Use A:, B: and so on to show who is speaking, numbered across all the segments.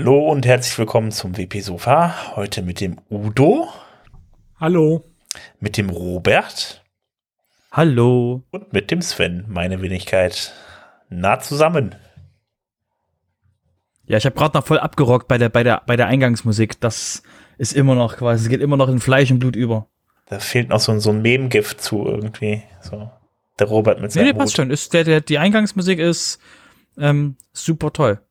A: Hallo und herzlich willkommen zum WP Sofa. Heute mit dem Udo.
B: Hallo.
A: Mit dem Robert.
C: Hallo.
A: Und mit dem Sven, meine Wenigkeit. Nah zusammen.
C: Ja, ich habe gerade noch voll abgerockt bei der, bei, der, bei der Eingangsmusik. Das ist immer noch quasi, es geht immer noch in Fleisch und Blut über.
A: Da fehlt noch so, so ein Mem-Gift zu irgendwie. So. Der Robert mit seinem
C: Nee, nee, passt schon. Ist, der, der, die Eingangsmusik ist ähm, super toll.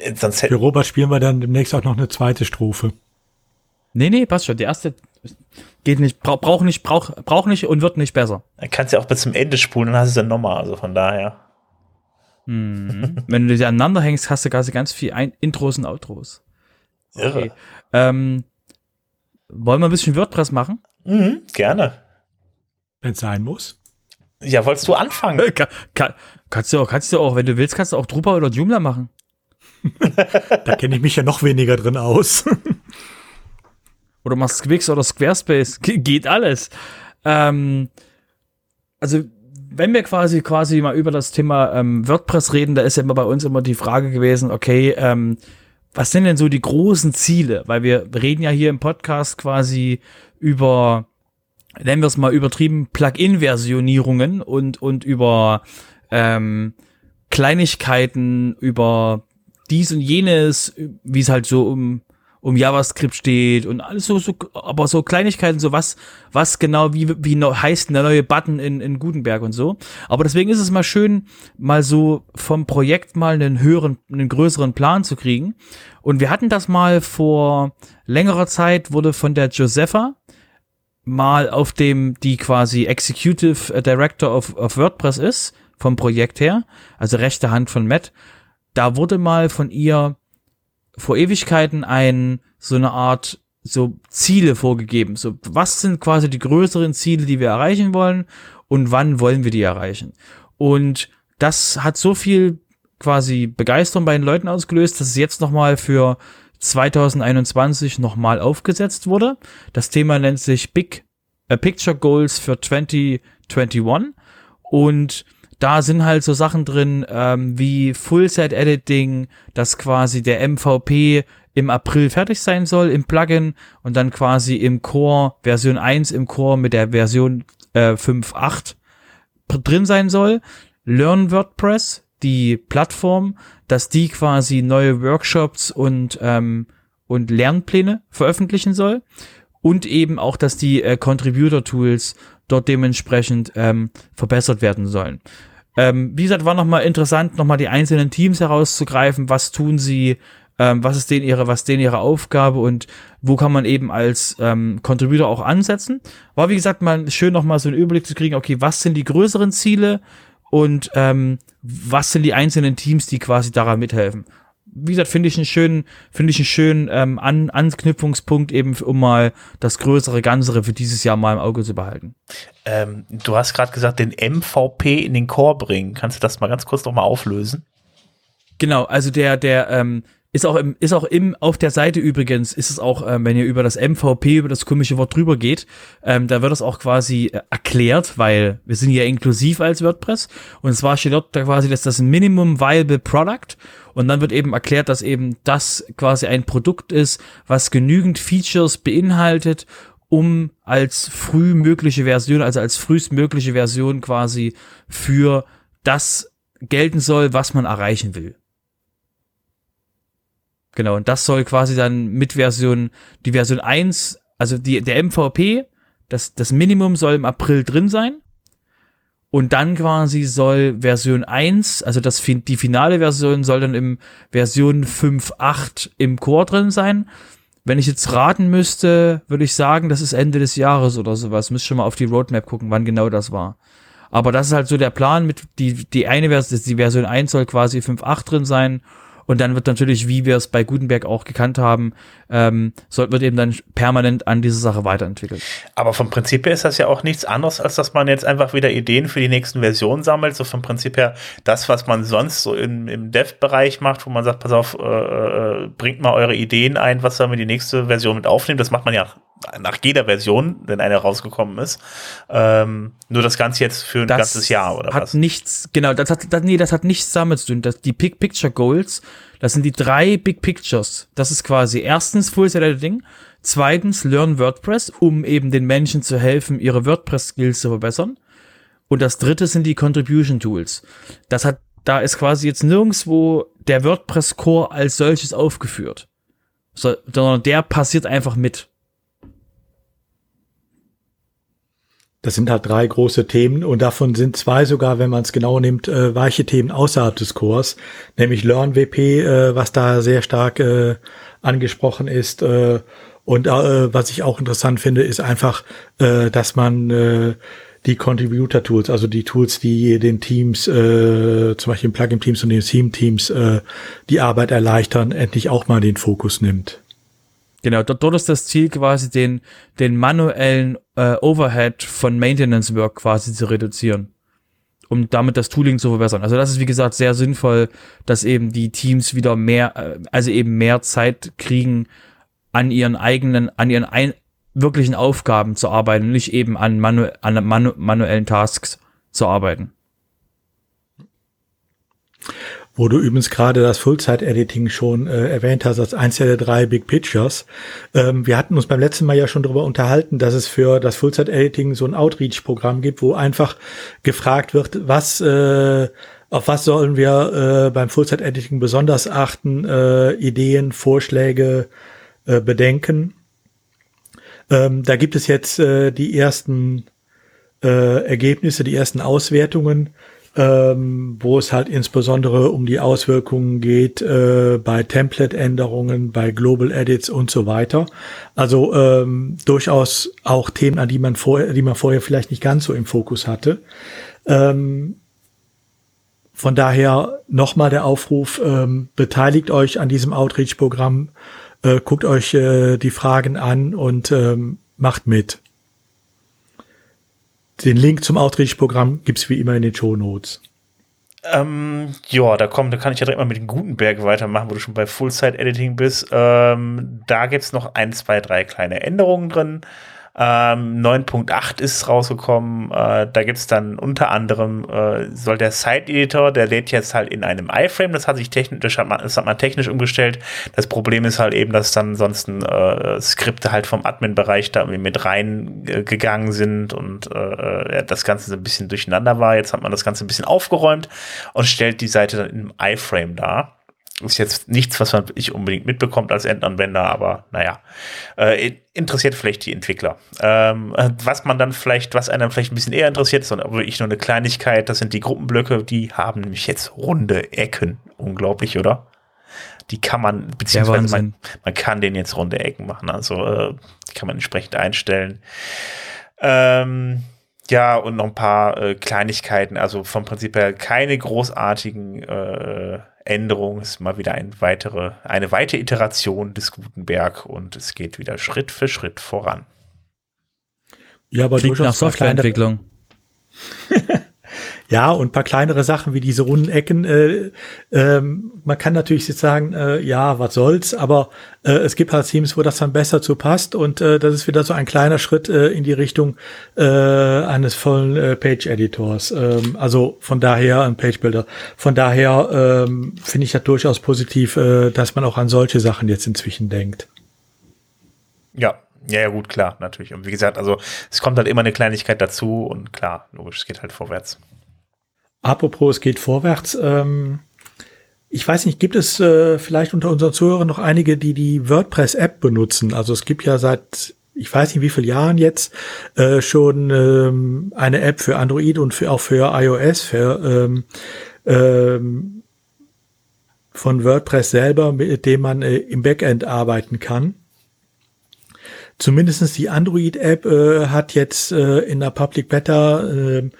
A: Äh, sonst
B: Für Robert spielen wir dann demnächst auch noch eine zweite Strophe.
C: Nee, nee, passt schon. Die erste geht nicht, brauch, brauch nicht, brauch, brauch nicht und wird nicht besser.
A: Dann kannst du ja auch bis zum Ende spulen, dann hast du es dann nochmal. Also von daher.
C: Mhm. Wenn du die aneinander hängst, hast du quasi ganz viel Ein Intros und Outros.
A: Irre.
C: Okay. Ähm, wollen wir ein bisschen WordPress machen?
A: Mhm, gerne.
B: Wenn es sein muss.
A: Ja, wolltest du anfangen?
C: Kann, kann, kannst, du auch, kannst du auch, wenn du willst, kannst du auch Drupal oder Joomla machen.
B: Da kenne ich mich ja noch weniger drin aus.
C: Oder machst Squix oder Squarespace. Ge geht alles. Ähm, also, wenn wir quasi quasi mal über das Thema ähm, WordPress reden, da ist ja immer bei uns immer die Frage gewesen, okay, ähm, was sind denn so die großen Ziele? Weil wir reden ja hier im Podcast quasi über, nennen wir es mal übertrieben, Plugin-Versionierungen und, und über ähm, Kleinigkeiten, über dies und jenes, wie es halt so um um JavaScript steht und alles so, so aber so Kleinigkeiten, so was, was genau, wie, wie heißt der neue Button in, in Gutenberg und so. Aber deswegen ist es mal schön, mal so vom Projekt mal einen höheren, einen größeren Plan zu kriegen. Und wir hatten das mal vor längerer Zeit, wurde von der Josepha mal auf dem, die quasi Executive Director of, of WordPress ist, vom Projekt her, also rechte Hand von Matt, da wurde mal von ihr vor Ewigkeiten ein, so eine Art, so Ziele vorgegeben. So, was sind quasi die größeren Ziele, die wir erreichen wollen und wann wollen wir die erreichen? Und das hat so viel quasi Begeisterung bei den Leuten ausgelöst, dass es jetzt nochmal für 2021 nochmal aufgesetzt wurde. Das Thema nennt sich Big äh, Picture Goals für 2021 und da sind halt so Sachen drin ähm, wie Full-Set-Editing, dass quasi der MVP im April fertig sein soll im Plugin und dann quasi im Core Version 1 im Core mit der Version äh, 5.8 drin sein soll. Learn WordPress, die Plattform, dass die quasi neue Workshops und, ähm, und Lernpläne veröffentlichen soll. Und eben auch, dass die äh, Contributor-Tools dort dementsprechend ähm, verbessert werden sollen. Ähm, wie gesagt, war nochmal interessant, nochmal die einzelnen Teams herauszugreifen, was tun sie, ähm, was ist denen ihre, was denen ihre Aufgabe? Und wo kann man eben als ähm, Contributor auch ansetzen. War wie gesagt mal schön nochmal so einen Überblick zu kriegen, okay, was sind die größeren Ziele? Und ähm, was sind die einzelnen Teams, die quasi daran mithelfen wie gesagt, finde ich einen schönen, finde ich einen schönen ähm, An Anknüpfungspunkt eben, um mal das größere Ganze für dieses Jahr mal im Auge zu behalten.
A: Ähm, du hast gerade gesagt, den MVP in den Core bringen. Kannst du das mal ganz kurz noch mal auflösen?
C: Genau, also der, der, ähm, ist auch im, ist auch im, auf der Seite übrigens, ist es auch, ähm, wenn ihr über das MVP, über das komische Wort drüber geht, ähm, da wird es auch quasi äh, erklärt, weil wir sind ja inklusiv als WordPress und zwar steht dort da quasi, dass das Minimum Viable Product und dann wird eben erklärt, dass eben das quasi ein Produkt ist, was genügend Features beinhaltet, um als früh mögliche Version, also als frühestmögliche Version quasi für das gelten soll, was man erreichen will. Genau, und das soll quasi dann mit Version, die Version 1, also die, der MVP, das, das Minimum soll im April drin sein. Und dann quasi soll Version 1, also das, die finale Version soll dann im Version 5.8 im Core drin sein. Wenn ich jetzt raten müsste, würde ich sagen, das ist Ende des Jahres oder sowas. Müsst schon mal auf die Roadmap gucken, wann genau das war. Aber das ist halt so der Plan mit, die, die eine Version, die Version 1 soll quasi 5.8 drin sein und dann wird natürlich, wie wir es bei Gutenberg auch gekannt haben, ähm, soll, wird eben dann permanent an diese Sache weiterentwickelt.
A: Aber vom Prinzip her ist das ja auch nichts anderes, als dass man jetzt einfach wieder Ideen für die nächsten Versionen sammelt. So vom Prinzip her das, was man sonst so in, im Dev-Bereich macht, wo man sagt, pass auf, äh, äh, bringt mal eure Ideen ein, was wir mit die nächste Version mit aufnehmen. Das macht man ja nach jeder Version, wenn eine rausgekommen ist. Ähm, nur das Ganze jetzt für ein
C: das
A: ganzes Jahr oder
C: hat
A: was?
C: nichts, genau, das hat, das, nee, das hat nichts damit zu tun. Das, die Big Picture Goals, das sind die drei Big Pictures. Das ist quasi erstens Full Set Editing, zweitens Learn WordPress, um eben den Menschen zu helfen, ihre WordPress-Skills zu verbessern. Und das dritte sind die Contribution Tools. Das hat, da ist quasi jetzt nirgendswo der WordPress Core als solches aufgeführt. So, sondern der passiert einfach mit.
B: Das sind halt drei große Themen und davon sind zwei sogar, wenn man es genau nimmt, äh, weiche Themen außerhalb des Chors, nämlich LearnWP, äh, was da sehr stark äh, angesprochen ist. Äh, und äh, was ich auch interessant finde, ist einfach, äh, dass man äh, die Contributor Tools, also die Tools, die den Teams, äh, zum Beispiel Plugin Teams und den Theme Teams, äh, die Arbeit erleichtern, endlich auch mal den Fokus nimmt.
C: Genau, dort, dort ist das Ziel quasi den, den manuellen äh, Overhead von Maintenance Work quasi zu reduzieren, um damit das Tooling zu verbessern. Also das ist wie gesagt sehr sinnvoll, dass eben die Teams wieder mehr, äh, also eben mehr Zeit kriegen, an ihren eigenen, an ihren ein, wirklichen Aufgaben zu arbeiten nicht eben an, manu an manu manuellen Tasks zu arbeiten.
B: Wo du übrigens gerade das Full-Site-Editing schon äh, erwähnt hast, als eins der drei Big Pictures. Ähm, wir hatten uns beim letzten Mal ja schon darüber unterhalten, dass es für das Full-Site-Editing so ein Outreach-Programm gibt, wo einfach gefragt wird, was äh, auf was sollen wir äh, beim Full-Site-Editing besonders achten, äh, Ideen, Vorschläge, äh, Bedenken. Ähm, da gibt es jetzt äh, die ersten äh, Ergebnisse, die ersten Auswertungen, ähm, wo es halt insbesondere um die Auswirkungen geht äh, bei Template-Änderungen, bei Global Edits und so weiter. Also ähm, durchaus auch Themen, an die man vorher, die man vorher vielleicht nicht ganz so im Fokus hatte. Ähm, von daher nochmal der Aufruf, ähm, beteiligt euch an diesem Outreach-Programm, äh, guckt euch äh, die Fragen an und ähm, macht mit. Den Link zum Outreach-Programm gibt's wie immer in den Show Notes.
A: Ähm, ja, da kommt, da kann ich ja direkt mal mit dem Gutenberg weitermachen, wo du schon bei Full-Site-Editing bist. Ähm, da gibt's noch ein, zwei, drei kleine Änderungen drin. Ähm, 9.8 ist rausgekommen. Äh, da gibt's dann unter anderem, äh, soll der Site-Editor, der lädt jetzt halt in einem iFrame. Das hat sich technisch, das hat, man, das hat man technisch umgestellt. Das Problem ist halt eben, dass dann sonst äh, Skripte halt vom Admin-Bereich da irgendwie mit reingegangen sind und äh, ja, das Ganze so ein bisschen durcheinander war. Jetzt hat man das Ganze ein bisschen aufgeräumt und stellt die Seite dann im iFrame dar. Ist jetzt nichts, was man ich unbedingt mitbekommt als Endanwender, aber naja, äh, interessiert vielleicht die Entwickler. Ähm, was man dann vielleicht, was einen vielleicht ein bisschen eher interessiert, ist aber wirklich nur eine Kleinigkeit, das sind die Gruppenblöcke, die haben nämlich jetzt runde Ecken. Unglaublich, oder? Die kann man, beziehungsweise man, man kann den jetzt runde Ecken machen, also äh, die kann man entsprechend einstellen. Ähm, ja, und noch ein paar äh, Kleinigkeiten, also vom Prinzip her keine großartigen äh, Änderung ist mal wieder ein weitere, eine weitere Iteration des Gutenberg und es geht wieder Schritt für Schritt voran.
B: Ja, aber
C: Klingt nach Softwareentwicklung.
B: ja, und paar kleinere Sachen wie diese runden Ecken. Äh, ähm, man kann natürlich jetzt sagen, äh, ja, was soll's, aber äh, es gibt halt Teams, wo das dann besser zu passt und äh, das ist wieder so ein kleiner Schritt äh, in die Richtung äh, eines vollen äh, Page-Editors. Ähm, also von daher ein Page-Builder. Von daher ähm, finde ich das durchaus positiv, äh, dass man auch an solche Sachen jetzt inzwischen denkt.
A: Ja, ja, ja, gut, klar, natürlich. Und wie gesagt, also es kommt halt immer eine Kleinigkeit dazu und klar, logisch, es geht halt vorwärts.
B: Apropos, es geht vorwärts. Ähm, ich weiß nicht, gibt es äh, vielleicht unter unseren Zuhörern noch einige, die die WordPress-App benutzen? Also es gibt ja seit, ich weiß nicht wie viele Jahren jetzt, äh, schon ähm, eine App für Android und für, auch für iOS, für, ähm, ähm, von WordPress selber, mit dem man äh, im Backend arbeiten kann. Zumindestens die Android-App äh, hat jetzt äh, in der Public Beta äh,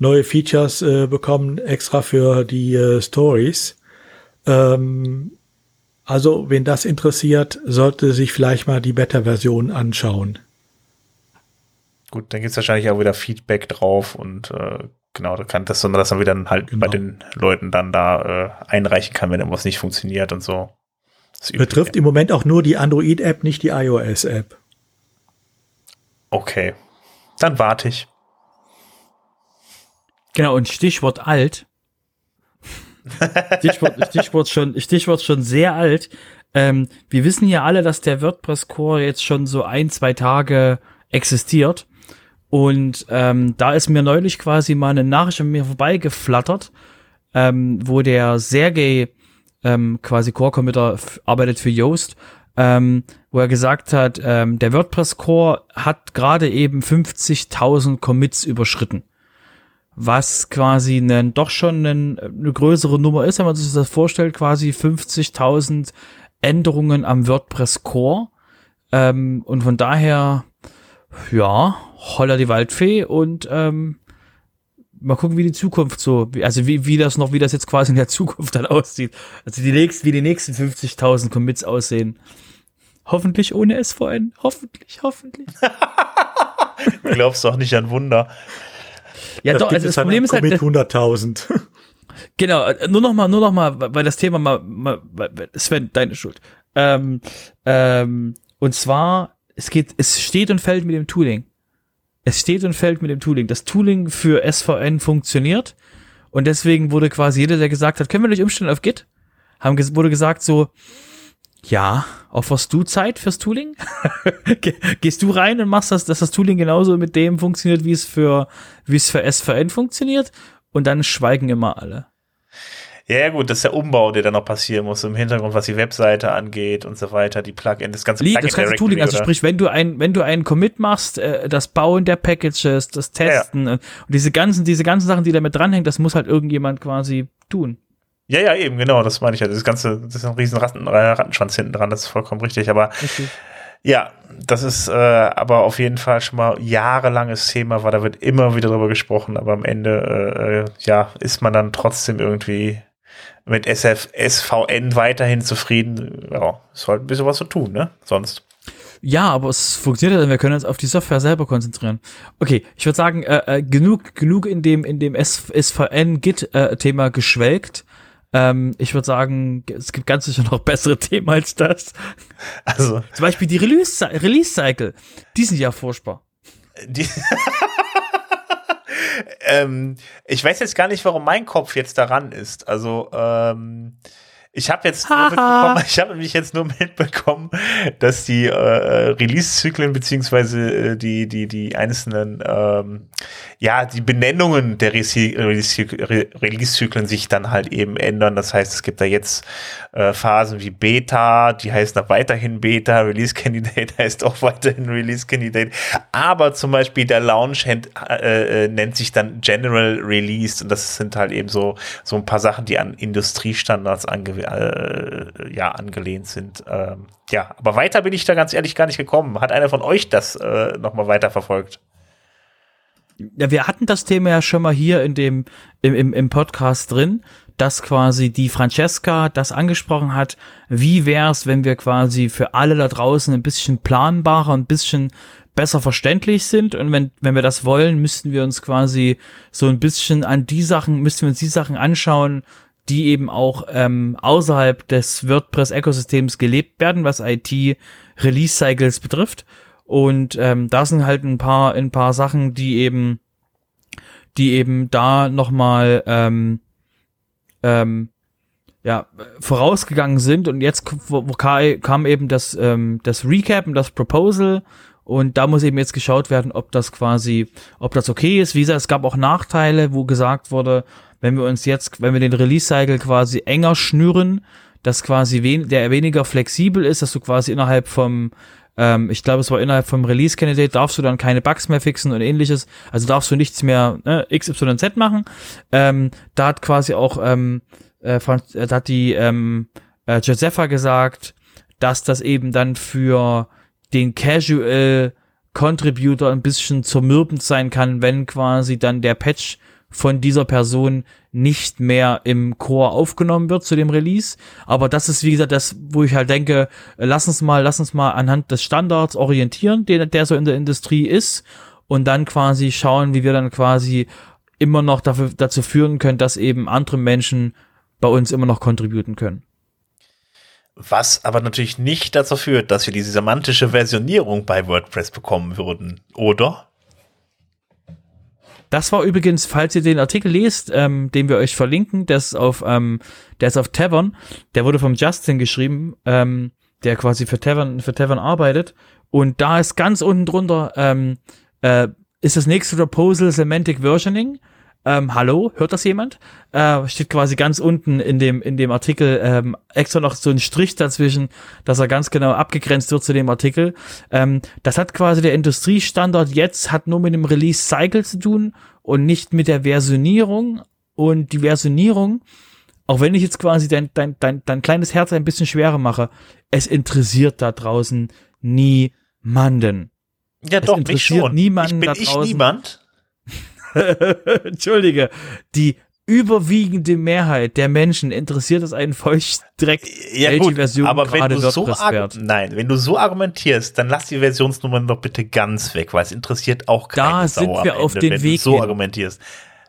B: neue Features äh, bekommen, extra für die äh, Stories. Ähm, also, wen das interessiert, sollte sich vielleicht mal die Beta-Version anschauen.
A: Gut, dann gibt es wahrscheinlich auch wieder Feedback drauf und äh, genau, da kann das, dass man wieder halt genau. bei den Leuten dann da äh, einreichen kann, wenn irgendwas nicht funktioniert und so.
B: Betrifft im Moment auch nur die Android-App, nicht die iOS-App.
A: Okay. Dann warte ich.
C: Genau, und Stichwort alt. Stichwort, Stichwort, schon, Stichwort schon sehr alt. Ähm, wir wissen ja alle, dass der WordPress-Core jetzt schon so ein, zwei Tage existiert. Und ähm, da ist mir neulich quasi mal eine Nachricht an mir vorbeigeflattert, ähm, wo der Sergey ähm, quasi Core-Committer arbeitet für Yoast, ähm, wo er gesagt hat, ähm, der WordPress-Core hat gerade eben 50.000 Commits überschritten was quasi einen, doch schon einen, eine größere Nummer ist, wenn man sich das vorstellt, quasi 50.000 Änderungen am WordPress Core. Ähm, und von daher, ja, holla die Waldfee und ähm, mal gucken, wie die Zukunft so, also wie, wie das noch, wie das jetzt quasi in der Zukunft dann aussieht. Also die nächsten, wie die nächsten 50.000 Commits aussehen. Hoffentlich ohne SVN. Hoffentlich, hoffentlich.
A: du glaubst doch nicht an Wunder.
C: Ja, das doch, also das Problem ist halt.
B: Mit 100.000.
C: Genau, äh, nur noch mal, nur noch mal, weil das Thema mal, mal Sven, deine Schuld. Ähm, ähm, und zwar, es geht, es steht und fällt mit dem Tooling. Es steht und fällt mit dem Tooling. Das Tooling für SVN funktioniert und deswegen wurde quasi jeder, der gesagt hat, können wir nicht umstellen auf Git, haben, wurde gesagt so, ja, opferst du Zeit fürs Tooling? Gehst du rein und machst das, dass das Tooling genauso mit dem funktioniert, wie es für, wie es für SVN funktioniert? Und dann schweigen immer alle.
A: Ja, gut, das ist der Umbau, der dann noch passieren muss im Hintergrund, was die Webseite angeht und so weiter, die Plugin, das ganze
C: Plugin. Das ganze Tooling, also sprich, wenn du ein, wenn du einen Commit machst, äh, das Bauen der Packages, das Testen ja, ja. und diese ganzen, diese ganzen Sachen, die damit dranhängen, das muss halt irgendjemand quasi tun.
A: Ja, ja, eben, genau, das meine ich ja. Das ganze, das ist ein riesen Ratten, Rattenschwanz hinten dran, das ist vollkommen richtig. Aber richtig. ja, das ist äh, aber auf jeden Fall schon mal jahrelanges Thema, weil da wird immer wieder drüber gesprochen, aber am Ende, äh, ja, ist man dann trotzdem irgendwie mit SF, SVN weiterhin zufrieden. Ja, ist halt ein bisschen was zu tun, ne? Sonst.
C: Ja, aber es funktioniert, wir können uns auf die Software selber konzentrieren. Okay, ich würde sagen, äh, äh, genug, genug in dem, in dem SVN-Git-Thema äh, geschwelgt. Ähm, ich würde sagen, es gibt ganz sicher noch bessere Themen als das. Also. Zum Beispiel die Release-Cycle. Release die sind ja furchtbar. Die
A: ähm, ich weiß jetzt gar nicht, warum mein Kopf jetzt daran ist. Also, ähm, ich habe jetzt nur mitbekommen, ich habe nämlich jetzt nur mitbekommen, dass die äh, Release-Zyklen beziehungsweise äh, die die die einzelnen ähm, ja die Benennungen der Release-Zyklen sich dann halt eben ändern. Das heißt, es gibt da jetzt äh, Phasen wie Beta, die heißt noch weiterhin Beta, Release Candidate heißt auch weiterhin Release Candidate, aber zum Beispiel der Launch äh, äh, nennt sich dann General Release und das sind halt eben so so ein paar Sachen, die an Industriestandards angewendet äh, ja, angelehnt sind. Ähm, ja, aber weiter bin ich da ganz ehrlich gar nicht gekommen. Hat einer von euch das äh, nochmal weiter verfolgt?
C: Ja, wir hatten das Thema ja schon mal hier in dem, im, im, im Podcast drin, dass quasi die Francesca das angesprochen hat. Wie wär's, wenn wir quasi für alle da draußen ein bisschen planbarer, ein bisschen besser verständlich sind und wenn, wenn wir das wollen, müssten wir uns quasi so ein bisschen an die Sachen, müssten wir uns die Sachen anschauen, die eben auch ähm, außerhalb des WordPress-Ökosystems gelebt werden, was IT-Release-Cycles betrifft. Und ähm, da sind halt ein paar, ein paar Sachen, die eben, die eben da nochmal ähm, ähm, ja, vorausgegangen sind und jetzt kam eben das, ähm, das Recap und das Proposal und da muss eben jetzt geschaut werden, ob das quasi, ob das okay ist. Wie gesagt, es gab auch Nachteile, wo gesagt wurde, wenn wir uns jetzt, wenn wir den Release-Cycle quasi enger schnüren, dass quasi wen, der weniger flexibel ist, dass du quasi innerhalb vom, ähm, ich glaube, es war innerhalb vom Release-Candidate, darfst du dann keine Bugs mehr fixen und ähnliches. Also darfst du nichts mehr ne, XYZ machen. Ähm, da hat quasi auch, ähm, äh, äh, da hat die ähm, äh, Josepha gesagt, dass das eben dann für den Casual Contributor ein bisschen zermürbend sein kann, wenn quasi dann der Patch von dieser Person nicht mehr im Core aufgenommen wird zu dem Release. Aber das ist, wie gesagt, das, wo ich halt denke, lass uns mal, lass uns mal anhand des Standards orientieren, der, der so in der Industrie ist, und dann quasi schauen, wie wir dann quasi immer noch dafür, dazu führen können, dass eben andere Menschen bei uns immer noch contributen können.
A: Was aber natürlich nicht dazu führt, dass wir diese semantische Versionierung bei WordPress bekommen würden, oder?
C: Das war übrigens, falls ihr den Artikel lest, ähm, den wir euch verlinken, der ist auf, ähm, der ist auf Tavern, der wurde vom Justin geschrieben, ähm, der quasi für Tavern, für Tavern arbeitet. Und da ist ganz unten drunter, ähm, äh, ist das nächste Proposal Semantic Versioning. Ähm, hallo, hört das jemand? Äh, steht quasi ganz unten in dem, in dem Artikel ähm, extra noch so ein Strich dazwischen, dass er ganz genau abgegrenzt wird zu dem Artikel. Ähm, das hat quasi der Industriestandard jetzt, hat nur mit dem Release Cycle zu tun und nicht mit der Versionierung. Und die Versionierung, auch wenn ich jetzt quasi dein, dein, dein, dein kleines Herz ein bisschen schwerer mache, es interessiert da draußen niemanden.
A: Ja,
C: Es
A: doch, mich
C: interessiert
A: schon.
C: niemanden
A: ich
C: da
A: bin ich
C: draußen.
A: niemand.
C: Entschuldige, die überwiegende Mehrheit der Menschen interessiert es einen Feuchtdreck,
A: Ja,
C: welche
A: gut,
C: Version
A: aber wenn du so nein, wenn du so argumentierst, dann lass die Versionsnummern doch bitte ganz weg, weil es interessiert auch keine
C: Da
A: Sau
C: sind wir auf
A: Ende,
C: den Weg
A: so
C: hin.
A: argumentierst.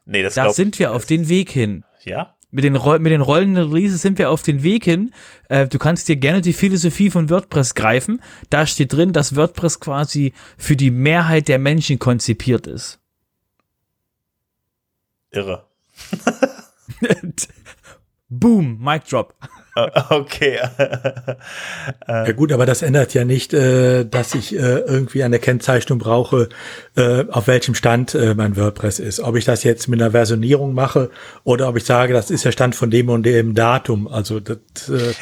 A: Nee, das
C: Da
A: glaub
C: sind wir auf den Weg hin.
A: Ja?
C: Mit den, Roll mit den rollenden Releases sind wir auf den Weg hin. Äh, du kannst dir gerne die Philosophie von WordPress greifen. Da steht drin, dass WordPress quasi für die Mehrheit der Menschen konzipiert ist.
A: Irre.
C: Boom, Mic Drop.
A: Okay.
B: Ja gut, aber das ändert ja nicht, äh, dass ich äh, irgendwie eine Kennzeichnung brauche, äh, auf welchem Stand mein WordPress ist. Ob ich das jetzt mit einer Versionierung mache oder ob ich sage, das ist der Stand von dem und dem Datum. Also das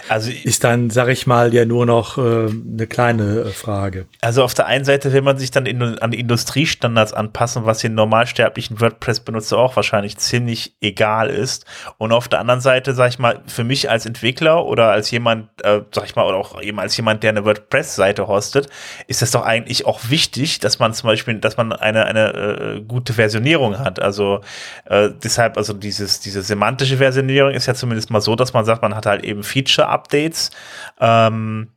A: Also,
B: ist dann, sag ich mal, ja nur noch eine kleine Frage.
A: also auf der einen Seite will man sich dann an Industriestandards anpassen, was den normalsterblichen WordPress-Benutzer auch wahrscheinlich ziemlich egal ist. Und auf der anderen Seite, sag ich mal, für mich als Entwickler oder als jemand, äh, sag ich mal, oder auch eben als jemand, der eine WordPress-Seite hostet, ist es doch eigentlich auch wichtig, dass man zum Beispiel, dass man eine, eine äh, gute Versionierung hat. Also äh, deshalb, also dieses, diese semantische Versionierung ist ja zumindest mal so, dass man sagt, man hat halt eben Feature-Updates. Ähm,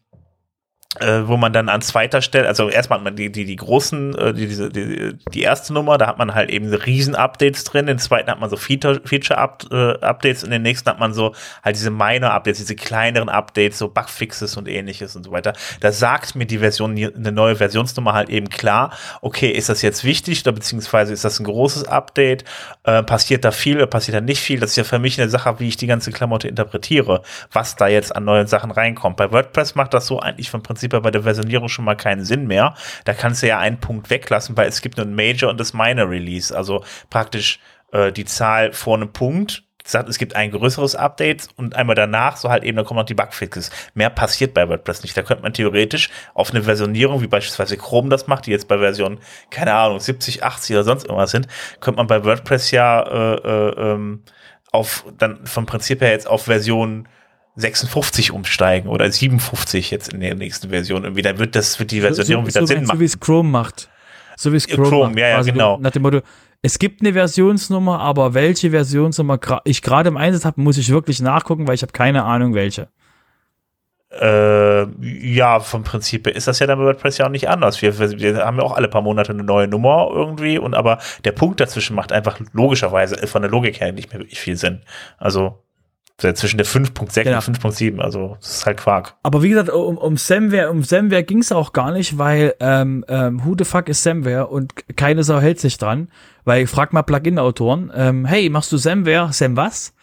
A: äh, wo man dann an zweiter Stelle, also erstmal hat man die, die, die großen, äh, die, diese, die, die erste Nummer, da hat man halt eben riesen Updates drin, den zweiten hat man so Feature, Feature -Up, äh, und den nächsten hat man so halt diese Minor Updates, diese kleineren Updates, so Bugfixes und ähnliches und so weiter. Da sagt mir die Version, eine neue Versionsnummer halt eben klar, okay, ist das jetzt wichtig oder beziehungsweise ist das ein großes Update, äh, passiert da viel oder passiert da nicht viel, das ist ja für mich eine Sache, wie ich die ganze Klamotte interpretiere, was da jetzt an neuen Sachen reinkommt. Bei WordPress macht das so eigentlich vom Prinzip her bei der Versionierung schon mal keinen Sinn mehr. Da kannst du ja einen Punkt weglassen, weil es gibt nur ein Major und das Minor Release, also praktisch äh, die Zahl vor einem Punkt sagt, es gibt ein größeres Update und einmal danach, so halt eben, dann kommen noch die Bugfixes. Mehr passiert bei WordPress nicht. Da könnte man theoretisch auf eine Versionierung, wie beispielsweise Chrome das macht, die jetzt bei Version, keine Ahnung, 70, 80 oder sonst irgendwas sind, könnte man bei WordPress ja äh, äh, ähm, auf, dann vom Prinzip her jetzt auf Version 56 umsteigen oder 57 jetzt in der nächsten Version. Irgendwie, dann wird das, wird die Versionierung wieder
C: so,
A: Sinn
C: so
A: machen.
C: wie es Chrome macht. So wie es Chrome,
A: Chrome,
C: macht.
A: ja, ja,
C: Quasi
A: genau.
C: Nach dem Motto, es gibt eine Versionsnummer, aber welche Versionsnummer ich gerade im Einsatz habe, muss ich wirklich nachgucken, weil ich habe keine Ahnung welche.
A: Äh, ja, vom Prinzip ist das ja dann bei WordPress ja auch nicht anders. Wir, wir, haben ja auch alle paar Monate eine neue Nummer irgendwie und aber der Punkt dazwischen macht einfach logischerweise von der Logik her nicht mehr wirklich viel Sinn. Also zwischen der 5.6
C: Genau.
A: und 5.7, also das ist halt Quark.
C: Aber wie gesagt, um, um Samware, um Samware ging es auch gar nicht, weil ähm, ähm, who the fuck ist Samware und keine Sau hält sich dran, weil ich frag mal Plugin-Autoren, ähm, hey, machst du Samware? Sam was?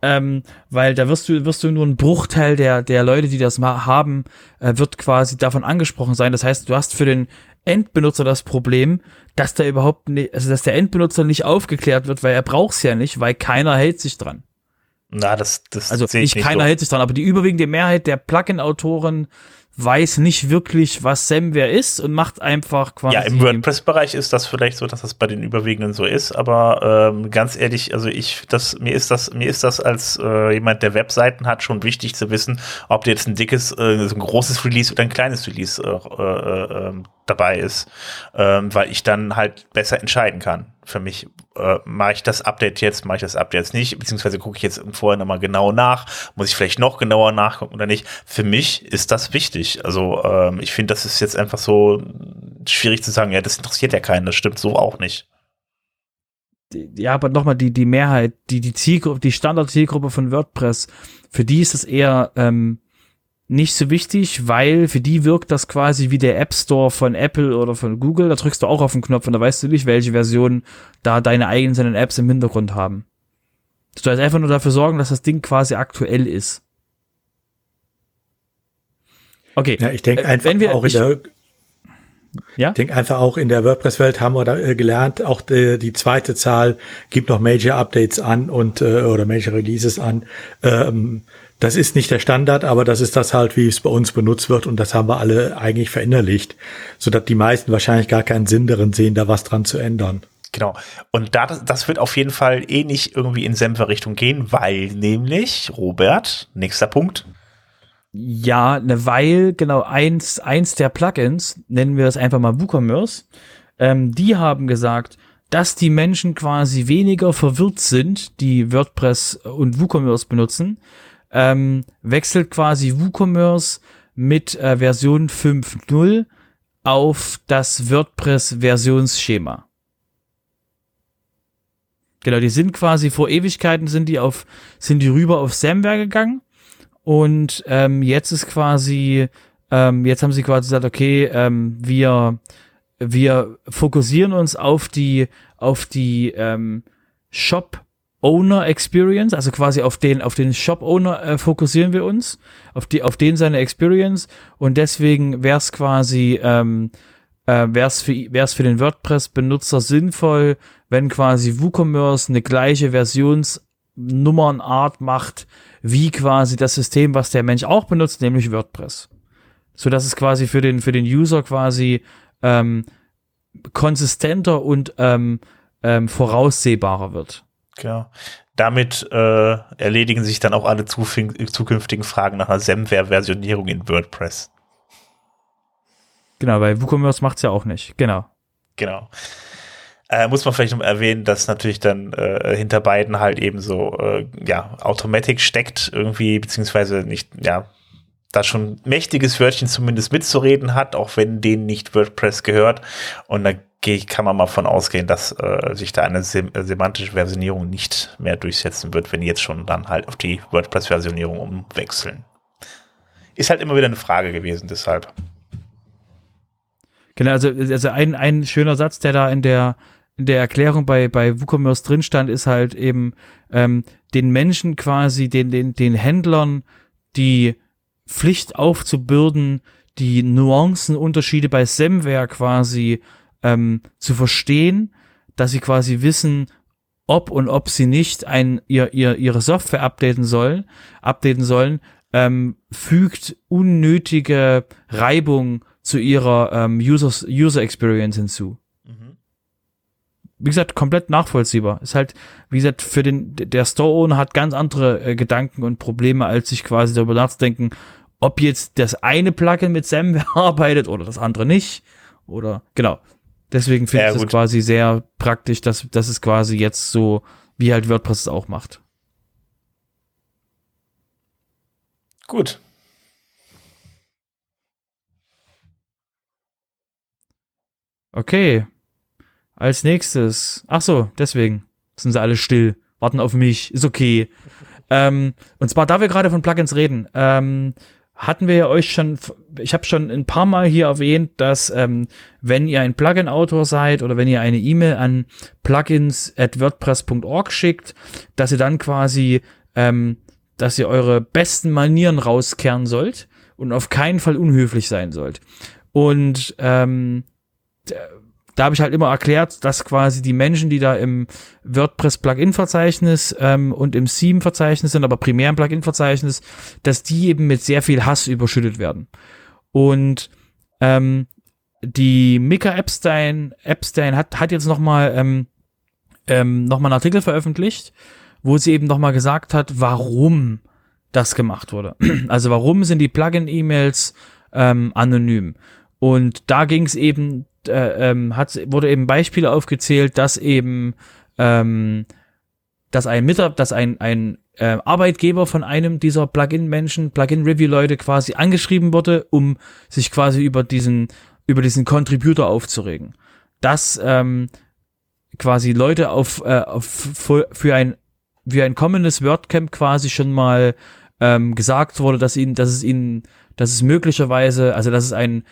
C: Ähm, weil da wirst du, wirst du nur ein Bruchteil der, der Leute, die das mal haben, äh, wird quasi davon angesprochen sein. Das heißt, du hast für den Endbenutzer das Problem, dass der überhaupt nicht, also dass der Endbenutzer nicht aufgeklärt wird, weil er braucht's ja nicht, weil keiner hält sich dran.
A: Na, das, das
C: Also
A: ich
C: nicht keiner
A: so.
C: hält sich dran, aber die überwiegende Mehrheit der Plugin-Autoren weiß nicht wirklich, was Samware ist und macht einfach quasi.
A: Ja, im WordPress-Bereich ist das vielleicht so, dass das bei den Überwiegenden so ist, aber ähm, ganz ehrlich, also ich, das, mir ist das, mir ist das als äh, jemand, der Webseiten hat, schon wichtig zu wissen, ob jetzt ein dickes, äh, so ein großes Release oder ein kleines Release äh, äh, äh, dabei ist, ähm, weil ich dann halt besser entscheiden kann. Für mich äh, mache ich das Update jetzt, mache ich das Update jetzt nicht, beziehungsweise gucke ich jetzt vorher nochmal genau nach, muss ich vielleicht noch genauer nachgucken oder nicht. Für mich ist das wichtig. Also ähm, ich finde, das ist jetzt einfach so schwierig zu sagen, ja, das interessiert ja keinen, das stimmt so auch nicht.
C: ja, aber nochmal die, die Mehrheit, die, die Zielgruppe, die Standard-Zielgruppe von WordPress, für die ist es eher, ähm, nicht so wichtig, weil für die wirkt das quasi wie der App Store von Apple oder von Google. Da drückst du auch auf den Knopf und da weißt du nicht, welche Version da deine eigenen Apps im Hintergrund haben. Du sollst einfach nur dafür sorgen, dass das Ding quasi aktuell ist.
B: Okay. Ja, ich denke äh, einfach wir, auch in der ja? Ich denke einfach auch in der WordPress-Welt haben wir da äh, gelernt, auch die, die, zweite Zahl gibt noch Major Updates an und äh, oder Major Releases an. Ähm, das ist nicht der Standard, aber das ist das halt, wie es bei uns benutzt wird und das haben wir alle eigentlich verinnerlicht, sodass die meisten wahrscheinlich gar keinen Sinn darin sehen, da was dran zu ändern.
A: Genau. Und da, das wird auf jeden Fall eh nicht irgendwie in Senfer-Richtung gehen, weil nämlich, Robert, nächster Punkt.
C: Ja, ne, weil genau eins, eins der Plugins, nennen wir es einfach mal WooCommerce, ähm, die haben gesagt, dass die Menschen quasi weniger verwirrt sind, die WordPress und WooCommerce benutzen, ähm, wechselt quasi WooCommerce mit äh, Version 5.0 auf das WordPress-Versionsschema. Genau, die sind quasi vor Ewigkeiten sind die auf, sind die rüber auf Samware gegangen und ähm, jetzt ist quasi, ähm, jetzt haben sie quasi gesagt, okay, ähm, wir, wir fokussieren uns auf die, auf die ähm, Shop Owner Experience, also quasi auf den, auf den Shop Owner äh, fokussieren wir uns, auf die, auf den seine Experience und deswegen wäre es quasi, ähm, äh, wäre es für, wär's für den WordPress-Benutzer sinnvoll, wenn quasi WooCommerce eine gleiche Versionsnummernart macht, wie quasi das System, was der Mensch auch benutzt, nämlich WordPress. So dass es quasi für den, für den User quasi ähm, konsistenter und ähm, ähm, voraussehbarer wird.
A: Genau. Damit äh, erledigen sich dann auch alle zukünftigen Fragen nach einer Semware-Versionierung in WordPress.
C: Genau, weil WooCommerce macht es ja auch nicht. Genau.
A: Genau. Äh, muss man vielleicht noch erwähnen, dass natürlich dann äh, hinter beiden halt eben so, äh, ja, Automatic steckt irgendwie, beziehungsweise nicht, ja, da schon mächtiges Wörtchen zumindest mitzureden hat, auch wenn denen nicht WordPress gehört. Und da kann man mal von ausgehen, dass äh, sich da eine sem äh, semantische Versionierung nicht mehr durchsetzen wird, wenn die jetzt schon dann halt auf die WordPress-Versionierung umwechseln. Ist halt immer wieder eine Frage gewesen, deshalb.
C: Genau, also, also ein, ein schöner Satz, der da in der in der Erklärung bei, bei WooCommerce drin stand, ist halt eben ähm, den Menschen quasi, den, den, den Händlern die Pflicht aufzubürden, die Nuancenunterschiede bei Semware quasi ähm, zu verstehen, dass sie quasi wissen, ob und ob sie nicht ein, ihr, ihr, ihre Software updaten sollen, updaten sollen, ähm, fügt unnötige Reibung zu ihrer ähm, User, User Experience hinzu wie gesagt, komplett nachvollziehbar. Ist halt, wie gesagt, für den, der Store-Owner hat ganz andere äh, Gedanken und Probleme, als sich quasi darüber nachzudenken, ob jetzt das eine Plugin mit SAM arbeitet oder das andere nicht. Oder, genau. Deswegen finde ja, ich es quasi sehr praktisch, dass, dass es quasi jetzt so, wie halt WordPress es auch macht.
A: Gut.
C: Okay. Als nächstes, ach so, deswegen sind sie alle still, warten auf mich, ist okay. Ähm, und zwar, da wir gerade von Plugins reden, ähm, hatten wir ja euch schon, ich habe schon ein paar Mal hier erwähnt, dass ähm, wenn ihr ein Plugin-Autor seid oder wenn ihr eine E-Mail an plugins at wordpress.org schickt, dass ihr dann quasi, ähm, dass ihr eure besten Manieren rauskehren sollt und auf keinen Fall unhöflich sein sollt. Und ähm, da habe ich halt immer erklärt, dass quasi die Menschen, die da im WordPress-Plugin-Verzeichnis ähm, und im Theme-Verzeichnis sind, aber primär im Plugin-Verzeichnis, dass die eben mit sehr viel Hass überschüttet werden. Und ähm, die Mika Epstein, Epstein hat, hat jetzt nochmal ähm, ähm, noch einen Artikel veröffentlicht, wo sie eben nochmal gesagt hat, warum das gemacht wurde. Also warum sind die Plugin-E-Mails ähm, anonym? Und da ging es eben äh, ähm, hat, wurde eben Beispiele aufgezählt, dass eben ähm, dass ein Mitarbeiter, dass ein, ein äh, Arbeitgeber von einem dieser Plugin-Menschen, Plugin-Review-Leute quasi angeschrieben wurde, um sich quasi über diesen, über diesen Contributor aufzuregen. Dass ähm, quasi Leute auf, äh, auf für ein für ein kommendes WordCamp quasi schon mal ähm, gesagt wurde, dass ihnen, dass es ihnen, dass es möglicherweise, also dass es ein,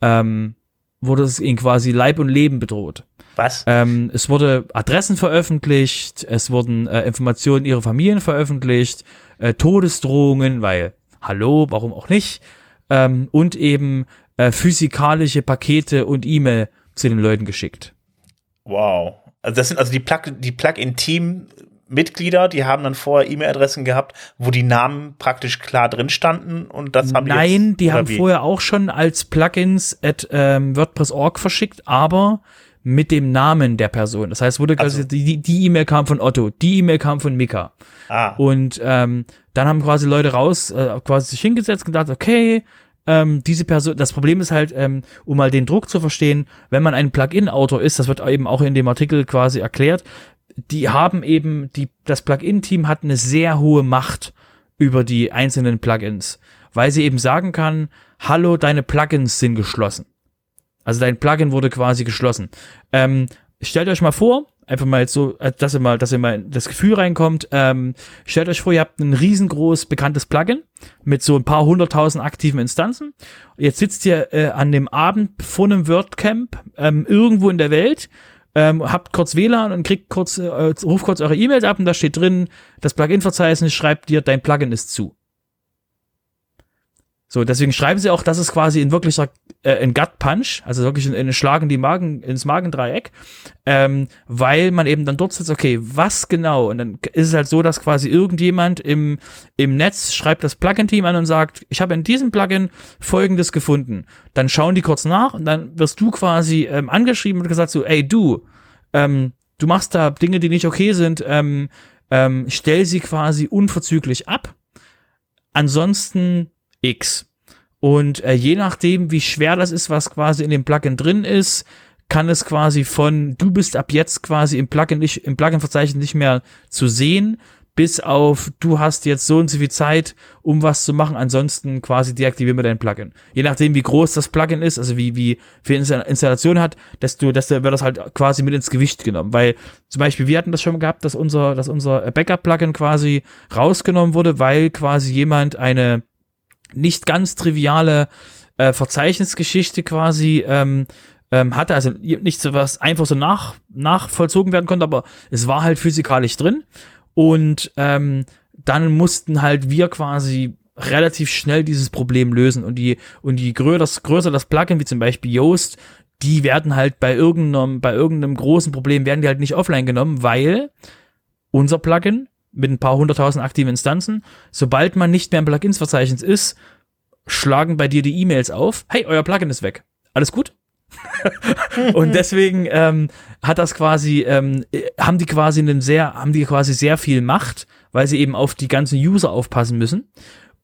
C: ähm, wurde es ihnen quasi Leib und Leben bedroht.
A: Was?
C: Ähm, es wurde Adressen veröffentlicht, es wurden äh, Informationen ihrer Familien veröffentlicht, äh, Todesdrohungen, weil, hallo, warum auch nicht, ähm, und eben äh, physikalische Pakete und E-Mail zu den Leuten geschickt.
A: Wow. Also das sind also die Plug die Plug-in-Team Mitglieder, die haben dann vorher E-Mail-Adressen gehabt, wo die Namen praktisch klar drin standen und das haben
C: Nein,
A: die jetzt,
C: die haben
A: wie?
C: vorher auch schon als Plugins at ähm, WordPress.org verschickt, aber mit dem Namen der Person. Das heißt, wurde quasi
A: Also.
C: die die E-Mail kam von Otto, die E-Mail kam von Mika.
A: Ah,
C: Und ähm, dann haben quasi Leute raus, äh, quasi sich hingesetzt und gedacht, okay, ähm, diese Person, das Problem ist halt, ähm, um mal den Druck zu verstehen, wenn man ein Plugin-Autor ist, das wird eben auch in dem Artikel quasi erklärt, die haben eben, die, das Plugin-Team hat eine sehr hohe Macht über die einzelnen Plugins, weil sie eben sagen kann, hallo, deine Plugins sind geschlossen. Also dein Plugin wurde quasi geschlossen. Ähm, stellt euch mal vor, einfach mal jetzt so, äh, dass ihr mal, dass ihr mal das Gefühl reinkommt. Ähm, stellt euch vor, ihr habt ein riesengroß bekanntes Plugin mit so ein paar hunderttausend aktiven Instanzen. Jetzt sitzt ihr äh, an dem Abend vor einem WordCamp ähm, irgendwo in der Welt. Ähm, habt kurz WLAN und kriegt kurz, äh, ruft kurz eure E-Mails ab und da steht drin, das Plugin-Verzeichnis schreibt dir, dein Plugin ist zu. So, deswegen schreiben sie auch, dass es quasi in wirklicher äh, ein Gut Punch, also wirklich in, in Schlagen die Magen ins Magendreieck, ähm, weil man eben dann dort sitzt, okay, was genau? Und dann ist es halt so, dass quasi irgendjemand im im Netz schreibt das Plugin-Team an und sagt, ich habe in diesem Plugin Folgendes gefunden. Dann schauen die kurz nach und dann wirst du quasi ähm, angeschrieben und gesagt so, ey du, ähm, du machst da Dinge, die nicht okay sind, ähm, ähm, stell sie quasi unverzüglich ab. Ansonsten X. Und äh, je nachdem, wie schwer das ist, was quasi in dem Plugin drin ist, kann es quasi von du bist ab jetzt quasi im Plugin nicht, im Plugin-Verzeichnis nicht mehr zu sehen, bis auf du hast jetzt so und so viel Zeit, um was zu machen. Ansonsten quasi deaktivieren wir dein Plugin. Je nachdem, wie groß das Plugin ist, also wie, wie viel Insta- Installation hat, desto, desto wird das halt quasi mit ins Gewicht genommen. Weil zum Beispiel, wir hatten das schon gehabt, dass unser, dass unser Backup-Plugin quasi rausgenommen wurde, weil quasi jemand eine nicht ganz triviale äh, Verzeichnisgeschichte quasi ähm, ähm, hatte, also nicht so was einfach so nach, nachvollzogen werden konnte, aber es war halt physikalisch drin. Und ähm, dann mussten halt wir quasi relativ schnell dieses Problem lösen. Und die und die größer das, größer das Plugin wie zum Beispiel Yoast, die werden halt bei irgendeinem bei irgendeinem großen Problem werden die halt nicht offline genommen, weil unser Plugin mit ein paar hunderttausend aktiven Instanzen. Sobald man nicht mehr im Plugins-Verzeichnis ist, schlagen bei dir die E-Mails auf. Hey, euer Plugin ist weg. Alles gut? und deswegen ähm, hat das quasi, ähm, äh, haben die quasi einen sehr, haben die quasi sehr viel Macht, weil sie eben auf die ganzen User aufpassen müssen.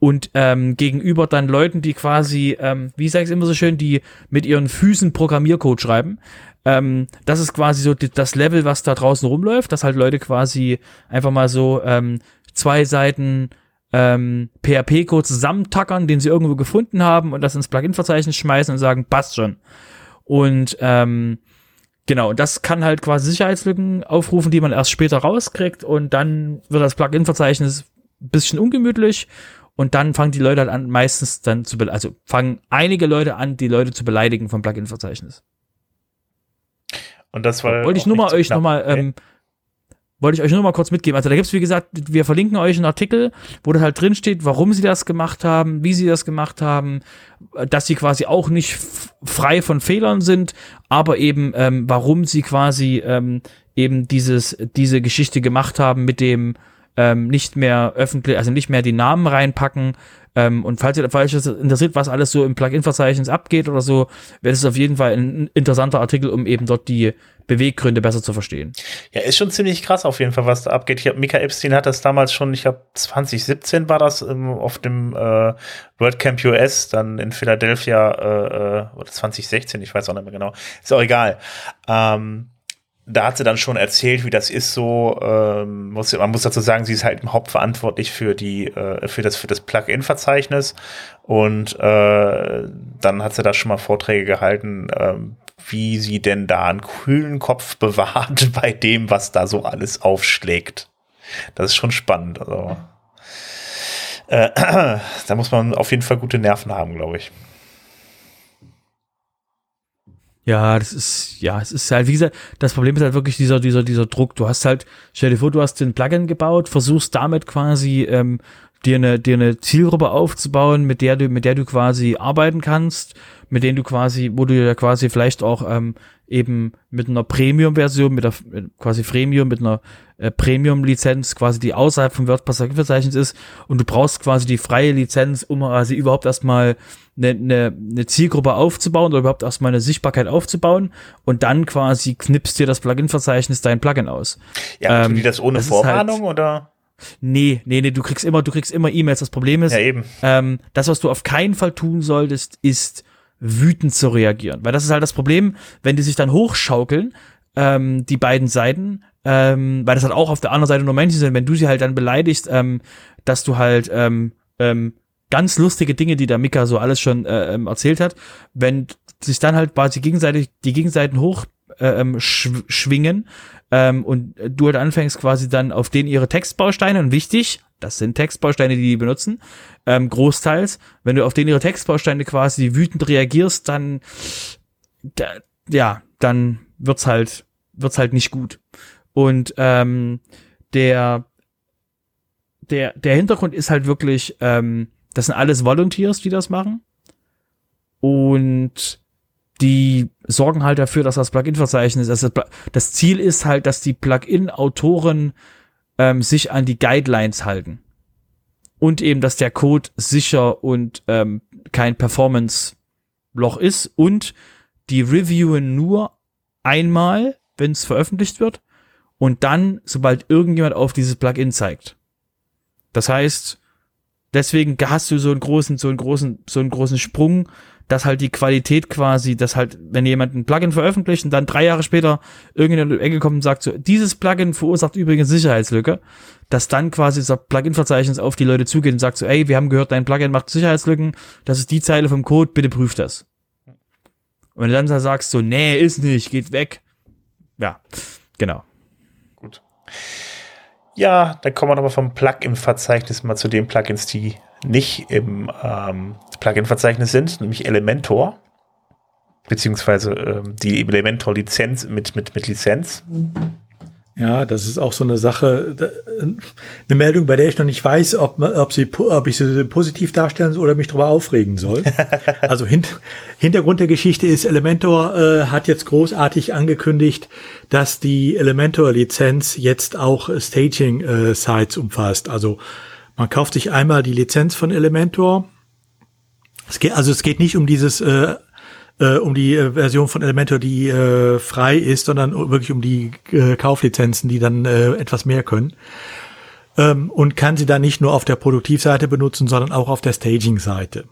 C: Und ähm, gegenüber dann Leuten, die quasi, ähm, wie sage ich immer so schön, die mit ihren Füßen Programmiercode schreiben, ähm, das ist quasi so die, das Level, was da draußen rumläuft, dass halt Leute quasi einfach mal so ähm, zwei Seiten ähm, PHP-Code zusammentackern, den sie irgendwo gefunden haben und das ins Plugin-Verzeichnis schmeißen und sagen, passt schon. Und ähm, genau, das kann halt quasi Sicherheitslücken aufrufen, die man erst später rauskriegt und dann wird das Plugin-Verzeichnis ein bisschen ungemütlich und dann fangen die Leute halt an, meistens dann zu, also fangen einige Leute an, die Leute zu beleidigen vom Plugin-Verzeichnis.
A: Und das war
C: Wollte ich nur mal euch
A: knapp.
C: noch mal, ähm, wollte ich euch nur mal kurz mitgeben. Also da gibt's wie gesagt, wir verlinken euch einen Artikel, wo da halt drin steht, warum sie das gemacht haben, wie sie das gemacht haben, äh, dass sie quasi auch nicht frei von Fehlern sind, aber eben ähm, warum sie quasi ähm, eben dieses diese Geschichte gemacht haben mit dem ähm, nicht mehr öffentlich, also nicht mehr die Namen reinpacken. Ähm, und falls ihr falls das interessiert, was alles so im Plugin-Verzeichnis abgeht oder so, wäre es auf jeden Fall ein interessanter Artikel, um eben dort die Beweggründe besser zu verstehen.
A: Ja, ist schon ziemlich krass auf jeden Fall, was da abgeht. Ich hab, Mika Epstein hat das damals schon, ich glaube 2017 war das ähm, auf dem äh, WordCamp US, dann in Philadelphia, äh, äh, oder 2016, ich weiß auch nicht mehr genau. Ist auch egal. Ähm, da hat sie dann schon erzählt, wie das ist so. Ähm, muss, man muss dazu sagen, sie ist halt hauptverantwortlich für die äh, für das für das Plugin-Verzeichnis und äh, dann hat sie da schon mal Vorträge gehalten, ähm, wie sie denn da einen kühlen Kopf bewahrt bei dem, was da so alles aufschlägt. Das ist schon spannend. Also. Äh, da muss man auf jeden Fall gute Nerven haben, glaube ich.
C: Ja, das ist, ja, es ist halt, wie gesagt, das Problem ist halt wirklich dieser, dieser, dieser Druck. Du hast halt, stell dir vor, du hast den Plugin gebaut, versuchst damit quasi ähm, dir eine, dir eine Zielgruppe aufzubauen, mit der du, mit der du quasi arbeiten kannst, mit denen du quasi, wo du ja quasi vielleicht auch ähm, eben mit einer Premium-Version, mit der quasi Freemium, mit einer äh, Premium-Lizenz quasi, die außerhalb vom WordPress-Verzeichnis ist und du brauchst quasi die freie Lizenz, um quasi überhaupt erstmal eine, eine, eine Zielgruppe aufzubauen oder überhaupt erstmal eine Sichtbarkeit aufzubauen und dann quasi knippst dir das Plugin-Verzeichnis dein Plugin aus.
A: Ja, ähm, die das ohne das Vorwarnung halt, oder?
C: Nee, nee, nee, du kriegst immer, du kriegst immer E-Mails. Das Problem ist,
A: ja, eben.
C: Ähm, das, was du auf keinen Fall tun solltest, ist wütend zu reagieren. Weil das ist halt das Problem, wenn die sich dann hochschaukeln, ähm, die beiden Seiten, ähm, weil das halt auch auf der anderen Seite nur Menschen sind, wenn du sie halt dann beleidigst, ähm, dass du halt ähm, ähm, ganz lustige Dinge, die der Mika so alles schon äh, ähm, erzählt hat, wenn sich dann halt quasi gegenseitig die Gegenseiten hoch äh, ähm, schw schwingen ähm, und du halt anfängst quasi dann auf denen ihre Textbausteine und wichtig, das sind Textbausteine, die die benutzen, ähm, großteils, wenn du auf denen ihre Textbausteine quasi wütend reagierst, dann da, ja, dann wird's halt wird's halt nicht gut. Und ähm, der der der Hintergrund ist halt wirklich ähm, das sind alles Volunteers, die das machen. Und die sorgen halt dafür, dass das Plugin-Verzeichnis, also das Ziel ist halt, dass die Plugin-Autoren ähm, sich an die Guidelines halten. Und eben, dass der Code sicher und ähm, kein Performance-Loch ist. Und die reviewen nur einmal, wenn es veröffentlicht wird. Und dann, sobald irgendjemand auf dieses Plugin zeigt. Das heißt, deswegen hast du so einen großen, so einen großen, so einen großen Sprung, dass halt die Qualität quasi, dass halt, wenn jemand ein Plugin veröffentlicht und dann drei Jahre später irgendeine Ecke kommt und sagt so, dieses Plugin verursacht übrigens Sicherheitslücke, dass dann quasi das Plugin-Verzeichnis auf die Leute zugeht und sagt so, ey, wir haben gehört, dein Plugin macht Sicherheitslücken, das ist die Zeile vom Code, bitte prüf das. Und wenn du dann sagst so, nee, ist nicht, geht weg. Ja, genau.
A: Gut. Ja, dann kommen wir nochmal vom Plugin-Verzeichnis mal zu den Plugins, die nicht im ähm, Plugin-Verzeichnis sind, nämlich Elementor, beziehungsweise ähm, die Elementor-Lizenz mit, mit, mit Lizenz.
B: Ja, das ist auch so eine Sache, eine Meldung, bei der ich noch nicht weiß, ob, ob, sie, ob ich sie positiv darstellen soll oder mich darüber aufregen soll. also hint, Hintergrund der Geschichte ist, Elementor äh, hat jetzt großartig angekündigt, dass die Elementor-Lizenz jetzt auch Staging-Sites äh, umfasst. Also man kauft sich einmal die Lizenz von Elementor. Es geht, also es geht nicht um dieses äh, äh, um die äh, Version von Elementor, die äh, frei ist, sondern wirklich um die äh, Kauflizenzen, die dann äh, etwas mehr können. Ähm, und kann sie dann nicht nur auf der Produktivseite benutzen, sondern auch auf der Staging-Seite.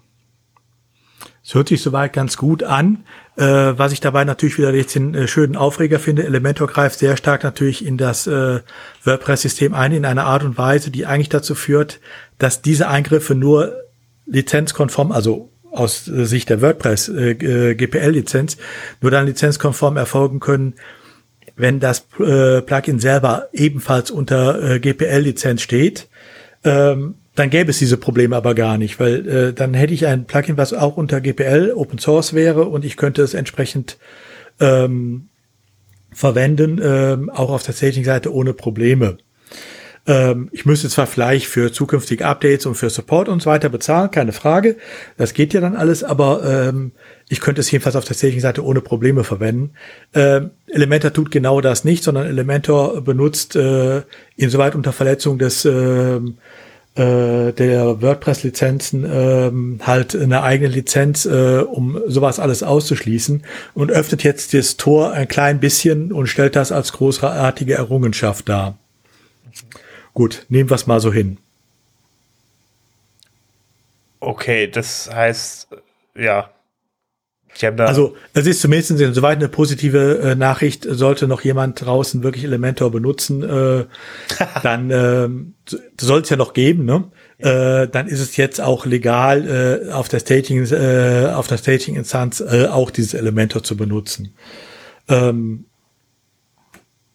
B: Es hört sich soweit ganz gut an. Äh, was ich dabei natürlich wieder jetzt den äh, schönen Aufreger finde, Elementor greift sehr stark natürlich in das äh, WordPress-System ein, in einer Art und Weise, die eigentlich dazu führt, dass diese Eingriffe nur lizenzkonform, also aus Sicht der WordPress äh, äh GPL-Lizenz nur dann lizenzkonform erfolgen können, wenn das äh, Plugin selber ebenfalls unter äh, GPL-Lizenz steht. Ähm, dann gäbe es diese Probleme aber gar nicht, weil äh, dann hätte ich ein Plugin, was auch unter GPL Open Source wäre und ich könnte es entsprechend ähm, verwenden, ähm, auch auf der Staging-Seite ohne Probleme. Ähm, ich müsste zwar vielleicht für zukünftige Updates und für Support und so weiter bezahlen, keine Frage. Das geht ja dann alles, aber ähm, ich könnte es jedenfalls auf der Staging-Seite ohne Probleme verwenden. Ähm, Elementor tut genau das nicht, sondern Elementor benutzt äh, insoweit unter Verletzung des äh, äh, der WordPress-Lizenzen ähm, halt eine eigene Lizenz, äh, um sowas alles auszuschließen und öffnet jetzt das Tor ein klein bisschen und stellt das als großartige Errungenschaft dar. Gut, nehmen wir es mal so hin.
A: Okay, das heißt, ja.
B: Also, es ist zumindest insoweit eine positive äh, Nachricht. Sollte noch jemand draußen wirklich Elementor benutzen, äh, dann äh, soll es ja noch geben, ne? Äh, dann ist es jetzt auch legal, äh, auf der Staging, äh, auf der Staging-Instanz äh, auch dieses Elementor zu benutzen. Ähm,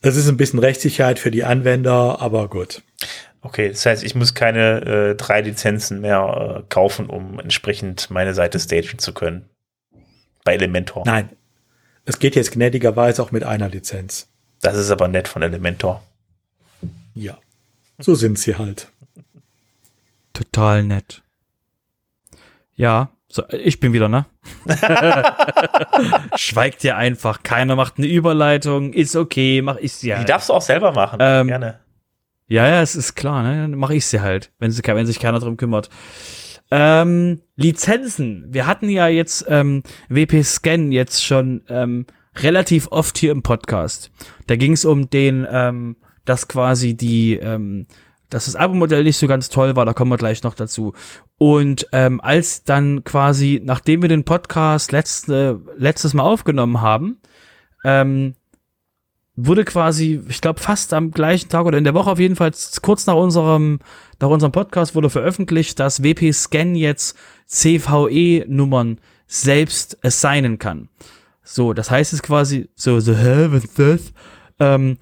B: das ist ein bisschen Rechtssicherheit für die Anwender, aber gut.
A: Okay, das heißt, ich muss keine äh, drei Lizenzen mehr äh, kaufen, um entsprechend meine Seite stagen zu können. Bei Elementor.
B: Nein. Es geht jetzt gnädigerweise auch mit einer Lizenz.
A: Das ist aber nett von Elementor.
B: Ja. So sind sie halt.
C: Total nett. Ja, so, ich bin wieder, ne? Schweigt ihr einfach. Keiner macht eine Überleitung. Ist okay, mach ich sie
A: halt. Die darfst du auch selber machen.
C: Ähm, Gerne. Ja, ja, es ist klar, ne? Dann mache ich sie halt, wenn, sie, wenn sich keiner drum kümmert. Ähm, Lizenzen. Wir hatten ja jetzt ähm, WP Scan jetzt schon ähm, relativ oft hier im Podcast. Da ging es um den, ähm, dass quasi die, ähm, dass das Abo-Modell nicht so ganz toll war, da kommen wir gleich noch dazu. Und ähm, als dann quasi, nachdem wir den Podcast letzte, letztes Mal aufgenommen haben, ähm, wurde quasi, ich glaube, fast am gleichen Tag oder in der Woche auf jeden Fall, kurz nach unserem, nach unserem Podcast wurde veröffentlicht, dass WP Scan jetzt CVE-Nummern selbst assignen kann. So, das heißt es quasi so, so, hä, was ist das? Ähm,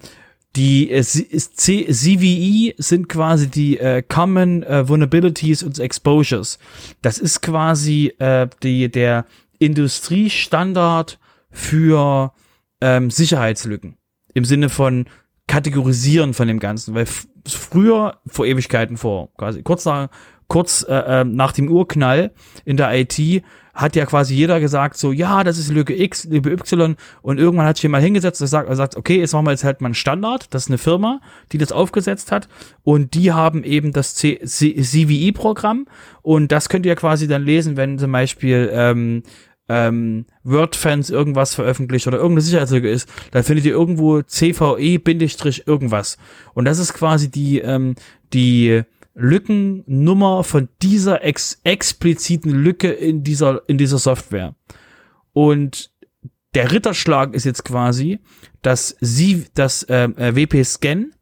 C: die äh, CVE sind quasi die äh, Common äh, Vulnerabilities und Exposures. Das ist quasi äh, die, der Industriestandard für ähm, Sicherheitslücken im Sinne von Kategorisieren von dem Ganzen, weil früher, vor Ewigkeiten vor, quasi kurz nach, kurz äh, ähm, nach dem Urknall in der IT, hat ja quasi jeder gesagt, so, ja, das ist Lücke X, Lücke Y, und irgendwann hat sich jemand hingesetzt und sagt, sagt, okay, jetzt machen wir jetzt halt mal einen Standard, das ist eine Firma, die das aufgesetzt hat, und die haben eben das CVE-Programm, und das könnt ihr quasi dann lesen, wenn zum Beispiel ähm, ähm, Word-Fans irgendwas veröffentlicht oder irgendeine Sicherheitslücke ist, dann findet ihr irgendwo CVE-irgendwas. Und das ist quasi die, ähm, die Lückennummer von dieser ex expliziten Lücke in dieser, in dieser Software. Und der Ritterschlag ist jetzt quasi, dass sie, das ähm, äh, WP Scan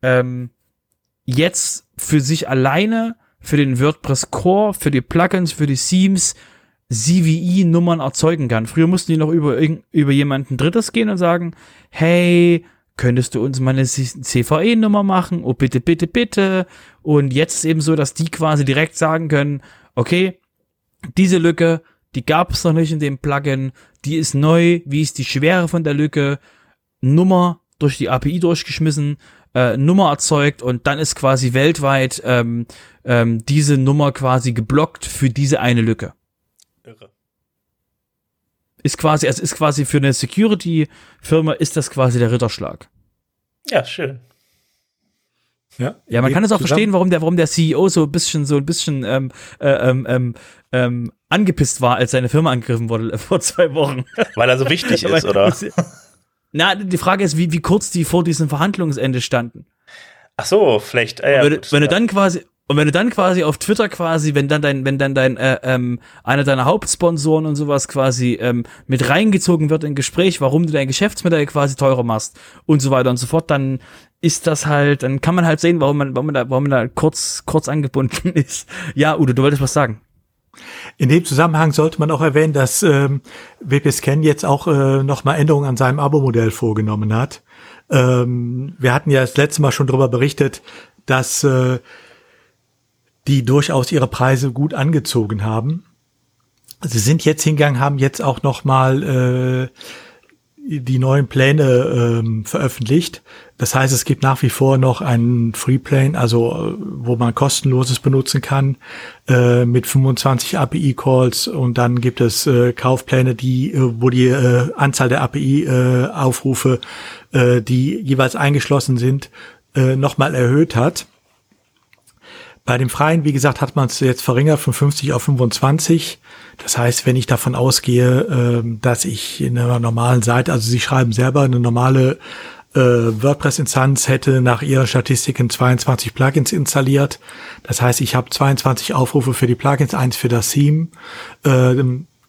C: ähm, jetzt für sich alleine, für den WordPress Core, für die Plugins, für die Themes, CVE-Nummern erzeugen kann. Früher mussten die noch über, über jemanden Drittes gehen und sagen, hey, könntest du uns mal eine CVE-Nummer machen? Oh, bitte, bitte, bitte. Und jetzt ist eben so, dass die quasi direkt sagen können, okay, diese Lücke, die gab es noch nicht in dem Plugin, die ist neu, wie ist die Schwere von der Lücke, Nummer durch die API durchgeschmissen, äh, Nummer erzeugt und dann ist quasi weltweit ähm, ähm, diese Nummer quasi geblockt für diese eine Lücke. Ist quasi, es ist quasi für eine Security-Firma ist das quasi der Ritterschlag.
A: Ja, schön.
C: Ja, ja man kann es auch zusammen. verstehen, warum der, warum der CEO so ein bisschen, so ein bisschen ähm, äh, ähm, ähm, ähm, angepisst war, als seine Firma angegriffen wurde vor zwei Wochen.
A: Weil er so wichtig ist, oder?
C: Na, die Frage ist, wie, wie kurz die vor diesem Verhandlungsende standen.
A: Ach so, vielleicht.
C: Äh, ja, wenn, gut, wenn ja. du dann quasi, und wenn du dann quasi auf Twitter quasi, wenn dann dein, wenn dann dein, äh, ähm, einer deiner Hauptsponsoren und sowas quasi ähm, mit reingezogen wird in Gespräch, warum du dein Geschäftsmodell quasi teurer machst und so weiter und so fort, dann ist das halt, dann kann man halt sehen, warum man, warum man da, warum man da kurz, kurz angebunden ist. Ja, Udo, du wolltest was sagen.
B: In dem Zusammenhang sollte man auch erwähnen, dass ähm, WP Scan jetzt auch äh, nochmal Änderungen an seinem Abo-Modell vorgenommen hat. Ähm, wir hatten ja das letzte Mal schon darüber berichtet, dass äh, die durchaus ihre Preise gut angezogen haben. Sie sind jetzt hingegangen, haben jetzt auch noch mal äh, die neuen Pläne ähm, veröffentlicht. Das heißt, es gibt nach wie vor noch einen Freeplane, also wo man kostenloses benutzen kann äh, mit 25 API-Calls und dann gibt es äh, Kaufpläne, die, äh, wo die äh, Anzahl der API-Aufrufe, äh, die jeweils eingeschlossen sind, äh, nochmal erhöht hat. Bei dem Freien, wie gesagt, hat man es jetzt verringert von 50 auf 25. Das heißt, wenn ich davon ausgehe, äh, dass ich in einer normalen Seite, also Sie schreiben selber eine normale äh, WordPress-Instanz hätte nach Ihren Statistiken 22 Plugins installiert. Das heißt, ich habe 22 Aufrufe für die Plugins, eins für das Theme. Äh,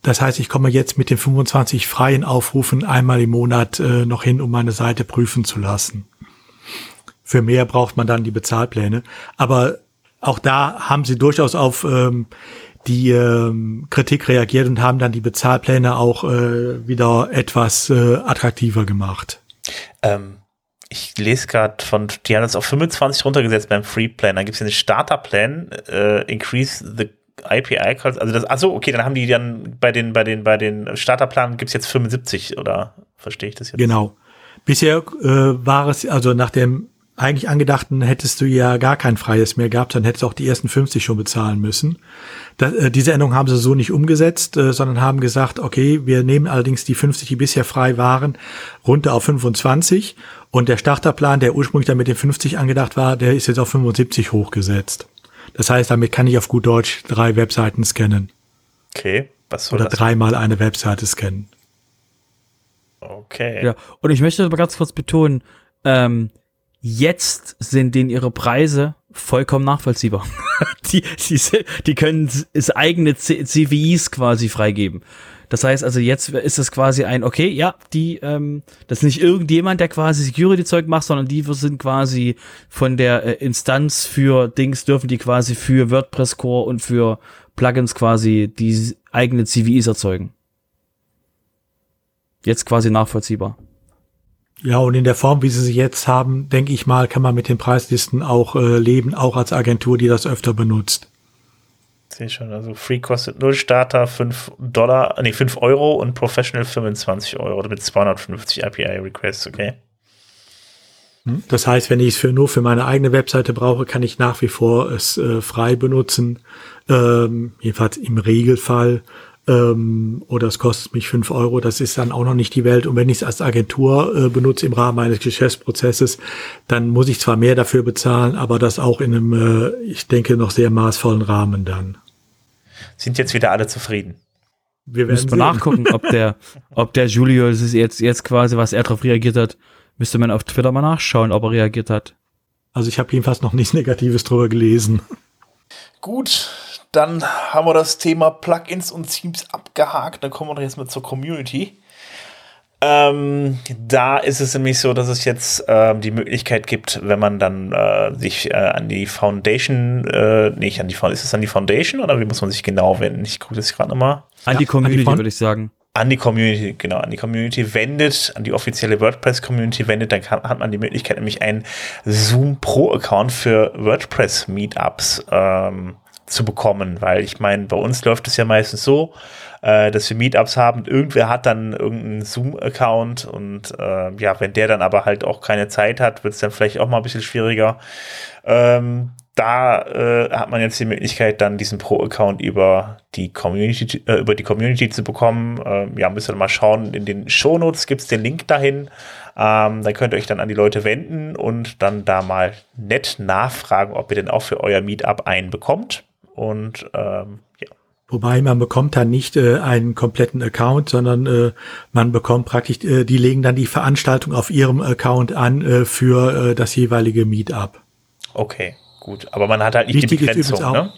B: das heißt, ich komme jetzt mit den 25 freien Aufrufen einmal im Monat äh, noch hin, um meine Seite prüfen zu lassen. Für mehr braucht man dann die Bezahlpläne. Aber auch da haben sie durchaus auf ähm, die ähm, Kritik reagiert und haben dann die Bezahlpläne auch äh, wieder etwas äh, attraktiver gemacht.
A: Ähm, ich lese gerade von, die haben das auf 25 runtergesetzt beim Free Plan. Dann gibt es einen Starter-Plan, äh, Increase the IPI Calls. Also das, achso, okay, dann haben die dann bei den, bei den, bei den Starterplan gibt es jetzt 75 oder verstehe ich das jetzt?
B: Genau. Bisher äh, war es, also nach dem eigentlich angedachten hättest du ja gar kein freies mehr gehabt, dann hättest du auch die ersten 50 schon bezahlen müssen. Das, äh, diese Änderung haben sie so nicht umgesetzt, äh, sondern haben gesagt, okay, wir nehmen allerdings die 50, die bisher frei waren, runter auf 25 und der Starterplan, der ursprünglich dann mit den 50 angedacht war, der ist jetzt auf 75 hochgesetzt. Das heißt, damit kann ich auf gut Deutsch drei Webseiten scannen.
A: Okay,
B: was soll Oder das? dreimal eine Webseite scannen.
C: Okay. Ja, und ich möchte aber ganz kurz betonen, ähm, jetzt sind denen ihre Preise vollkommen nachvollziehbar. die, die, die können es eigene CVIs quasi freigeben. Das heißt also, jetzt ist es quasi ein, okay, ja, die, ähm, das ist nicht irgendjemand, der quasi Security-Zeug macht, sondern die sind quasi von der äh, Instanz für Dings, dürfen die quasi für WordPress Core und für Plugins quasi die eigene CVIs erzeugen. Jetzt quasi nachvollziehbar.
B: Ja, und in der Form, wie sie sie jetzt haben, denke ich mal, kann man mit den Preislisten auch äh, leben, auch als Agentur, die das öfter benutzt.
A: Sehe schon, also Free kostet 0 Starter 5 Dollar, nee, 5 Euro und Professional 25 Euro mit 250 API-Requests, okay.
B: Hm? Das heißt, wenn ich es für, nur für meine eigene Webseite brauche, kann ich nach wie vor es äh, frei benutzen. Ähm, jedenfalls im Regelfall ähm, oder es kostet mich fünf Euro, das ist dann auch noch nicht die Welt. Und wenn ich es als Agentur äh, benutze im Rahmen eines Geschäftsprozesses, dann muss ich zwar mehr dafür bezahlen, aber das auch in einem, äh, ich denke, noch sehr maßvollen Rahmen dann.
A: Sind jetzt wieder alle zufrieden?
C: Wir werden mal nachgucken, ob der, ob der Julio, das ist jetzt, jetzt quasi, was er darauf reagiert hat, müsste man auf Twitter mal nachschauen, ob er reagiert hat.
B: Also ich habe jedenfalls noch nichts Negatives drüber gelesen.
A: Gut, dann haben wir das Thema Plugins und Themes abgehakt. Dann kommen wir doch jetzt mal zur Community. Ähm, da ist es nämlich so, dass es jetzt ähm, die Möglichkeit gibt, wenn man dann äh, sich äh, an die Foundation, äh, nicht an die Foundation, ist es an die Foundation oder wie muss man sich genau wenden? Ich gucke das gerade nochmal.
C: An die Community, würde ich sagen.
A: An die Community, genau, an die Community wendet, an die offizielle WordPress-Community wendet, dann kann, hat man die Möglichkeit, nämlich einen Zoom Pro-Account für WordPress-Meetups ähm, zu bekommen, weil ich meine, bei uns läuft es ja meistens so, äh, dass wir Meetups haben, irgendwer hat dann irgendeinen Zoom-Account und äh, ja, wenn der dann aber halt auch keine Zeit hat, wird es dann vielleicht auch mal ein bisschen schwieriger. Ähm, da äh, hat man jetzt die Möglichkeit, dann diesen Pro-Account über die Community, äh, über die Community zu bekommen. Ähm, ja, müsst ihr mal schauen. In den Shownotes gibt es den Link dahin. Ähm, da könnt ihr euch dann an die Leute wenden und dann da mal nett nachfragen, ob ihr denn auch für euer Meetup einen bekommt. Und ähm, ja.
B: Wobei man bekommt dann nicht äh, einen kompletten Account, sondern äh, man bekommt praktisch, äh, die legen dann die Veranstaltung auf ihrem Account an äh, für äh, das jeweilige Meetup.
A: Okay, gut. Aber man hat halt nicht Wichtig die Begrenzung, auch, ne?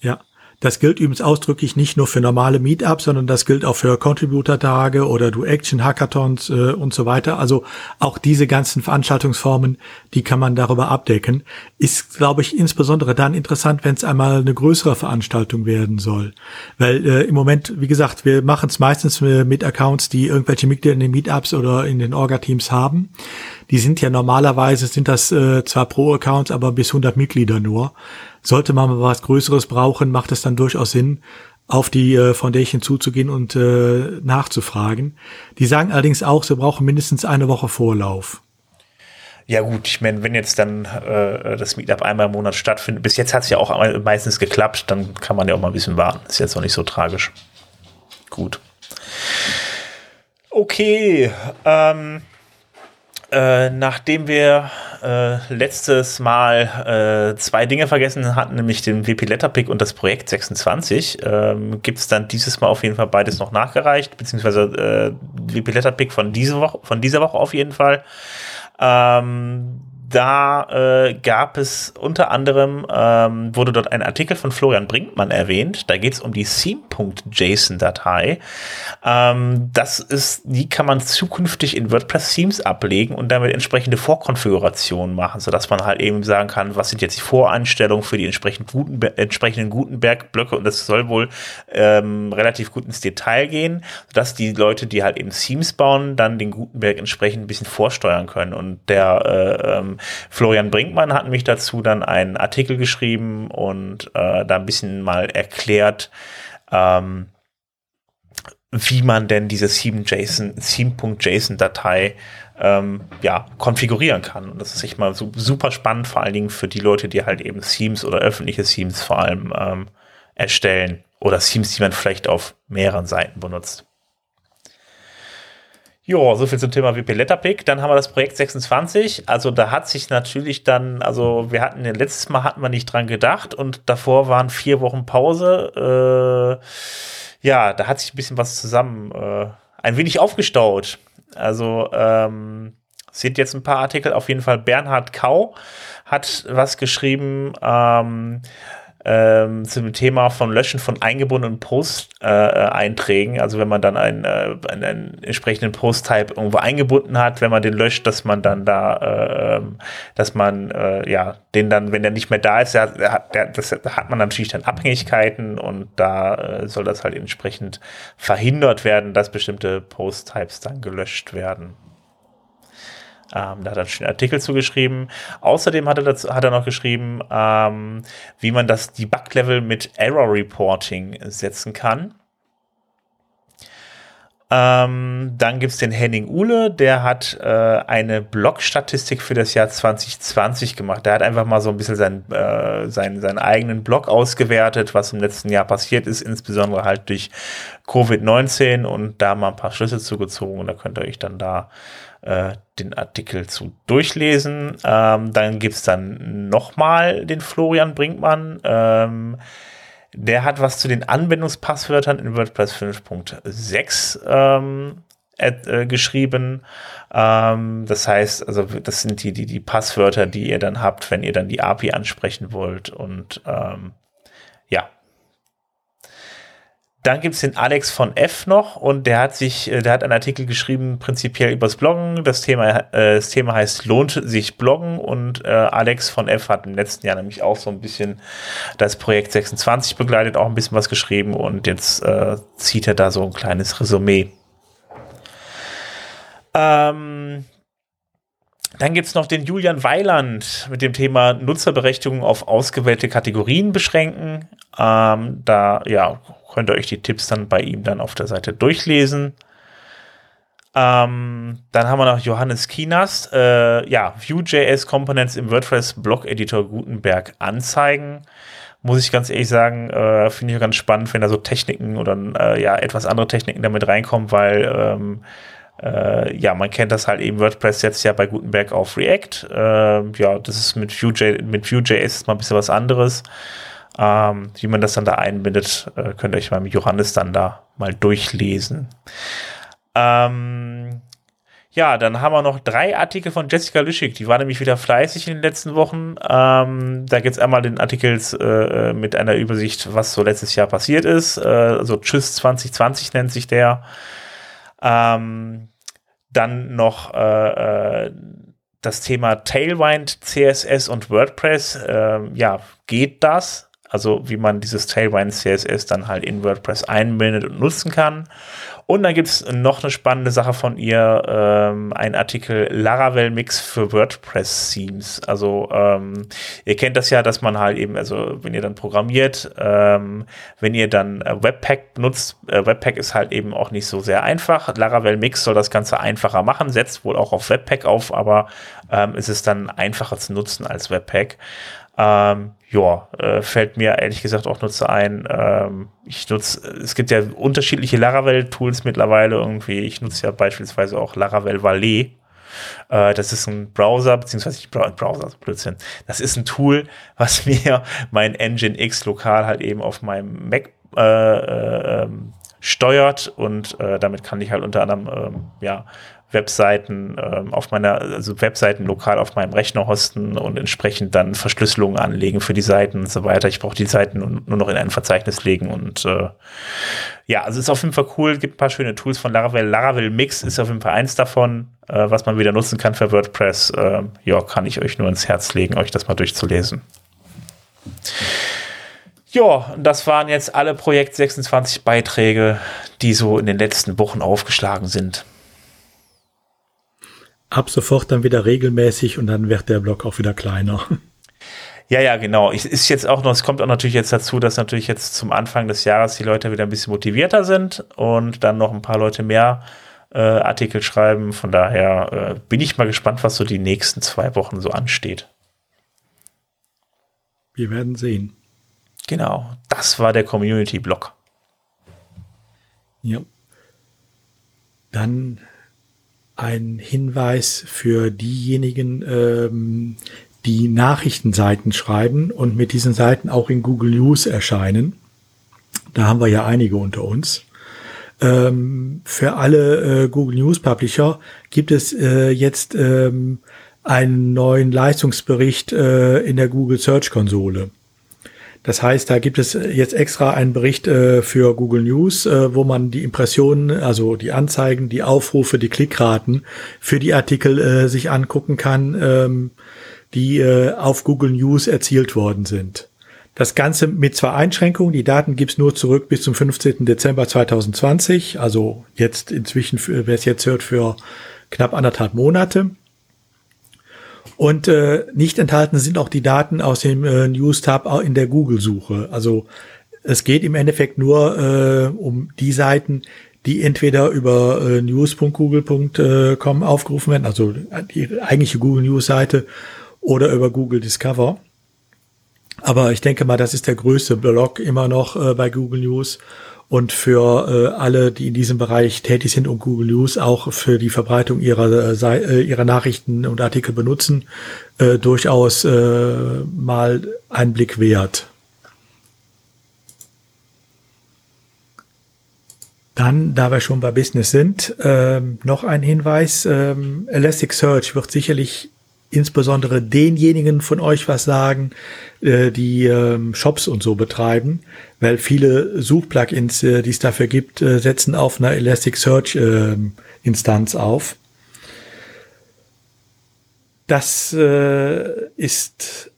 B: Ja. Das gilt übrigens ausdrücklich nicht nur für normale Meetups, sondern das gilt auch für Contributor-Tage oder Do Action Hackathons äh, und so weiter. Also auch diese ganzen Veranstaltungsformen, die kann man darüber abdecken. Ist, glaube ich, insbesondere dann interessant, wenn es einmal eine größere Veranstaltung werden soll. Weil äh, im Moment, wie gesagt, wir machen es meistens mit Accounts, die irgendwelche Mitglieder in den Meetups oder in den Orga-Teams haben. Die sind ja normalerweise, sind das äh, zwar Pro-Accounts, aber bis 100 Mitglieder nur. Sollte man mal was Größeres brauchen, macht es dann durchaus Sinn, auf die äh, Foundation zuzugehen und äh, nachzufragen. Die sagen allerdings auch, sie brauchen mindestens eine Woche Vorlauf.
A: Ja gut, ich meine, wenn jetzt dann äh, das Meetup einmal im Monat stattfindet, bis jetzt hat es ja auch meistens geklappt, dann kann man ja auch mal ein bisschen warten. Ist jetzt auch nicht so tragisch. Gut. Okay, ähm, äh, nachdem wir äh, letztes Mal äh, zwei Dinge vergessen hatten, nämlich den WP Letterpick und das Projekt 26, ähm, gibt es dann dieses Mal auf jeden Fall beides noch nachgereicht, beziehungsweise äh, WP Letterpick von, diese Woche, von dieser Woche auf jeden Fall. Ähm, da äh, gab es unter anderem, ähm, wurde dort ein Artikel von Florian Brinkmann erwähnt. Da geht es um die Theme.json-Datei. Ähm, das ist, die kann man zukünftig in WordPress-Themes ablegen und damit entsprechende Vorkonfigurationen machen, sodass man halt eben sagen kann, was sind jetzt die Voreinstellungen für die entsprechend guten, entsprechenden Gutenberg-Blöcke und das soll wohl ähm, relativ gut ins Detail gehen, dass die Leute, die halt eben Themes bauen, dann den Gutenberg entsprechend ein bisschen vorsteuern können. Und der äh, Florian Brinkmann hat mich dazu dann einen Artikel geschrieben und äh, da ein bisschen mal erklärt, ähm, wie man denn diese Theme.json-Datei ähm, ja, konfigurieren kann. Und das ist echt mal super spannend, vor allen Dingen für die Leute, die halt eben Themes oder öffentliche Themes vor allem ähm, erstellen oder Themes, die man vielleicht auf mehreren Seiten benutzt. Ja, so viel zum Thema WP Letterpick. Dann haben wir das Projekt 26. Also da hat sich natürlich dann, also wir hatten letztes Mal hatten wir nicht dran gedacht und davor waren vier Wochen Pause. Äh, ja, da hat sich ein bisschen was zusammen, äh, ein wenig aufgestaut. Also ähm, sind jetzt ein paar Artikel. Auf jeden Fall Bernhard Kau hat was geschrieben. Ähm, ähm, zum Thema von Löschen von eingebundenen Post-Einträgen. Äh, also wenn man dann einen, äh, einen, einen entsprechenden Post-Type irgendwo eingebunden hat, wenn man den löscht, dass man dann da, äh, dass man äh, ja den dann, wenn der nicht mehr da ist, der, der das, da hat man natürlich dann Abhängigkeiten und da äh, soll das halt entsprechend verhindert werden, dass bestimmte Post-Types dann gelöscht werden. Ähm, da hat er einen Artikel zugeschrieben. Außerdem hat er, dazu, hat er noch geschrieben, ähm, wie man das Debug-Level mit Error Reporting setzen kann. Ähm, dann gibt es den Henning Uhle, der hat äh, eine Blog-Statistik für das Jahr 2020 gemacht. Der hat einfach mal so ein bisschen sein, äh, sein, seinen eigenen Blog ausgewertet, was im letzten Jahr passiert ist, insbesondere halt durch Covid-19 und da mal ein paar Schlüsse zugezogen. Und da könnt ihr euch dann da äh, den Artikel zu durchlesen. Ähm, dann gibt's dann nochmal den Florian Brinkmann. Ähm, der hat was zu den Anwendungspasswörtern in WordPress 5.6 ähm, äh, geschrieben. Ähm, das heißt, also das sind die, die, die Passwörter, die ihr dann habt, wenn ihr dann die API ansprechen wollt. Und ähm, ja, dann gibt es den Alex von F noch und der hat sich, äh, der hat einen Artikel geschrieben, prinzipiell übers Bloggen. Das Thema, äh, das Thema heißt Lohnt sich Bloggen und äh, Alex von F hat im letzten Jahr nämlich auch so ein bisschen das Projekt 26 begleitet, auch ein bisschen was geschrieben und jetzt äh, zieht er da so ein kleines Resümee. Ähm, dann gibt's noch den Julian Weiland mit dem Thema Nutzerberechtigung auf ausgewählte Kategorien beschränken. Ähm, da ja, könnt ihr euch die Tipps dann bei ihm dann auf der Seite durchlesen. Ähm, dann haben wir noch Johannes Kinas, äh, ja, Vue.js Components im WordPress Blog Editor Gutenberg anzeigen. Muss ich ganz ehrlich sagen, äh, finde ich ganz spannend, wenn da so Techniken oder äh, ja etwas andere Techniken damit reinkommen, weil ähm, äh, ja, man kennt das halt eben WordPress jetzt ja bei Gutenberg auf React. Äh, ja, das ist mit Vue.js mit Vue.js mal ein bisschen was anderes. Ähm, wie man das dann da einbindet, äh, könnt ihr euch beim Johannes dann da mal durchlesen. Ähm, ja, dann haben wir noch drei Artikel von Jessica Lüschig. Die war nämlich wieder fleißig in den letzten Wochen. Ähm, da gibt es einmal den Artikel äh, mit einer Übersicht, was so letztes Jahr passiert ist. Äh, also Tschüss 2020 nennt sich der. Ähm, dann noch äh, äh das Thema Tailwind, CSS und WordPress. Ähm, ja, geht das? Also wie man dieses Tailwind CSS dann halt in WordPress einbindet und nutzen kann. Und dann gibt es noch eine spannende Sache von ihr, ähm, ein Artikel Laravel Mix für WordPress Themes. Also ähm, ihr kennt das ja, dass man halt eben, also wenn ihr dann programmiert, ähm, wenn ihr dann äh, Webpack benutzt, äh, Webpack ist halt eben auch nicht so sehr einfach. Laravel Mix soll das Ganze einfacher machen, setzt wohl auch auf Webpack auf, aber ähm, ist es dann einfacher zu nutzen als Webpack. Ähm, ja, äh, fällt mir ehrlich gesagt auch nutze ein. Ähm, ich nutze, es gibt ja unterschiedliche Laravel-Tools mittlerweile irgendwie. Ich nutze ja beispielsweise auch Laravel Valet. Äh, das ist ein Browser, beziehungsweise nicht Browser, Blödsinn. Das ist ein Tool, was mir mein Engine X lokal halt eben auf meinem Mac äh, äh, ähm, steuert und äh, damit kann ich halt unter anderem ähm, ja Webseiten äh, auf meiner, also Webseiten lokal auf meinem Rechner hosten und entsprechend dann Verschlüsselungen anlegen für die Seiten und so weiter. Ich brauche die Seiten nur noch in ein Verzeichnis legen und äh, ja, also ist auf jeden Fall cool. Gibt ein paar schöne Tools von Laravel. Laravel Mix ist auf jeden Fall eins davon, äh, was man wieder nutzen kann für WordPress. Äh, ja, kann ich euch nur ins Herz legen, euch das mal durchzulesen. Ja, das waren jetzt alle Projekt 26 Beiträge, die so in den letzten Wochen aufgeschlagen sind.
B: Ab sofort dann wieder regelmäßig und dann wird der Blog auch wieder kleiner.
A: Ja, ja, genau. Es ist jetzt auch noch, es kommt auch natürlich jetzt dazu, dass natürlich jetzt zum Anfang des Jahres die Leute wieder ein bisschen motivierter sind und dann noch ein paar Leute mehr äh, Artikel schreiben. Von daher äh, bin ich mal gespannt, was so die nächsten zwei Wochen so ansteht.
B: Wir werden sehen.
A: Genau, das war der Community-Blog.
B: Ja. Dann ein Hinweis für diejenigen, ähm, die Nachrichtenseiten schreiben und mit diesen Seiten auch in Google News erscheinen. Da haben wir ja einige unter uns. Ähm, für alle äh, Google News Publisher gibt es äh, jetzt ähm, einen neuen Leistungsbericht äh, in der Google Search Konsole. Das heißt, da gibt es jetzt extra einen Bericht äh, für Google News, äh, wo man die Impressionen, also die Anzeigen, die Aufrufe, die Klickraten für die Artikel äh, sich angucken kann, ähm, die äh, auf Google News erzielt worden sind. Das Ganze mit zwei Einschränkungen. Die Daten gibt's nur zurück bis zum 15. Dezember 2020. Also jetzt inzwischen, wer es jetzt hört, für knapp anderthalb Monate. Und äh, nicht enthalten sind auch die Daten aus dem äh, News-Tab in der Google-Suche. Also es geht im Endeffekt nur äh, um die Seiten, die entweder über äh, news.google.com aufgerufen werden, also die eigentliche Google News-Seite, oder über Google Discover. Aber ich denke mal, das ist der größte Blog immer noch äh, bei Google News und für äh, alle, die in diesem Bereich tätig sind und Google News auch für die Verbreitung ihrer, äh, ihrer Nachrichten und Artikel benutzen, äh, durchaus äh, mal einen Blick wert. Dann, da wir schon bei Business sind, ähm, noch ein Hinweis. Ähm, Elasticsearch wird sicherlich insbesondere denjenigen von euch was sagen, äh, die ähm, Shops und so betreiben, weil viele Suchplugins, äh, die es dafür gibt, äh, setzen auf einer Elasticsearch äh, Instanz auf. Das ist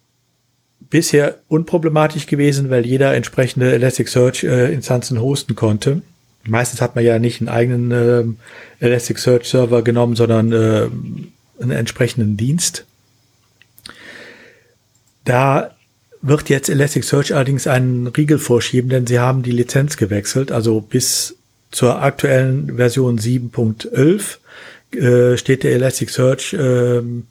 B: bisher unproblematisch gewesen, weil jeder entsprechende Elasticsearch äh, Instanzen hosten konnte. Meistens hat man ja nicht einen eigenen äh, Elasticsearch Server genommen, sondern äh, einen entsprechenden Dienst. Da wird jetzt Elasticsearch allerdings einen Riegel vorschieben, denn sie haben die Lizenz gewechselt. Also bis zur aktuellen Version 7.11 äh, steht der Elasticsearch ähm,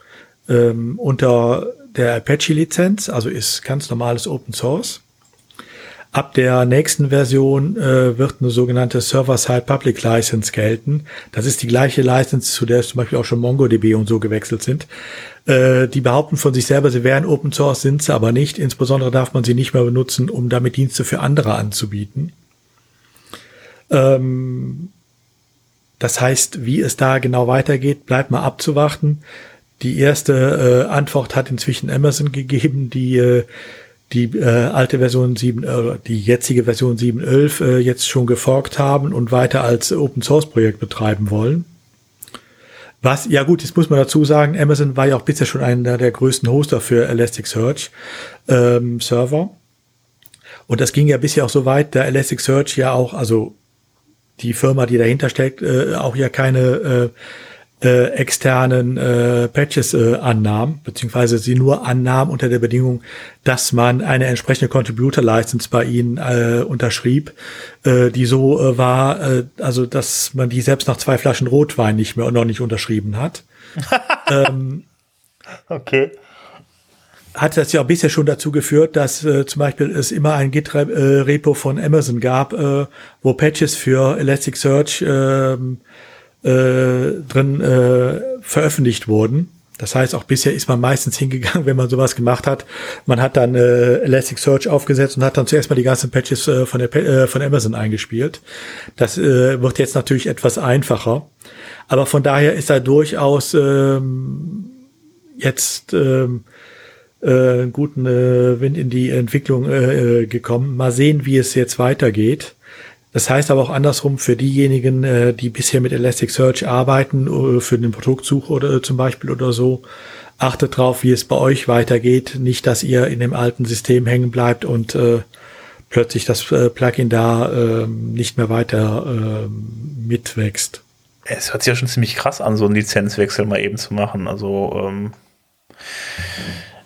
B: ähm, unter der Apache-Lizenz, also ist ganz normales Open Source. Ab der nächsten Version äh, wird eine sogenannte Server-Side Public License gelten. Das ist die gleiche License, zu der zum Beispiel auch schon MongoDB und so gewechselt sind. Äh, die behaupten von sich selber, sie wären Open Source, sind sie aber nicht. Insbesondere darf man sie nicht mehr benutzen, um damit Dienste für andere anzubieten. Ähm, das heißt, wie es da genau weitergeht, bleibt mal abzuwarten. Die erste äh, Antwort hat inzwischen Amazon gegeben, die äh, die äh, alte Version 7, äh, die jetzige Version 7.11 äh, jetzt schon geforkt haben und weiter als Open Source Projekt betreiben wollen. Was, ja gut, jetzt muss man dazu sagen, Amazon war ja auch bisher schon einer der größten Hoster für Elasticsearch ähm, Server. Und das ging ja bisher auch so weit, da Elasticsearch ja auch, also die Firma, die dahinter steckt, äh, auch ja keine äh, äh, externen äh, Patches äh, annahm, beziehungsweise sie nur annahm unter der Bedingung, dass man eine entsprechende Contributor License bei ihnen äh, unterschrieb, äh, die so äh, war, äh, also dass man die selbst nach zwei Flaschen Rotwein nicht mehr noch nicht unterschrieben hat. ähm,
A: okay
B: hat das ja auch bisher schon dazu geführt, dass äh, zum Beispiel es immer ein Git-Repo äh, von Amazon gab, äh, wo Patches für Elasticsearch ähm, äh, drin äh, veröffentlicht wurden. Das heißt, auch bisher ist man meistens hingegangen, wenn man sowas gemacht hat. Man hat dann äh, Elasticsearch aufgesetzt und hat dann zuerst mal die ganzen Patches äh, von, der, äh, von Amazon eingespielt. Das äh, wird jetzt natürlich etwas einfacher. Aber von daher ist da durchaus ähm, jetzt ähm, äh, einen guten äh, Wind in die Entwicklung äh, äh gekommen. Mal sehen, wie es jetzt weitergeht. Das heißt aber auch andersrum für diejenigen, äh, die bisher mit Elasticsearch arbeiten, äh, für den Produktsuch oder äh, zum Beispiel oder so, achtet drauf, wie es bei euch weitergeht. Nicht, dass ihr in dem alten System hängen bleibt und äh, plötzlich das äh, Plugin da äh, nicht mehr weiter äh, mitwächst.
A: Es hört sich ja schon ziemlich krass an, so einen Lizenzwechsel mal eben zu machen. Also ähm,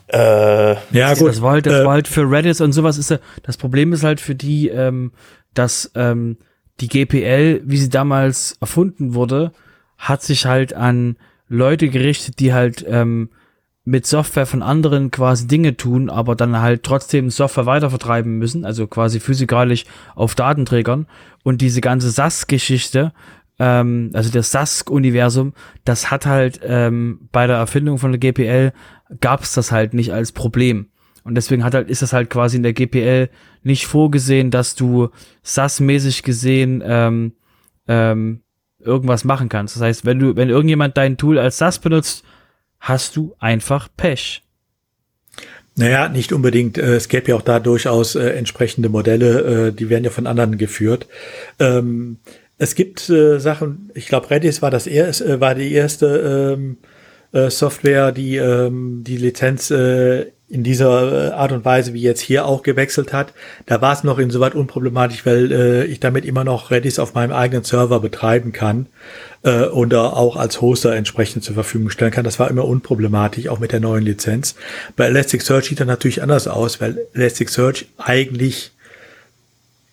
C: äh, ja gut, das war halt, das äh, war halt für Redis und sowas ist ja, das Problem ist halt für die ähm, dass ähm, die GPL, wie sie damals erfunden wurde, hat sich halt an Leute gerichtet, die halt ähm, mit Software von anderen quasi Dinge tun, aber dann halt trotzdem Software weitervertreiben müssen, also quasi physikalisch auf Datenträgern. Und diese ganze SAS-Geschichte, ähm, also das SAS-Universum, das hat halt ähm, bei der Erfindung von der GPL gab es das halt nicht als Problem. Und deswegen hat halt, ist das halt quasi in der GPL nicht vorgesehen, dass du SAS-mäßig gesehen ähm, ähm, irgendwas machen kannst. Das heißt, wenn du, wenn irgendjemand dein Tool als SAS benutzt, hast du einfach Pech.
B: Naja, nicht unbedingt. Äh, es gäbe ja auch da durchaus äh, entsprechende Modelle, äh, die werden ja von anderen geführt. Ähm, es gibt äh, Sachen, ich glaube, Redis war das erste, äh, war die erste ähm, äh, Software, die ähm, die Lizenz äh, in dieser äh, Art und Weise, wie jetzt hier auch gewechselt hat. Da war es noch insoweit unproblematisch, weil äh, ich damit immer noch Redis auf meinem eigenen Server betreiben kann äh, und auch als Hoster entsprechend zur Verfügung stellen kann. Das war immer unproblematisch, auch mit der neuen Lizenz. Bei Elasticsearch sieht das natürlich anders aus, weil Elasticsearch eigentlich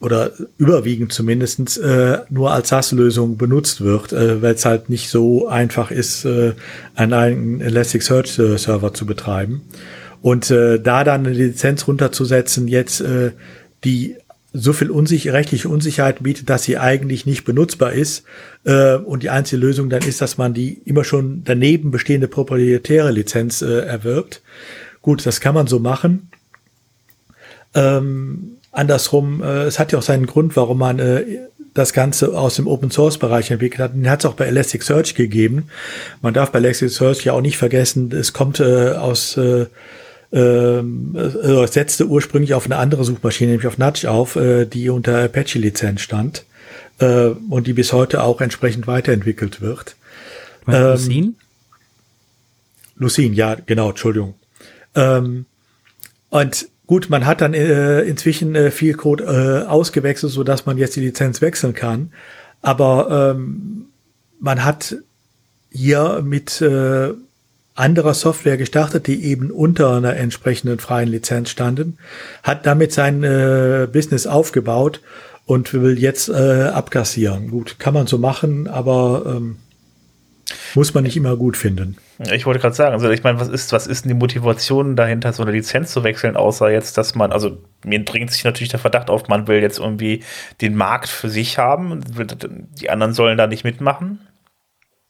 B: oder überwiegend zumindestens äh, nur als SaaS-Lösung benutzt wird, äh, weil es halt nicht so einfach ist, äh, einen eigenen Elasticsearch-Server zu betreiben. Und äh, da dann eine Lizenz runterzusetzen, jetzt äh, die so viel unsich rechtliche Unsicherheit bietet, dass sie eigentlich nicht benutzbar ist. Äh, und die einzige Lösung dann ist, dass man die immer schon daneben bestehende proprietäre Lizenz äh, erwirbt. Gut, das kann man so machen. Ähm, andersrum, äh, es hat ja auch seinen Grund, warum man äh, das Ganze aus dem Open Source Bereich entwickelt hat. Den hat es auch bei Elasticsearch gegeben. Man darf bei Elasticsearch ja auch nicht vergessen, es kommt äh, aus äh, ähm, äh, setzte ursprünglich auf eine andere Suchmaschine, nämlich auf Nudge auf, äh, die unter Apache-Lizenz stand äh, und die bis heute auch entsprechend weiterentwickelt wird. Ähm, Lucene? Lucene, ja, genau, Entschuldigung. Ähm, und gut, man hat dann äh, inzwischen äh, viel Code äh, ausgewechselt, so dass man jetzt die Lizenz wechseln kann. Aber ähm, man hat hier mit äh, anderer Software gestartet, die eben unter einer entsprechenden freien Lizenz standen, hat damit sein äh, Business aufgebaut und will jetzt äh, abkassieren. Gut, kann man so machen, aber ähm, muss man nicht immer gut finden.
A: Ich wollte gerade sagen, also ich meine, was ist, was ist denn die Motivation dahinter, so eine Lizenz zu wechseln, außer jetzt, dass man, also mir dringt sich natürlich der Verdacht auf, man will jetzt irgendwie den Markt für sich haben, die anderen sollen da nicht mitmachen.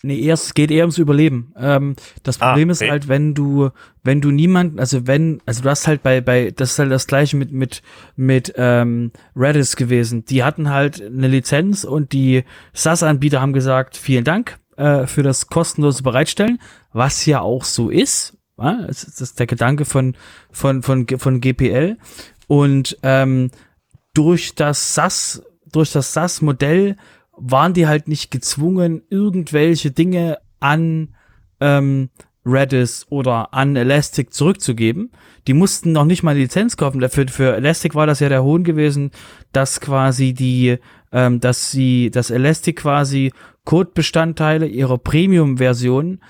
C: Nee, erst geht eher ums Überleben. Ähm, das ah, Problem ah, okay. ist halt, wenn du, wenn du niemanden, also wenn, also du hast halt bei, bei, das ist halt das gleiche mit, mit, mit ähm, Redis gewesen. Die hatten halt eine Lizenz und die SaaS-Anbieter haben gesagt, vielen Dank äh, für das kostenlose Bereitstellen, was ja auch so ist. Ja? Das ist der Gedanke von, von, von, von GPL. Und ähm, durch das SaaS, durch das SaaS-Modell waren die halt nicht gezwungen, irgendwelche Dinge an ähm, Redis oder an Elastic zurückzugeben. Die mussten noch nicht mal eine Lizenz kaufen. Für, für Elastic war das ja der Hohn gewesen, dass quasi die, ähm, dass sie, dass Elastic quasi Codebestandteile ihrer Premium-Version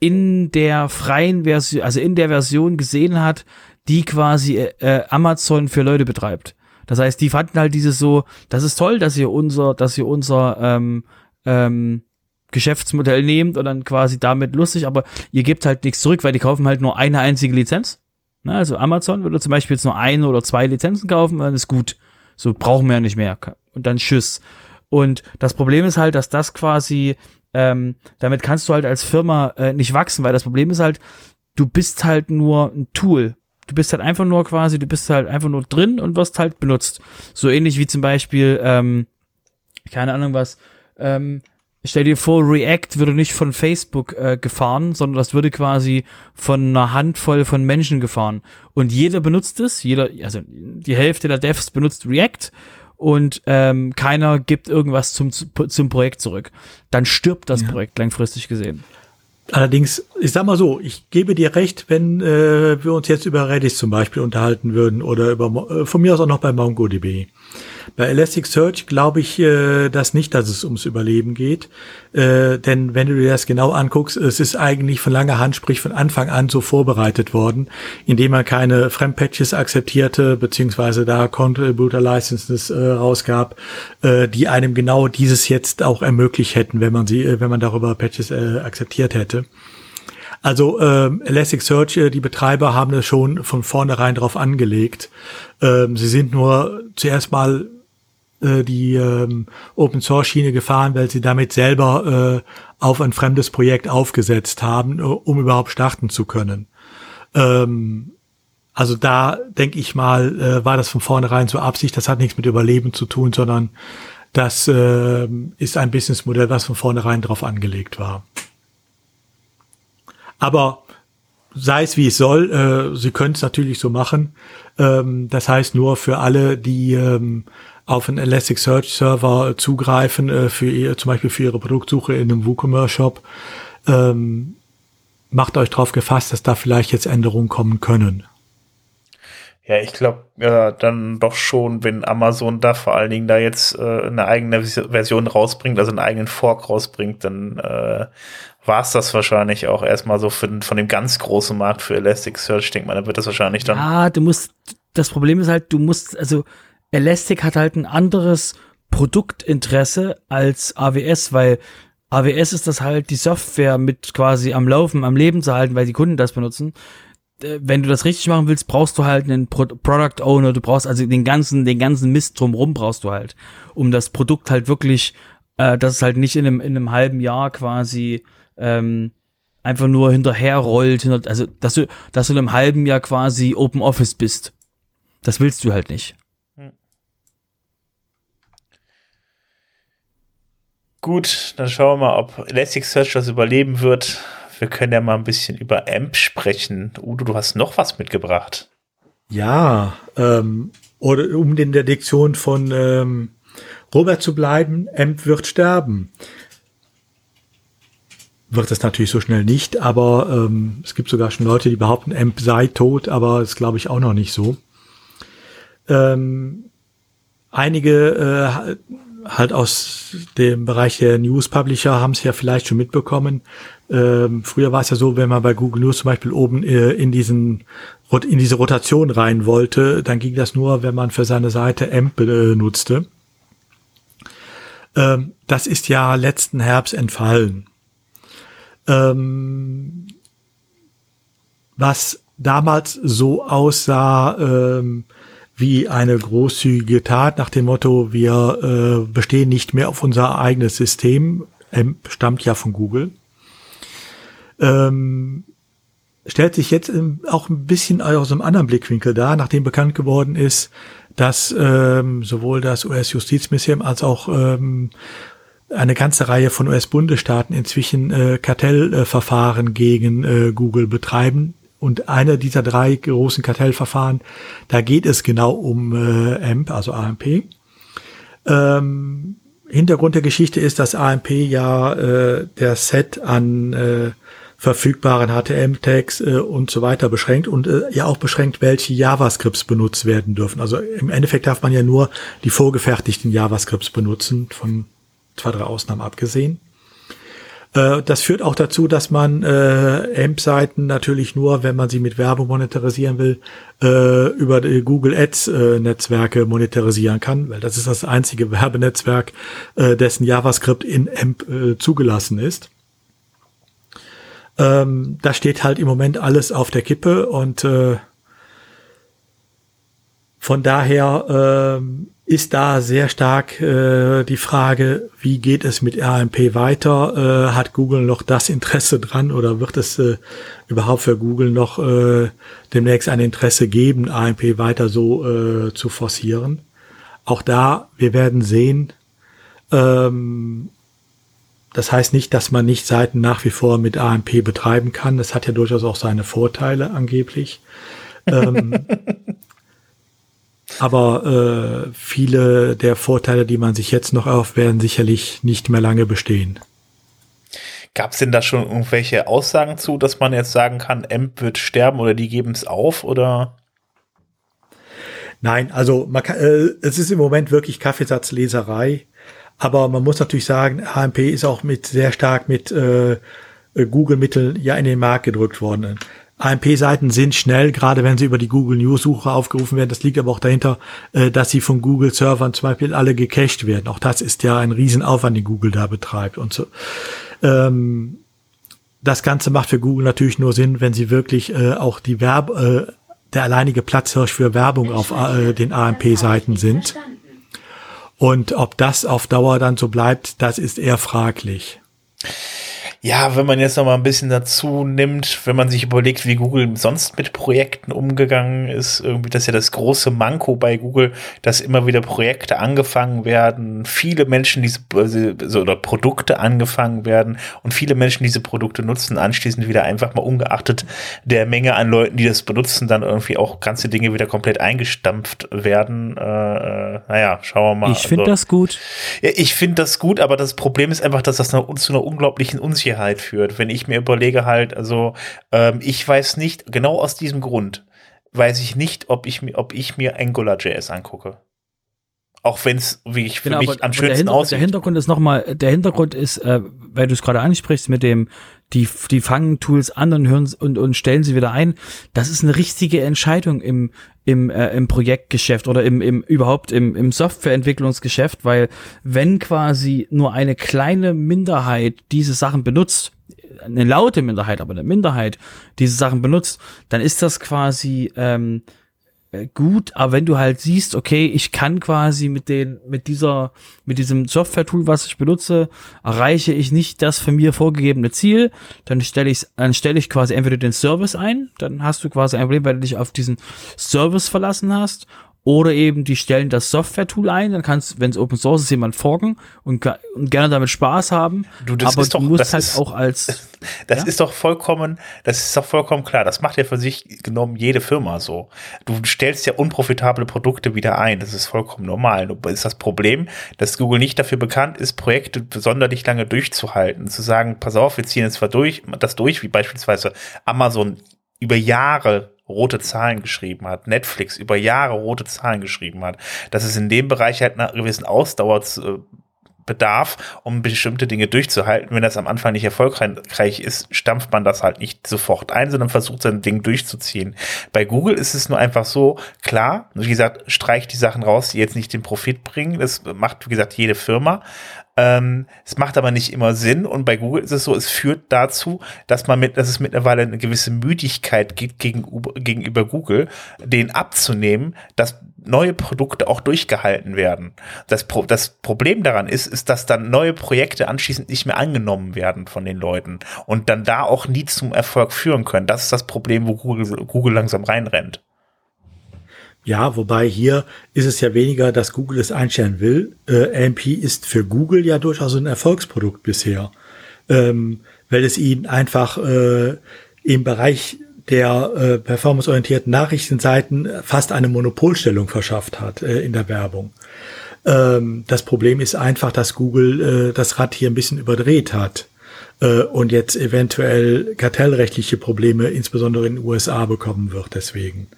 C: in der freien Version, also in der Version gesehen hat, die quasi äh, Amazon für Leute betreibt. Das heißt, die fanden halt dieses so, das ist toll, dass ihr unser, dass ihr unser ähm, ähm, Geschäftsmodell nehmt und dann quasi damit lustig, aber ihr gebt halt nichts zurück, weil die kaufen halt nur eine einzige Lizenz. Na, also Amazon würde zum Beispiel jetzt nur eine oder zwei Lizenzen kaufen, dann ist gut. So brauchen wir ja nicht mehr. Und dann tschüss. Und das Problem ist halt, dass das quasi ähm, damit kannst du halt als Firma äh, nicht wachsen, weil das Problem ist halt, du bist halt nur ein Tool. Du bist halt einfach nur quasi, du bist halt einfach nur drin und wirst halt benutzt. So ähnlich wie zum Beispiel, ähm, keine Ahnung was, ähm, stell dir vor, React würde nicht von Facebook äh, gefahren, sondern das würde quasi von einer Handvoll von Menschen gefahren. Und jeder benutzt es, jeder, also die Hälfte der Devs benutzt React und ähm, keiner gibt irgendwas zum, zum Projekt zurück. Dann stirbt das ja. Projekt langfristig gesehen.
B: Allerdings, ich sag mal so, ich gebe dir recht, wenn äh, wir uns jetzt über Redis zum Beispiel unterhalten würden oder über äh, von mir aus auch noch bei MongoDB. Bei Elasticsearch glaube ich äh, das nicht, dass es ums Überleben geht. Äh, denn wenn du dir das genau anguckst, es ist eigentlich von langer Hand, sprich von Anfang an so vorbereitet worden, indem man keine Fremdpatches akzeptierte, beziehungsweise da Contributor Licenses äh, rausgab, äh, die einem genau dieses jetzt auch ermöglicht hätten, wenn man sie, äh, wenn man darüber Patches äh, akzeptiert hätte. Also ähm, Elasticsearch, äh, die Betreiber haben es schon von vornherein drauf angelegt. Ähm, sie sind nur zuerst mal äh, die ähm, Open Source Schiene gefahren, weil sie damit selber äh, auf ein fremdes Projekt aufgesetzt haben, äh, um überhaupt starten zu können. Ähm, also da denke ich mal, äh, war das von vornherein so Absicht. Das hat nichts mit Überleben zu tun, sondern das äh, ist ein Businessmodell, was von vornherein drauf angelegt war. Aber sei es wie es soll, äh, sie können es natürlich so machen. Ähm, das heißt nur für alle, die ähm, auf einen Elasticsearch Server zugreifen, äh, für ihr, zum Beispiel für ihre Produktsuche in einem WooCommerce Shop, ähm, macht euch darauf gefasst, dass da vielleicht jetzt Änderungen kommen können.
A: Ja, ich glaube ja, dann doch schon, wenn Amazon da vor allen Dingen da jetzt äh, eine eigene Version rausbringt, also einen eigenen Fork rausbringt, dann äh, war es das wahrscheinlich auch erstmal so für, von dem ganz großen Markt für Elasticsearch. Ich denke mal, dann wird das wahrscheinlich dann.
C: Ja, du musst, das Problem ist halt, du musst, also Elastic hat halt ein anderes Produktinteresse als AWS, weil AWS ist das halt die Software mit quasi am Laufen, am Leben zu halten, weil die Kunden das benutzen. Äh, wenn du das richtig machen willst, brauchst du halt einen Pro Product Owner, du brauchst also den ganzen, den ganzen Mist drumrum brauchst du halt, um das Produkt halt wirklich, äh, dass es halt nicht in einem, in einem halben Jahr quasi ähm, einfach nur hinterherrollt, hinter, also dass du, dass du in einem halben Jahr quasi Open Office bist. Das willst du halt nicht. Hm.
A: Gut, dann schauen wir mal, ob Elasticsearch das überleben wird. Wir können ja mal ein bisschen über AMP sprechen. Udo, du hast noch was mitgebracht.
B: Ja, ähm, oder um in der Diktion von ähm, Robert zu bleiben, AMP wird sterben wird es natürlich so schnell nicht, aber ähm, es gibt sogar schon Leute, die behaupten, AMP sei tot, aber das glaube ich auch noch nicht so. Ähm, einige äh, halt aus dem Bereich der News Publisher haben es ja vielleicht schon mitbekommen. Ähm, früher war es ja so, wenn man bei Google News zum Beispiel oben äh, in diesen in diese Rotation rein wollte, dann ging das nur, wenn man für seine Seite AMP benutzte. Ähm, das ist ja letzten Herbst entfallen ähm, was damals so aussah ähm, wie eine großzügige Tat nach dem Motto, wir äh, bestehen nicht mehr auf unser eigenes System, ähm, stammt ja von Google. Ähm, stellt sich jetzt auch ein bisschen aus einem anderen Blickwinkel dar, nachdem bekannt geworden ist, dass ähm, sowohl das US-Justizministerium als auch ähm, eine ganze Reihe von US-Bundesstaaten inzwischen äh, Kartellverfahren gegen äh, Google betreiben. Und einer dieser drei großen Kartellverfahren, da geht es genau um äh, AMP, also AMP. Ähm, Hintergrund der Geschichte ist, dass AMP ja äh, der Set an äh, verfügbaren HTML-Tags äh, und so weiter beschränkt und äh, ja auch beschränkt, welche JavaScripts benutzt werden dürfen. Also im Endeffekt darf man ja nur die vorgefertigten JavaScripts benutzen von zwei, drei Ausnahmen abgesehen. Äh, das führt auch dazu, dass man äh, AMP-Seiten natürlich nur, wenn man sie mit Werbung monetarisieren will, äh, über die Google Ads-Netzwerke äh, monetarisieren kann, weil das ist das einzige Werbenetzwerk, äh, dessen JavaScript in AMP äh, zugelassen ist. Ähm, da steht halt im Moment alles auf der Kippe und äh, von daher äh, ist da sehr stark äh, die Frage, wie geht es mit RMP weiter? Äh, hat Google noch das Interesse dran oder wird es äh, überhaupt für Google noch äh, demnächst ein Interesse geben, AMP weiter so äh, zu forcieren? Auch da, wir werden sehen. Ähm, das heißt nicht, dass man nicht Seiten nach wie vor mit AMP betreiben kann. Das hat ja durchaus auch seine Vorteile angeblich. ähm, aber äh, viele der Vorteile, die man sich jetzt noch erhofft, werden sicherlich nicht mehr lange bestehen.
A: Gab es denn da schon irgendwelche Aussagen zu, dass man jetzt sagen kann, AMP wird sterben oder die geben es auf oder?
B: Nein, also man kann, äh, es ist im Moment wirklich Kaffeesatzleserei, aber man muss natürlich sagen, AMP ist auch mit sehr stark mit äh, Google-Mitteln ja in den Markt gedrückt worden. AMP-Seiten sind schnell, gerade wenn sie über die Google News-Suche aufgerufen werden. Das liegt aber auch dahinter, äh, dass sie von Google-Servern zum Beispiel alle gecached werden. Auch das ist ja ein Riesenaufwand, den Google da betreibt und so. Ähm, das Ganze macht für Google natürlich nur Sinn, wenn sie wirklich äh, auch die Werb äh, der alleinige Platzhirsch für Werbung auf äh, den AMP-Seiten sind. Und ob das auf Dauer dann so bleibt, das ist eher fraglich.
A: Ja, wenn man jetzt noch mal ein bisschen dazu nimmt, wenn man sich überlegt, wie Google sonst mit Projekten umgegangen ist, irgendwie das ist ja das große Manko bei Google, dass immer wieder Projekte angefangen werden, viele Menschen diese also, oder Produkte angefangen werden und viele Menschen diese Produkte nutzen, anschließend wieder einfach mal ungeachtet der Menge an Leuten, die das benutzen, dann irgendwie auch ganze Dinge wieder komplett eingestampft werden. Äh, äh, naja, schauen wir mal.
C: Ich finde also, das gut.
A: Ja, ich finde das gut, aber das Problem ist einfach, dass das zu einer unglaublichen Unsicherheit Unsicherheit führt. Wenn ich mir überlege halt, also ähm, ich weiß nicht, genau aus diesem Grund, weiß ich nicht, ob ich mir, ob ich mir AngularJS angucke. Auch wenn es, wie ich für genau, mich aber, am schönsten
C: der
A: aussieht.
C: Der Hintergrund ist nochmal, der Hintergrund ist, äh, weil du es gerade ansprichst mit dem, die, die fangen Tools an und hören und, und stellen sie wieder ein. Das ist eine richtige Entscheidung im, im, äh, im Projektgeschäft oder im, im überhaupt im, im Softwareentwicklungsgeschäft, weil wenn quasi nur eine kleine Minderheit diese Sachen benutzt, eine laute Minderheit, aber eine Minderheit diese Sachen benutzt, dann ist das quasi ähm, äh, gut, aber wenn du halt siehst, okay, ich kann quasi mit den, mit dieser, mit diesem Software-Tool, was ich benutze, erreiche ich nicht das von mir vorgegebene Ziel, dann stelle ich, dann stelle ich quasi entweder den Service ein, dann hast du quasi ein Problem, weil du dich auf diesen Service verlassen hast, oder eben die stellen das Software-Tool ein, dann kannst, wenn es Open Source ist, jemand forken und, und gerne damit Spaß haben.
A: Du, das aber ist doch, du musst halt ist, auch als. Das ja? ist doch vollkommen, das ist doch vollkommen klar. Das macht ja für sich genommen jede Firma so. Du stellst ja unprofitable Produkte wieder ein. Das ist vollkommen normal. Nur ist das Problem, dass Google nicht dafür bekannt ist, Projekte sonderlich lange durchzuhalten. Zu sagen, pass auf, wir ziehen jetzt zwar durch, das durch, wie beispielsweise Amazon über Jahre rote Zahlen geschrieben hat, Netflix über Jahre rote Zahlen geschrieben hat, dass es in dem Bereich halt einer gewissen Ausdauer äh, bedarf, um bestimmte Dinge durchzuhalten. Wenn das am Anfang nicht erfolgreich ist, stampft man das halt nicht sofort ein, sondern versucht sein Ding durchzuziehen. Bei Google ist es nur einfach so, klar, wie gesagt, streicht die Sachen raus, die jetzt nicht den Profit bringen. Das macht, wie gesagt, jede Firma. Ähm, es macht aber nicht immer Sinn und bei Google ist es so, es führt dazu, dass man mit, dass es mittlerweile eine gewisse Müdigkeit gibt gegenüber, gegenüber Google, den abzunehmen, dass neue Produkte auch durchgehalten werden. Das, Pro das Problem daran ist, ist, dass dann neue Projekte anschließend nicht mehr angenommen werden von den Leuten und dann da auch nie zum Erfolg führen können. Das ist das Problem, wo Google, Google langsam reinrennt.
B: Ja, wobei hier ist es ja weniger, dass Google es einstellen will. Äh, AMP ist für Google ja durchaus ein Erfolgsprodukt bisher, ähm, weil es ihnen einfach äh, im Bereich der äh, performanceorientierten Nachrichtenseiten fast eine Monopolstellung verschafft hat äh, in der Werbung. Ähm, das Problem ist einfach, dass Google äh, das Rad hier ein bisschen überdreht hat äh, und jetzt eventuell kartellrechtliche Probleme, insbesondere in den USA, bekommen wird deswegen.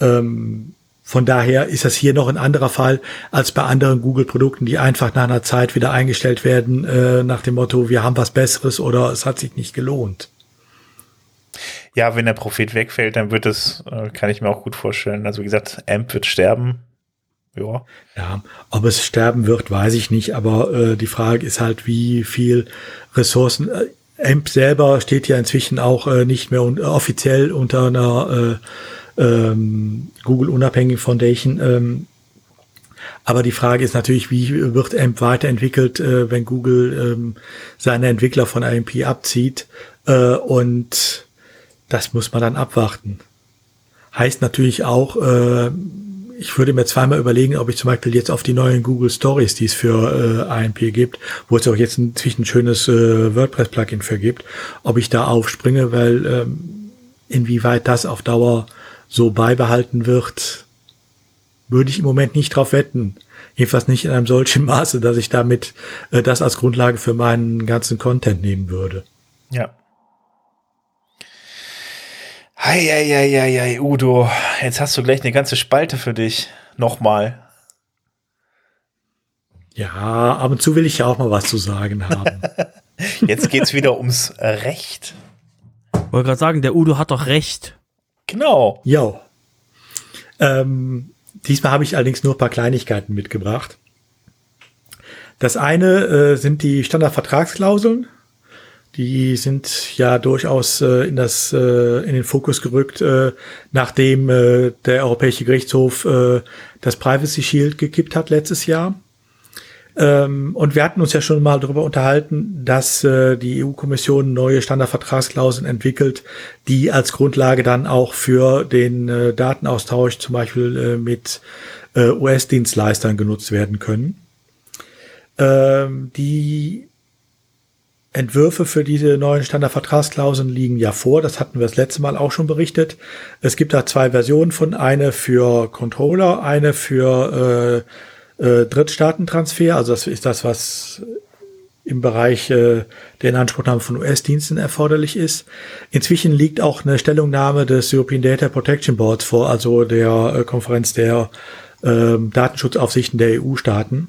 B: Ähm, von daher ist das hier noch ein anderer Fall als bei anderen Google-Produkten, die einfach nach einer Zeit wieder eingestellt werden, äh, nach dem Motto, wir haben was Besseres oder es hat sich nicht gelohnt.
A: Ja, wenn der Profit wegfällt, dann wird es, äh, kann ich mir auch gut vorstellen. Also wie gesagt, AMP wird sterben. Ja.
B: Ja, ob es sterben wird, weiß ich nicht, aber äh, die Frage ist halt, wie viel Ressourcen. Äh, AMP selber steht ja inzwischen auch äh, nicht mehr un offiziell unter einer äh, ähm, Google Unabhängig Foundation. Ähm, Aber die Frage ist natürlich, wie wird AMP weiterentwickelt, äh, wenn Google ähm, seine Entwickler von AMP abzieht? Äh, und das muss man dann abwarten. Heißt natürlich auch, äh, ich würde mir zweimal überlegen, ob ich zum Beispiel jetzt auf die neuen Google Stories, die es für äh, AMP gibt, wo es auch jetzt inzwischen ein schönes äh, WordPress-Plugin für gibt, ob ich da aufspringe, weil ähm, inwieweit das auf Dauer so beibehalten wird, würde ich im Moment nicht drauf wetten. Jedenfalls nicht in einem solchen Maße, dass ich damit äh, das als Grundlage für meinen ganzen Content nehmen würde.
A: Ja. Heieieiei, Udo, jetzt hast du gleich eine ganze Spalte für dich. Nochmal.
B: Ja, ab und zu will ich ja auch mal was zu sagen haben.
A: jetzt geht's wieder ums Recht.
C: Wollte gerade sagen, der Udo hat doch recht.
A: Genau.
B: Ja. Ähm, diesmal habe ich allerdings nur ein paar Kleinigkeiten mitgebracht. Das eine äh, sind die Standardvertragsklauseln. Die sind ja durchaus äh, in das äh, in den Fokus gerückt, äh, nachdem äh, der Europäische Gerichtshof äh, das Privacy Shield gekippt hat letztes Jahr. Ähm, und wir hatten uns ja schon mal darüber unterhalten, dass äh, die EU-Kommission neue Standardvertragsklauseln entwickelt, die als Grundlage dann auch für den äh, Datenaustausch zum Beispiel äh, mit äh, US-Dienstleistern genutzt werden können. Ähm, die Entwürfe für diese neuen Standardvertragsklauseln liegen ja vor. Das hatten wir das letzte Mal auch schon berichtet. Es gibt da zwei Versionen von, eine für Controller, eine für äh, äh, Drittstaatentransfer, also das ist das, was im Bereich äh, der Inanspruchnahme von US-Diensten erforderlich ist. Inzwischen liegt auch eine Stellungnahme des European Data Protection Boards vor, also der äh, Konferenz der äh, Datenschutzaufsichten der EU-Staaten.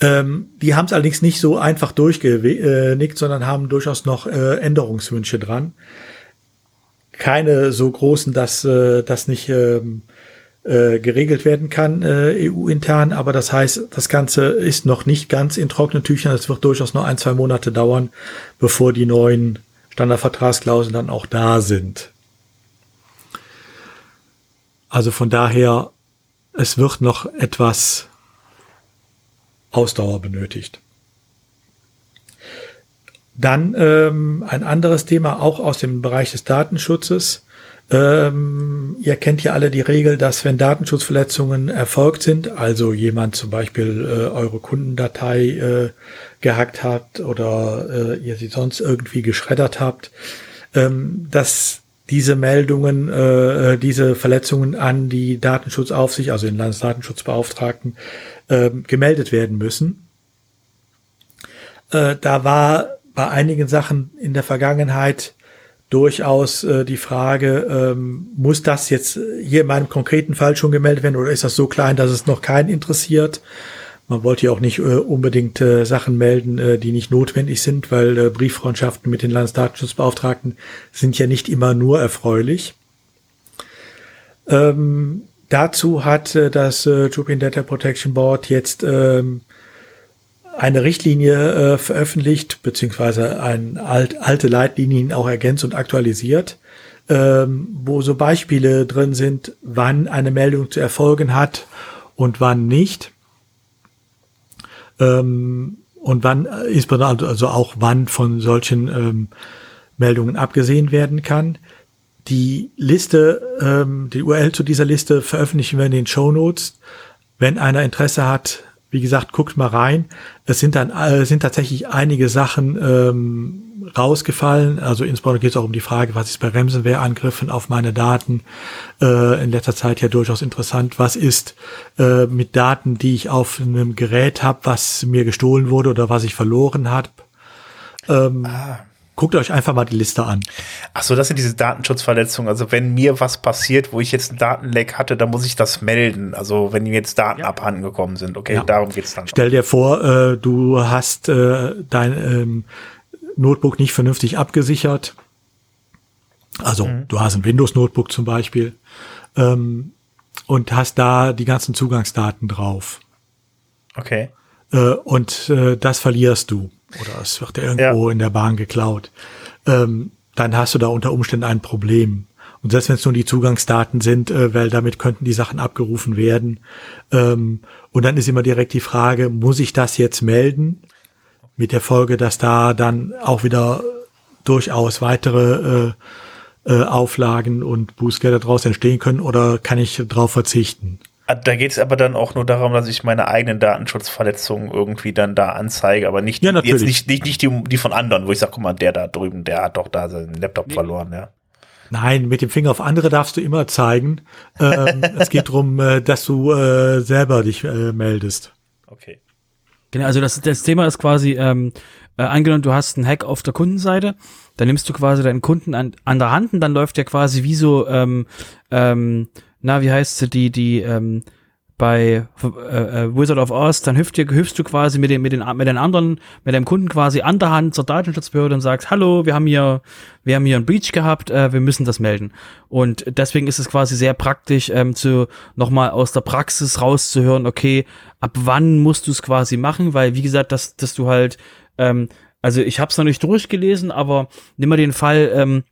B: Ähm, die haben es allerdings nicht so einfach durchgenickt, sondern haben durchaus noch äh, Änderungswünsche dran. Keine so großen, dass äh, das nicht ähm, äh, geregelt werden kann, äh, EU-intern. Aber das heißt, das Ganze ist noch nicht ganz in trockenen Tüchern. Es wird durchaus noch ein, zwei Monate dauern, bevor die neuen Standardvertragsklauseln dann auch da sind. Also von daher, es wird noch etwas Ausdauer benötigt. Dann ähm, ein anderes Thema auch aus dem Bereich des Datenschutzes. Ähm, ihr kennt ja alle die Regel, dass wenn Datenschutzverletzungen erfolgt sind, also jemand zum Beispiel äh, eure Kundendatei äh, gehackt hat oder äh, ihr sie sonst irgendwie geschreddert habt, ähm, dass diese Meldungen, äh, äh diese Verletzungen an die Datenschutzaufsicht, also den Landesdatenschutzbeauftragten, äh, gemeldet werden müssen. Äh, da war bei einigen Sachen in der Vergangenheit durchaus äh, die Frage, ähm, muss das jetzt hier in meinem konkreten Fall schon gemeldet werden oder ist das so klein, dass es noch keinen interessiert? Man wollte ja auch nicht äh, unbedingt äh, Sachen melden, äh, die nicht notwendig sind, weil äh, Brieffreundschaften mit den Landesdatenschutzbeauftragten sind ja nicht immer nur erfreulich. Ähm, dazu hat äh, das äh, European Data Protection Board jetzt ähm, eine Richtlinie äh, veröffentlicht, beziehungsweise ein alt, alte Leitlinien auch ergänzt und aktualisiert, ähm, wo so Beispiele drin sind, wann eine Meldung zu erfolgen hat und wann nicht. Ähm, und wann, insbesondere also auch wann von solchen ähm, Meldungen abgesehen werden kann. Die Liste, ähm, die URL zu dieser Liste veröffentlichen wir in den Show Notes. Wenn einer Interesse hat, wie gesagt, guckt mal rein. Es sind dann äh, sind tatsächlich einige Sachen ähm, rausgefallen. Also insbesondere geht es auch um die Frage, was ist bei Ransomware-Angriffen auf meine Daten äh, in letzter Zeit ja durchaus interessant. Was ist äh, mit Daten, die ich auf einem Gerät habe, was mir gestohlen wurde oder was ich verloren habe? Ähm, ah. Guckt euch einfach mal die Liste an.
A: Ach so, das sind diese Datenschutzverletzungen. Also wenn mir was passiert, wo ich jetzt einen Datenleck hatte, dann muss ich das melden. Also wenn mir jetzt Daten ja. abhanden gekommen sind. Okay, ja. darum geht's dann.
B: Stell dir vor, äh, du hast äh, dein ähm, Notebook nicht vernünftig abgesichert. Also mhm. du hast ein Windows-Notebook zum Beispiel ähm, und hast da die ganzen Zugangsdaten drauf.
A: Okay.
B: Äh, und äh, das verlierst du oder es wird irgendwo ja. in der Bahn geklaut, ähm, dann hast du da unter Umständen ein Problem. Und Und selbst wenn es nur die Zugangsdaten sind, äh, weil damit könnten die Sachen abgerufen werden. Ähm, und dann ist immer direkt die Frage, muss ich das jetzt melden? Mit der Folge, dass da dann auch wieder durchaus weitere äh, äh, Auflagen und Bußgelder daraus entstehen können oder kann ich darauf verzichten?
A: Ah, da geht es aber dann auch nur darum, dass ich meine eigenen Datenschutzverletzungen irgendwie dann da anzeige, aber nicht,
B: Ja,
A: jetzt nicht, nicht, nicht die, die von anderen, wo ich sage, guck mal, der da drüben, der hat doch da seinen Laptop verloren, ja.
B: Nein, mit dem Finger auf andere darfst du immer zeigen. Ähm, es geht darum, äh, dass du äh, selber dich äh, meldest.
A: Okay.
C: Genau, also das, das Thema ist quasi, ähm, äh, angenommen, du hast einen Hack auf der Kundenseite, dann nimmst du quasi deinen Kunden an, an der Hand und dann läuft der quasi wie so, ähm, ähm, na, wie heißt sie, die, die, ähm, bei äh, äh, Wizard of Oz, dann hüpfst du, hüpfst du quasi mit, dem, mit, den, mit den anderen, mit deinem Kunden quasi an der Hand zur Datenschutzbehörde und sagst, hallo, wir haben hier, wir haben hier einen Breach gehabt, äh, wir müssen das melden. Und deswegen ist es quasi sehr praktisch, ähm, zu nochmal aus der Praxis rauszuhören, okay, ab wann musst du es quasi machen, weil wie gesagt, dass, dass du halt, ähm, also ich habe es noch nicht durchgelesen, aber nimm mal den Fall, ähm,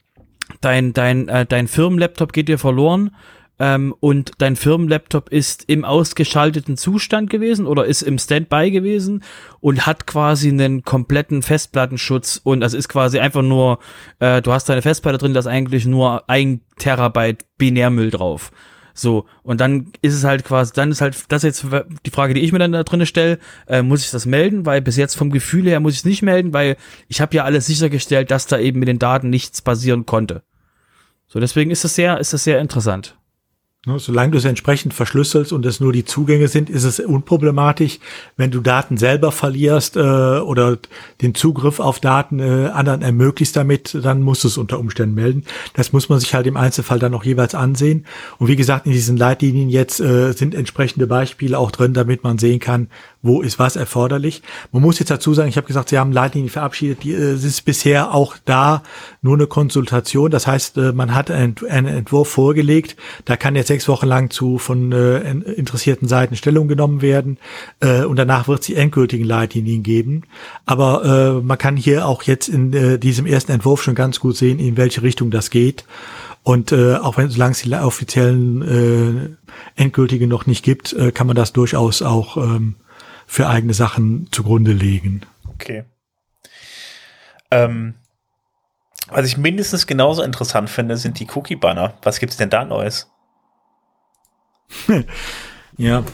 C: dein, dein, äh, dein Firmenlaptop geht dir verloren ähm, und dein Firmenlaptop ist im ausgeschalteten Zustand gewesen oder ist im Standby gewesen und hat quasi einen kompletten Festplattenschutz und das ist quasi einfach nur, äh, du hast deine Festplatte drin, da ist eigentlich nur ein Terabyte Binärmüll drauf. So, und dann ist es halt quasi, dann ist halt, das ist jetzt die Frage, die ich mir dann da drinne stelle, äh, muss ich das melden, weil bis jetzt vom Gefühl her muss ich es nicht melden, weil ich habe ja alles sichergestellt, dass da eben mit den Daten nichts passieren konnte. So, deswegen ist das sehr, ist das sehr interessant.
B: Ne, Solange du es entsprechend verschlüsselst und es nur die Zugänge sind, ist es unproblematisch. Wenn du Daten selber verlierst äh, oder den Zugriff auf Daten äh, anderen ermöglicht damit, dann musst du es unter Umständen melden. Das muss man sich halt im Einzelfall dann auch jeweils ansehen. Und wie gesagt, in diesen Leitlinien jetzt äh, sind entsprechende Beispiele auch drin, damit man sehen kann, wo ist was erforderlich. Man muss jetzt dazu sagen, ich habe gesagt, Sie haben Leitlinien verabschiedet, die äh, ist bisher auch da nur eine Konsultation. Das heißt, äh, man hat einen, einen Entwurf vorgelegt, da kann jetzt sechs Wochen lang zu von äh, interessierten Seiten Stellung genommen werden äh, und danach wird es die endgültigen Leitlinien geben. Aber äh, man kann hier auch jetzt in äh, diesem ersten Entwurf schon ganz gut sehen, in welche Richtung das geht. Und äh, auch wenn solange es die offiziellen äh, endgültigen noch nicht gibt, äh, kann man das durchaus auch ähm, für eigene Sachen zugrunde legen.
A: Okay. Ähm, was ich mindestens genauso interessant finde, sind die Cookie-Banner. Was gibt's denn da Neues?
B: Ja,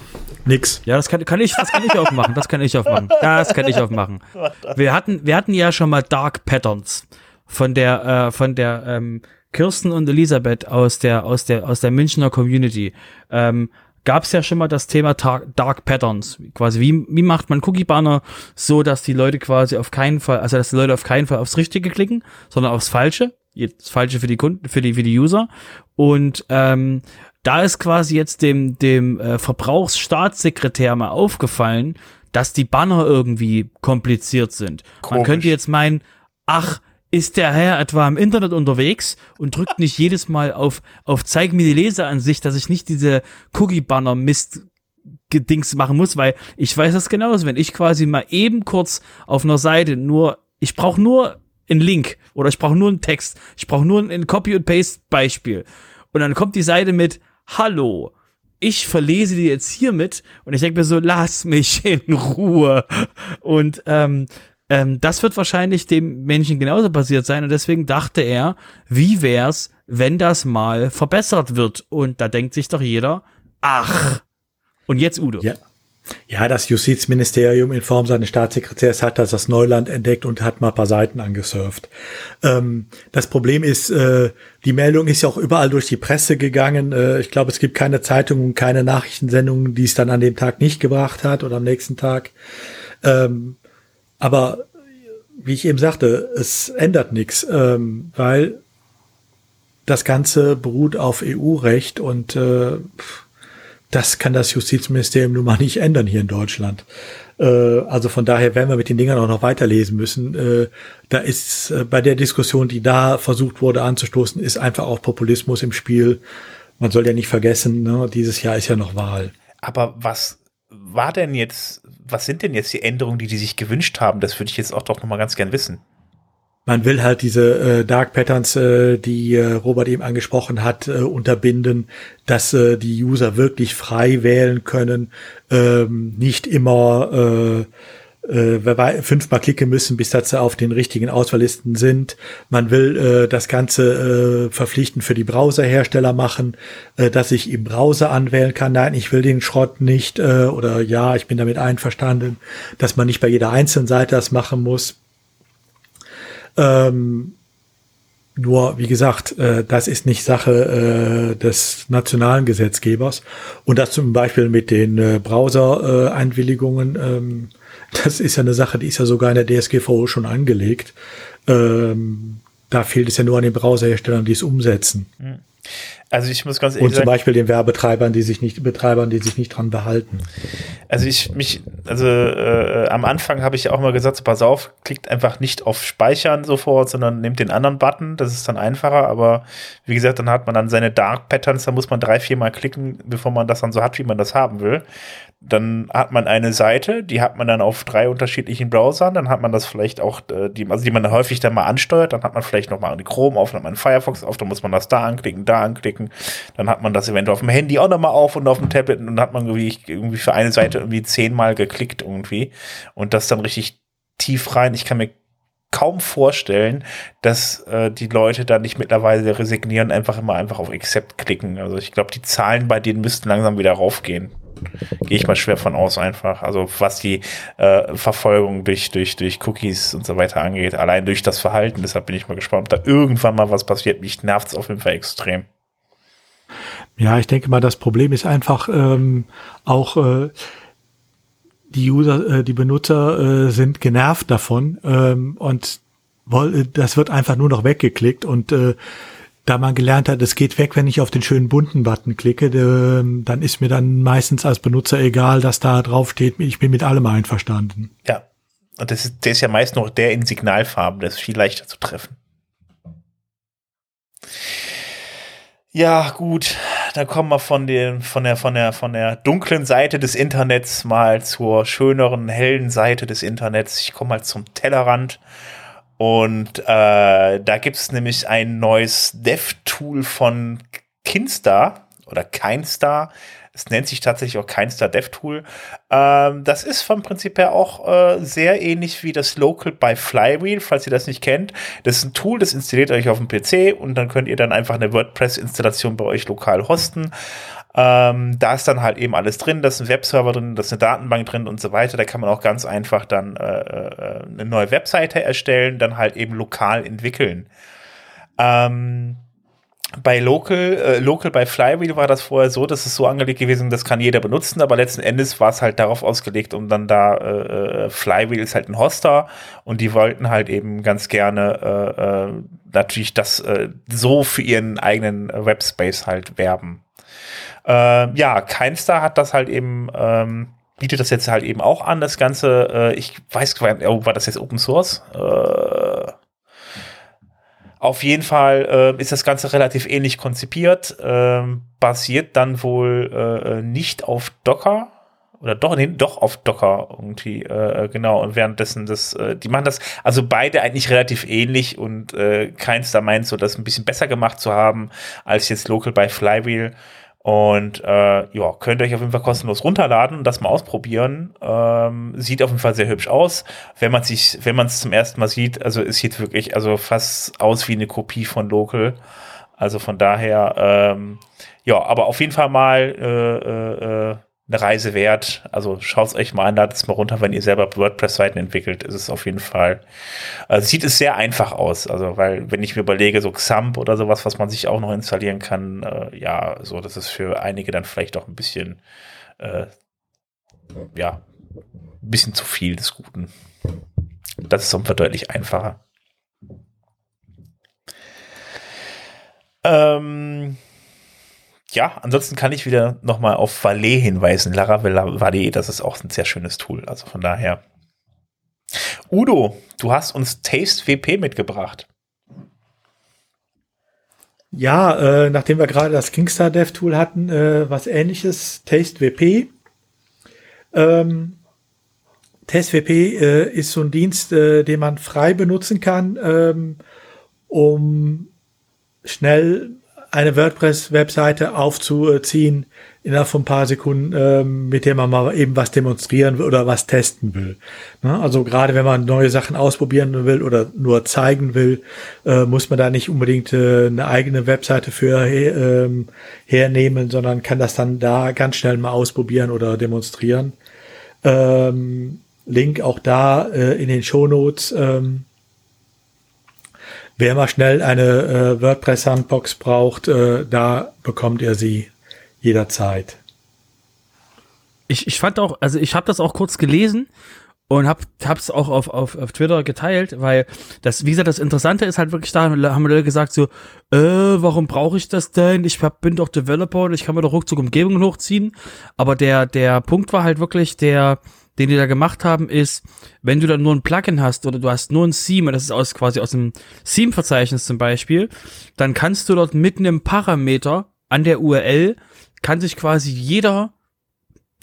B: nix.
C: Ja, das kann, kann ich, das kann ich aufmachen. Das kann ich aufmachen. Das kann ich aufmachen. Wir hatten, wir hatten ja schon mal Dark Patterns von der, äh, von der ähm, Kirsten und Elisabeth aus der, aus der, aus der Münchner Community. Ähm, gab es ja schon mal das Thema Dark, Patterns. Quasi, wie, wie macht man Cookie-Banner so, dass die Leute quasi auf keinen Fall, also dass die Leute auf keinen Fall aufs Richtige klicken, sondern aufs Falsche. Jetzt Falsche für die Kunden, für die, für die User. Und ähm, da ist quasi jetzt dem, dem äh, Verbrauchsstaatssekretär mal aufgefallen, dass die Banner irgendwie kompliziert sind. Man
A: Komisch.
C: könnte jetzt meinen, ach, ist der Herr etwa im Internet unterwegs und drückt nicht jedes Mal auf, auf Zeig mir die Leseransicht, dass ich nicht diese Cookie-Banner-Mist Dings machen muss, weil ich weiß das genauso. Wenn ich quasi mal eben kurz auf einer Seite nur, ich brauche nur einen Link oder ich brauche nur einen Text, ich brauche nur ein Copy and Paste Beispiel und dann kommt die Seite mit Hallo, ich verlese die jetzt hiermit und ich denke mir so, lass mich in Ruhe und ähm, ähm, das wird wahrscheinlich dem Menschen genauso passiert sein und deswegen dachte er, wie wär's, wenn das mal verbessert wird und da denkt sich doch jeder, ach und jetzt Udo.
B: Ja. Ja, das Justizministerium in Form seines Staatssekretärs hat das, das Neuland entdeckt und hat mal ein paar Seiten angesurft. Ähm, das Problem ist, äh, die Meldung ist ja auch überall durch die Presse gegangen. Äh, ich glaube, es gibt keine Zeitung und keine Nachrichtensendung, die es dann an dem Tag nicht gebracht hat oder am nächsten Tag. Ähm, aber wie ich eben sagte, es ändert nichts, ähm, weil das Ganze beruht auf EU-Recht und äh, das kann das Justizministerium nun mal nicht ändern hier in Deutschland. Äh, also von daher werden wir mit den Dingern auch noch weiterlesen müssen. Äh, da ist äh, bei der Diskussion, die da versucht wurde anzustoßen, ist einfach auch Populismus im Spiel. Man soll ja nicht vergessen, ne, dieses Jahr ist ja noch Wahl.
A: Aber was war denn jetzt, was sind denn jetzt die Änderungen, die die sich gewünscht haben? Das würde ich jetzt auch doch noch mal ganz gern wissen.
B: Man will halt diese äh, Dark Patterns, äh, die äh, Robert eben angesprochen hat, äh, unterbinden, dass äh, die User wirklich frei wählen können, ähm, nicht immer äh, äh, fünfmal klicken müssen, bis dass sie auf den richtigen Auswahllisten sind. Man will äh, das Ganze äh, verpflichtend für die Browserhersteller machen, äh, dass ich im Browser anwählen kann. Nein, ich will den Schrott nicht äh, oder ja, ich bin damit einverstanden, dass man nicht bei jeder einzelnen Seite das machen muss. Ähm, nur, wie gesagt, äh, das ist nicht Sache äh, des nationalen Gesetzgebers. Und das zum Beispiel mit den äh, Browser-Einwilligungen, ähm, das ist ja eine Sache, die ist ja sogar in der DSGVO schon angelegt. Ähm, da fehlt es ja nur an den Browserherstellern, die es umsetzen. Mhm.
A: Also ich muss ganz ehrlich
B: Und zum sagen, Beispiel den Werbetreibern, die sich nicht, Betreibern, die sich nicht dran behalten.
A: Also ich mich, also äh, am Anfang habe ich auch mal gesagt, so, pass auf, klickt einfach nicht auf Speichern sofort, sondern nehmt den anderen Button, das ist dann einfacher, aber wie gesagt, dann hat man dann seine Dark Patterns, da muss man drei, vier Mal klicken, bevor man das dann so hat, wie man das haben will dann hat man eine Seite, die hat man dann auf drei unterschiedlichen Browsern, dann hat man das vielleicht auch, äh, die, also die man häufig dann mal ansteuert, dann hat man vielleicht noch mal eine Chrome auf, dann hat man Firefox auf, dann muss man das da anklicken, da anklicken, dann hat man das eventuell auf dem Handy auch noch mal auf und auf dem Tablet und dann hat man irgendwie, irgendwie für eine Seite irgendwie zehnmal geklickt irgendwie und das dann richtig tief rein. Ich kann mir kaum vorstellen, dass äh, die Leute da nicht mittlerweile resignieren, einfach immer einfach auf Accept klicken. Also ich glaube, die Zahlen bei denen müssten langsam wieder raufgehen. Gehe ich mal schwer von aus einfach. Also was die äh, Verfolgung durch, durch, durch Cookies und so weiter angeht, allein durch das Verhalten. Deshalb bin ich mal gespannt, ob da irgendwann mal was passiert. Mich nervt es auf jeden Fall extrem.
B: Ja, ich denke mal, das Problem ist einfach ähm, auch äh, die User, äh, die Benutzer äh, sind genervt davon ähm, und woll, das wird einfach nur noch weggeklickt und äh, da man gelernt hat, es geht weg, wenn ich auf den schönen bunten Button klicke, äh, dann ist mir dann meistens als Benutzer egal, dass da drauf steht, ich bin mit allem einverstanden.
A: Ja, und das ist, der ist ja meist noch der in Signalfarben, das ist viel leichter zu treffen. Ja, gut, dann kommen wir von, den, von, der, von, der, von der dunklen Seite des Internets mal zur schöneren, hellen Seite des Internets. Ich komme mal zum Tellerrand. Und äh, da gibt es nämlich ein neues Dev-Tool von Kinstar oder Keinstar. Es nennt sich tatsächlich auch Keinstar DevTool. Ähm, das ist vom Prinzip her auch äh, sehr ähnlich wie das Local by Flywheel, falls ihr das nicht kennt. Das ist ein Tool, das installiert euch auf dem PC und dann könnt ihr dann einfach eine WordPress-Installation bei euch lokal hosten. Ähm, da ist dann halt eben alles drin, da ist ein Webserver drin, da ist eine Datenbank drin und so weiter. Da kann man auch ganz einfach dann äh, äh eine neue Webseite erstellen, dann halt eben lokal entwickeln. Ähm, bei Local, äh, Local bei Flywheel war das vorher so, dass es so angelegt gewesen, das kann jeder benutzen, aber letzten Endes war es halt darauf ausgelegt, um dann da, äh, äh, Flywheel ist halt ein Hoster und die wollten halt eben ganz gerne äh, äh, natürlich das äh, so für ihren eigenen Webspace halt werben. Äh, ja, Keinstar hat das halt eben, ähm, bietet das jetzt halt eben auch an, das Ganze, äh, ich weiß nicht, oh, war das jetzt Open Source? Äh, auf jeden Fall äh, ist das Ganze relativ ähnlich konzipiert, äh, basiert dann wohl äh, nicht auf Docker oder doch, nee, doch auf Docker irgendwie, äh, genau. Und währenddessen das, äh, die machen das, also beide eigentlich relativ ähnlich und äh, keins da meint so, das ein bisschen besser gemacht zu haben als jetzt Local by Flywheel. Und äh, ja, könnt ihr euch auf jeden Fall kostenlos runterladen und das mal ausprobieren. Ähm, sieht auf jeden Fall sehr hübsch aus. Wenn man sich, wenn man es zum ersten Mal sieht, also es sieht wirklich also fast aus wie eine Kopie von Local. Also von daher, ähm, ja, aber auf jeden Fall mal äh, äh, äh eine Reise wert. Also schaut es euch mal an, ladet es mal runter, wenn ihr selber WordPress-Seiten entwickelt, ist es auf jeden Fall. Also sieht es sehr einfach aus. Also, weil, wenn ich mir überlege, so Xamp oder sowas, was man sich auch noch installieren kann, äh, ja, so, das ist für einige dann vielleicht auch ein bisschen, äh, ja, ein bisschen zu viel des Guten. Das ist auf deutlich einfacher. Ähm, ja, ansonsten kann ich wieder nochmal auf Valet hinweisen. Laravel Valet, das ist auch ein sehr schönes Tool. Also von daher. Udo, du hast uns Taste WP mitgebracht.
B: Ja, äh, nachdem wir gerade das Kingstar Dev Tool hatten, äh, was ähnliches, Taste WP. Ähm, TestWP äh, ist so ein Dienst, äh, den man frei benutzen kann, ähm, um schnell eine WordPress-Webseite aufzuziehen innerhalb von ein paar Sekunden, ähm, mit der man mal eben was demonstrieren will oder was testen will. Ne? Also gerade wenn man neue Sachen ausprobieren will oder nur zeigen will, äh, muss man da nicht unbedingt äh, eine eigene Webseite für ähm, hernehmen, sondern kann das dann da ganz schnell mal ausprobieren oder demonstrieren. Ähm, Link auch da äh, in den Shownotes. Ähm, wer mal schnell eine äh, WordPress-Sandbox braucht, äh, da bekommt er sie jederzeit.
C: Ich, ich fand auch, also ich habe das auch kurz gelesen und hab hab's auch auf, auf, auf Twitter geteilt, weil das, wie gesagt, das Interessante ist halt wirklich da, haben Leute gesagt so, äh, warum brauche ich das denn? Ich hab, bin doch Developer und ich kann mir doch ruckzuck Umgebungen hochziehen. Aber der, der Punkt war halt wirklich, der, den die da gemacht haben, ist, wenn du dann nur ein Plugin hast oder du hast nur ein Theme, das ist aus quasi aus dem Theme-Verzeichnis zum Beispiel, dann kannst du dort mit einem Parameter an der URL kann sich quasi jeder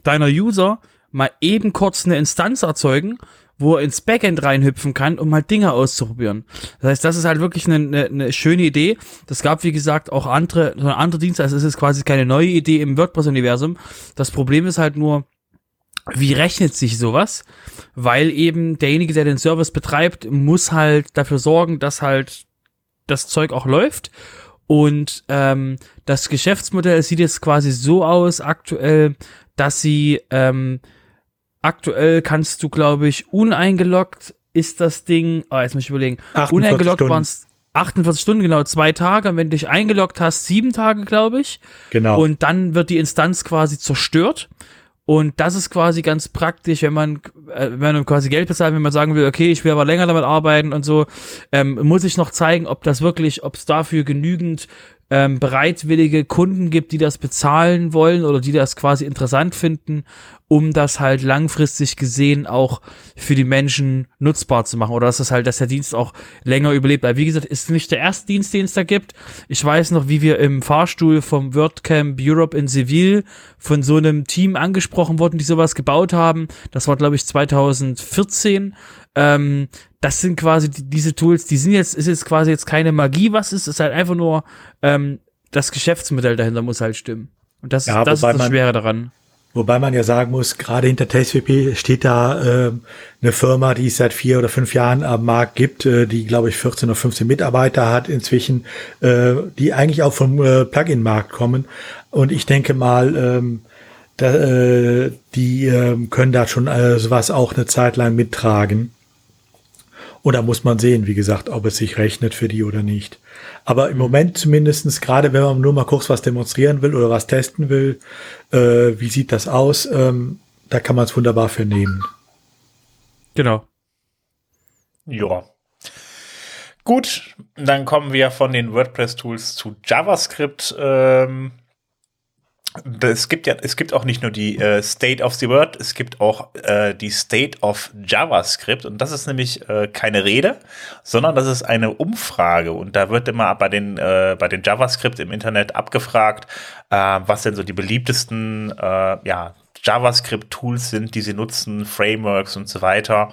C: deiner User mal eben kurz eine Instanz erzeugen, wo er ins Backend reinhüpfen kann, um mal Dinge auszuprobieren. Das heißt, das ist halt wirklich eine, eine, eine schöne Idee. Das gab, wie gesagt, auch andere, so andere Dienste. Also es ist quasi keine neue Idee im WordPress-Universum. Das Problem ist halt nur, wie rechnet sich sowas? Weil eben derjenige, der den Service betreibt, muss halt dafür sorgen, dass halt das Zeug auch läuft. Und ähm, das Geschäftsmodell sieht jetzt quasi so aus aktuell, dass sie ähm, aktuell kannst du, glaube ich, uneingeloggt ist das Ding, oh, jetzt muss ich überlegen, uneingeloggt waren es 48 Stunden, genau, zwei Tage. Und wenn du dich eingeloggt hast, sieben Tage, glaube ich.
B: Genau.
C: Und dann wird die Instanz quasi zerstört. Und das ist quasi ganz praktisch, wenn man, äh, wenn man quasi Geld bezahlt, wenn man sagen will, okay, ich will aber länger damit arbeiten und so, ähm, muss ich noch zeigen, ob das wirklich, ob es dafür genügend ähm, bereitwillige Kunden gibt, die das bezahlen wollen oder die das quasi interessant finden, um das halt langfristig gesehen auch für die Menschen nutzbar zu machen oder dass das halt, dass der Dienst auch länger überlebt. Weil wie gesagt, ist nicht der erste Dienst, den es da gibt. Ich weiß noch, wie wir im Fahrstuhl vom WordCamp Europe in Seville von so einem Team angesprochen wurden, die sowas gebaut haben. Das war, glaube ich, 2014. Ähm, das sind quasi die, diese Tools, die sind jetzt, ist jetzt quasi jetzt keine Magie, was ist, ist halt einfach nur ähm, das Geschäftsmodell dahinter muss halt stimmen. Und das, ja, das ist das Schwere daran.
B: Wobei man ja sagen muss, gerade hinter TasteVP steht da äh, eine Firma, die es seit vier oder fünf Jahren am Markt gibt, äh, die, glaube ich, 14 oder 15 Mitarbeiter hat inzwischen, äh, die eigentlich auch vom äh, Plugin-Markt kommen. Und ich denke mal, ähm, da, äh, die äh, können da schon äh, sowas auch eine Zeit lang mittragen. Und da muss man sehen, wie gesagt, ob es sich rechnet für die oder nicht. Aber im Moment zumindestens gerade wenn man nur mal kurz was demonstrieren will oder was testen will, äh, wie sieht das aus, ähm, da kann man es wunderbar für nehmen.
C: Genau.
A: Ja. Gut, dann kommen wir von den WordPress-Tools zu JavaScript. Ähm, es gibt ja, es gibt auch nicht nur die äh, State of the Word, es gibt auch äh, die State of JavaScript und das ist nämlich äh, keine Rede, sondern das ist eine Umfrage und da wird immer bei den äh, bei den JavaScript im Internet abgefragt, äh, was denn so die beliebtesten äh, ja, JavaScript-Tools sind, die sie nutzen, Frameworks und so weiter.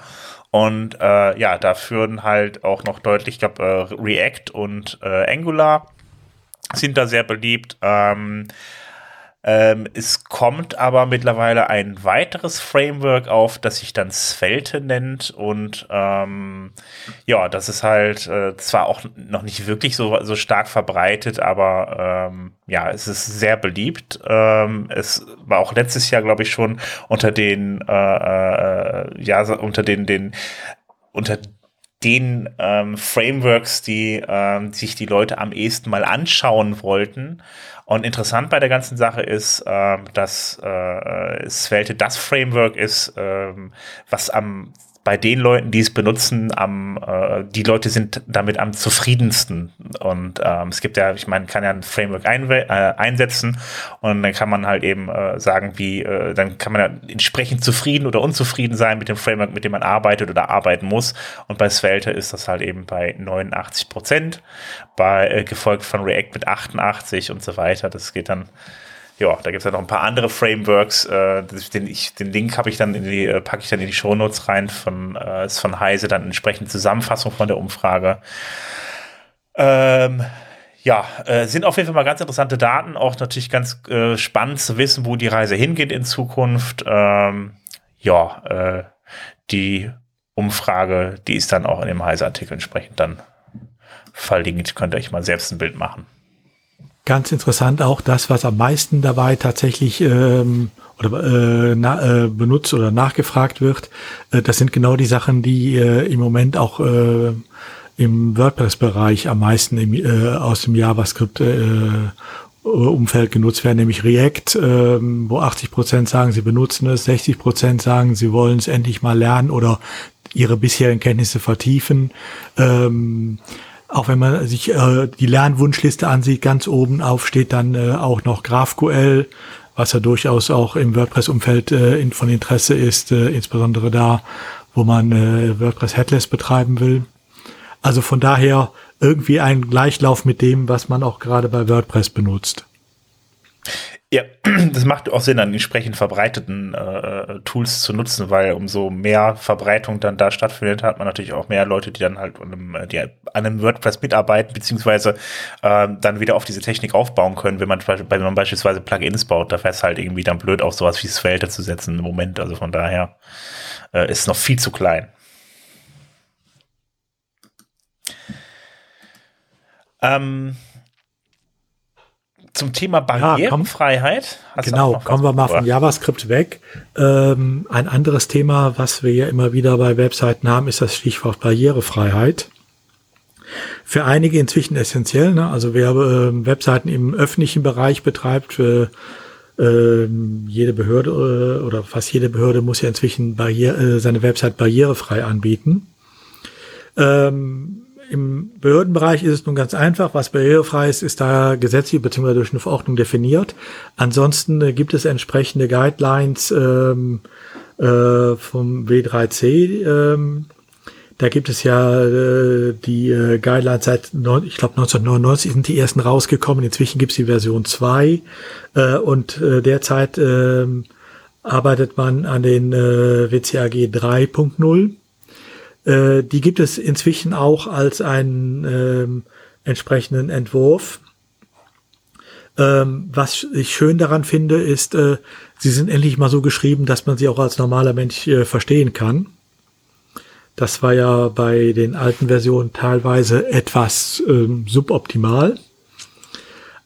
A: Und ja, da führen halt auch noch deutlich, ich glaube, React und Angular sind da sehr beliebt. Ähm, ähm, es kommt aber mittlerweile ein weiteres Framework auf, das sich dann Svelte nennt und ähm, ja, das ist halt äh, zwar auch noch nicht wirklich so, so stark verbreitet, aber ähm, ja, es ist sehr beliebt. Ähm, es war auch letztes Jahr, glaube ich, schon unter den äh, äh, ja unter den den unter den ähm, Frameworks, die ähm, sich die Leute am ehesten mal anschauen wollten. Und interessant bei der ganzen Sache ist, ähm, dass äh, Svelte das Framework ist, ähm, was am bei den Leuten, die es benutzen, am äh, die Leute sind damit am zufriedensten. Und ähm, es gibt ja, ich meine, kann ja ein Framework ein, äh, einsetzen und dann kann man halt eben äh, sagen, wie, äh, dann kann man ja entsprechend zufrieden oder unzufrieden sein mit dem Framework, mit dem man arbeitet oder arbeiten muss. Und bei Svelte ist das halt eben bei 89 Prozent, bei äh, gefolgt von React mit 88 und so weiter. Das geht dann ja, da gibt es ja noch ein paar andere Frameworks. Äh, den, ich, den Link habe ich dann in die, äh, packe ich dann in die Shownotes rein von, äh, ist von Heise, dann entsprechend Zusammenfassung von der Umfrage. Ähm, ja, äh, sind auf jeden Fall mal ganz interessante Daten, auch natürlich ganz äh, spannend zu wissen, wo die Reise hingeht in Zukunft. Ähm, ja, äh, die Umfrage, die ist dann auch in dem Heise-Artikel entsprechend dann verlinkt. Könnt ihr euch mal selbst ein Bild machen.
B: Ganz interessant auch das, was am meisten dabei tatsächlich ähm, oder äh, na, äh, benutzt oder nachgefragt wird. Äh, das sind genau die Sachen, die äh, im Moment auch äh, im WordPress-Bereich am meisten im, äh, aus dem JavaScript äh, Umfeld genutzt werden, nämlich React, ähm, wo 80 Prozent sagen, sie benutzen es, 60 Prozent sagen, sie wollen es endlich mal lernen oder ihre bisherigen Kenntnisse vertiefen. Ähm, auch wenn man sich äh, die Lernwunschliste ansieht, ganz oben auf steht dann äh, auch noch GraphQL, was ja durchaus auch im WordPress-Umfeld äh, in, von Interesse ist, äh, insbesondere da, wo man äh, WordPress Headless betreiben will. Also von daher irgendwie ein Gleichlauf mit dem, was man auch gerade bei WordPress benutzt.
A: Ja, das macht auch Sinn, an entsprechend verbreiteten äh, Tools zu nutzen, weil umso mehr Verbreitung dann da stattfindet, hat man natürlich auch mehr Leute, die dann halt an einem, die an einem WordPress mitarbeiten, beziehungsweise äh, dann wieder auf diese Technik aufbauen können, wenn man, wenn man beispielsweise Plugins baut. Da wäre es halt irgendwie dann blöd, auf sowas wie Svelte zu setzen im Moment. Also von daher äh, ist noch viel zu klein. Ähm, zum Thema Barrierefreiheit.
B: Ja, genau, kommen wir mal von JavaScript weg. Ähm, ein anderes Thema, was wir ja immer wieder bei Webseiten haben, ist das Stichwort Barrierefreiheit. Für einige inzwischen essentiell. Ne? Also wer äh, Webseiten im öffentlichen Bereich betreibt, für äh, jede Behörde äh, oder fast jede Behörde muss ja inzwischen Barriere, äh, seine Website barrierefrei anbieten. Ähm, im Behördenbereich ist es nun ganz einfach. Was barrierefrei ist, ist da gesetzlich bzw. durch eine Verordnung definiert. Ansonsten äh, gibt es entsprechende Guidelines ähm, äh, vom W3C. Ähm, da gibt es ja äh, die äh, Guidelines seit, neun, ich glaube 1999 sind die ersten rausgekommen. Inzwischen gibt es die Version 2 äh, und äh, derzeit äh, arbeitet man an den äh, WCAG 3.0. Äh, die gibt es inzwischen auch als einen ähm, entsprechenden Entwurf. Ähm, was ich schön daran finde, ist, äh, sie sind endlich mal so geschrieben, dass man sie auch als normaler Mensch äh, verstehen kann. Das war ja bei den alten Versionen teilweise etwas ähm, suboptimal.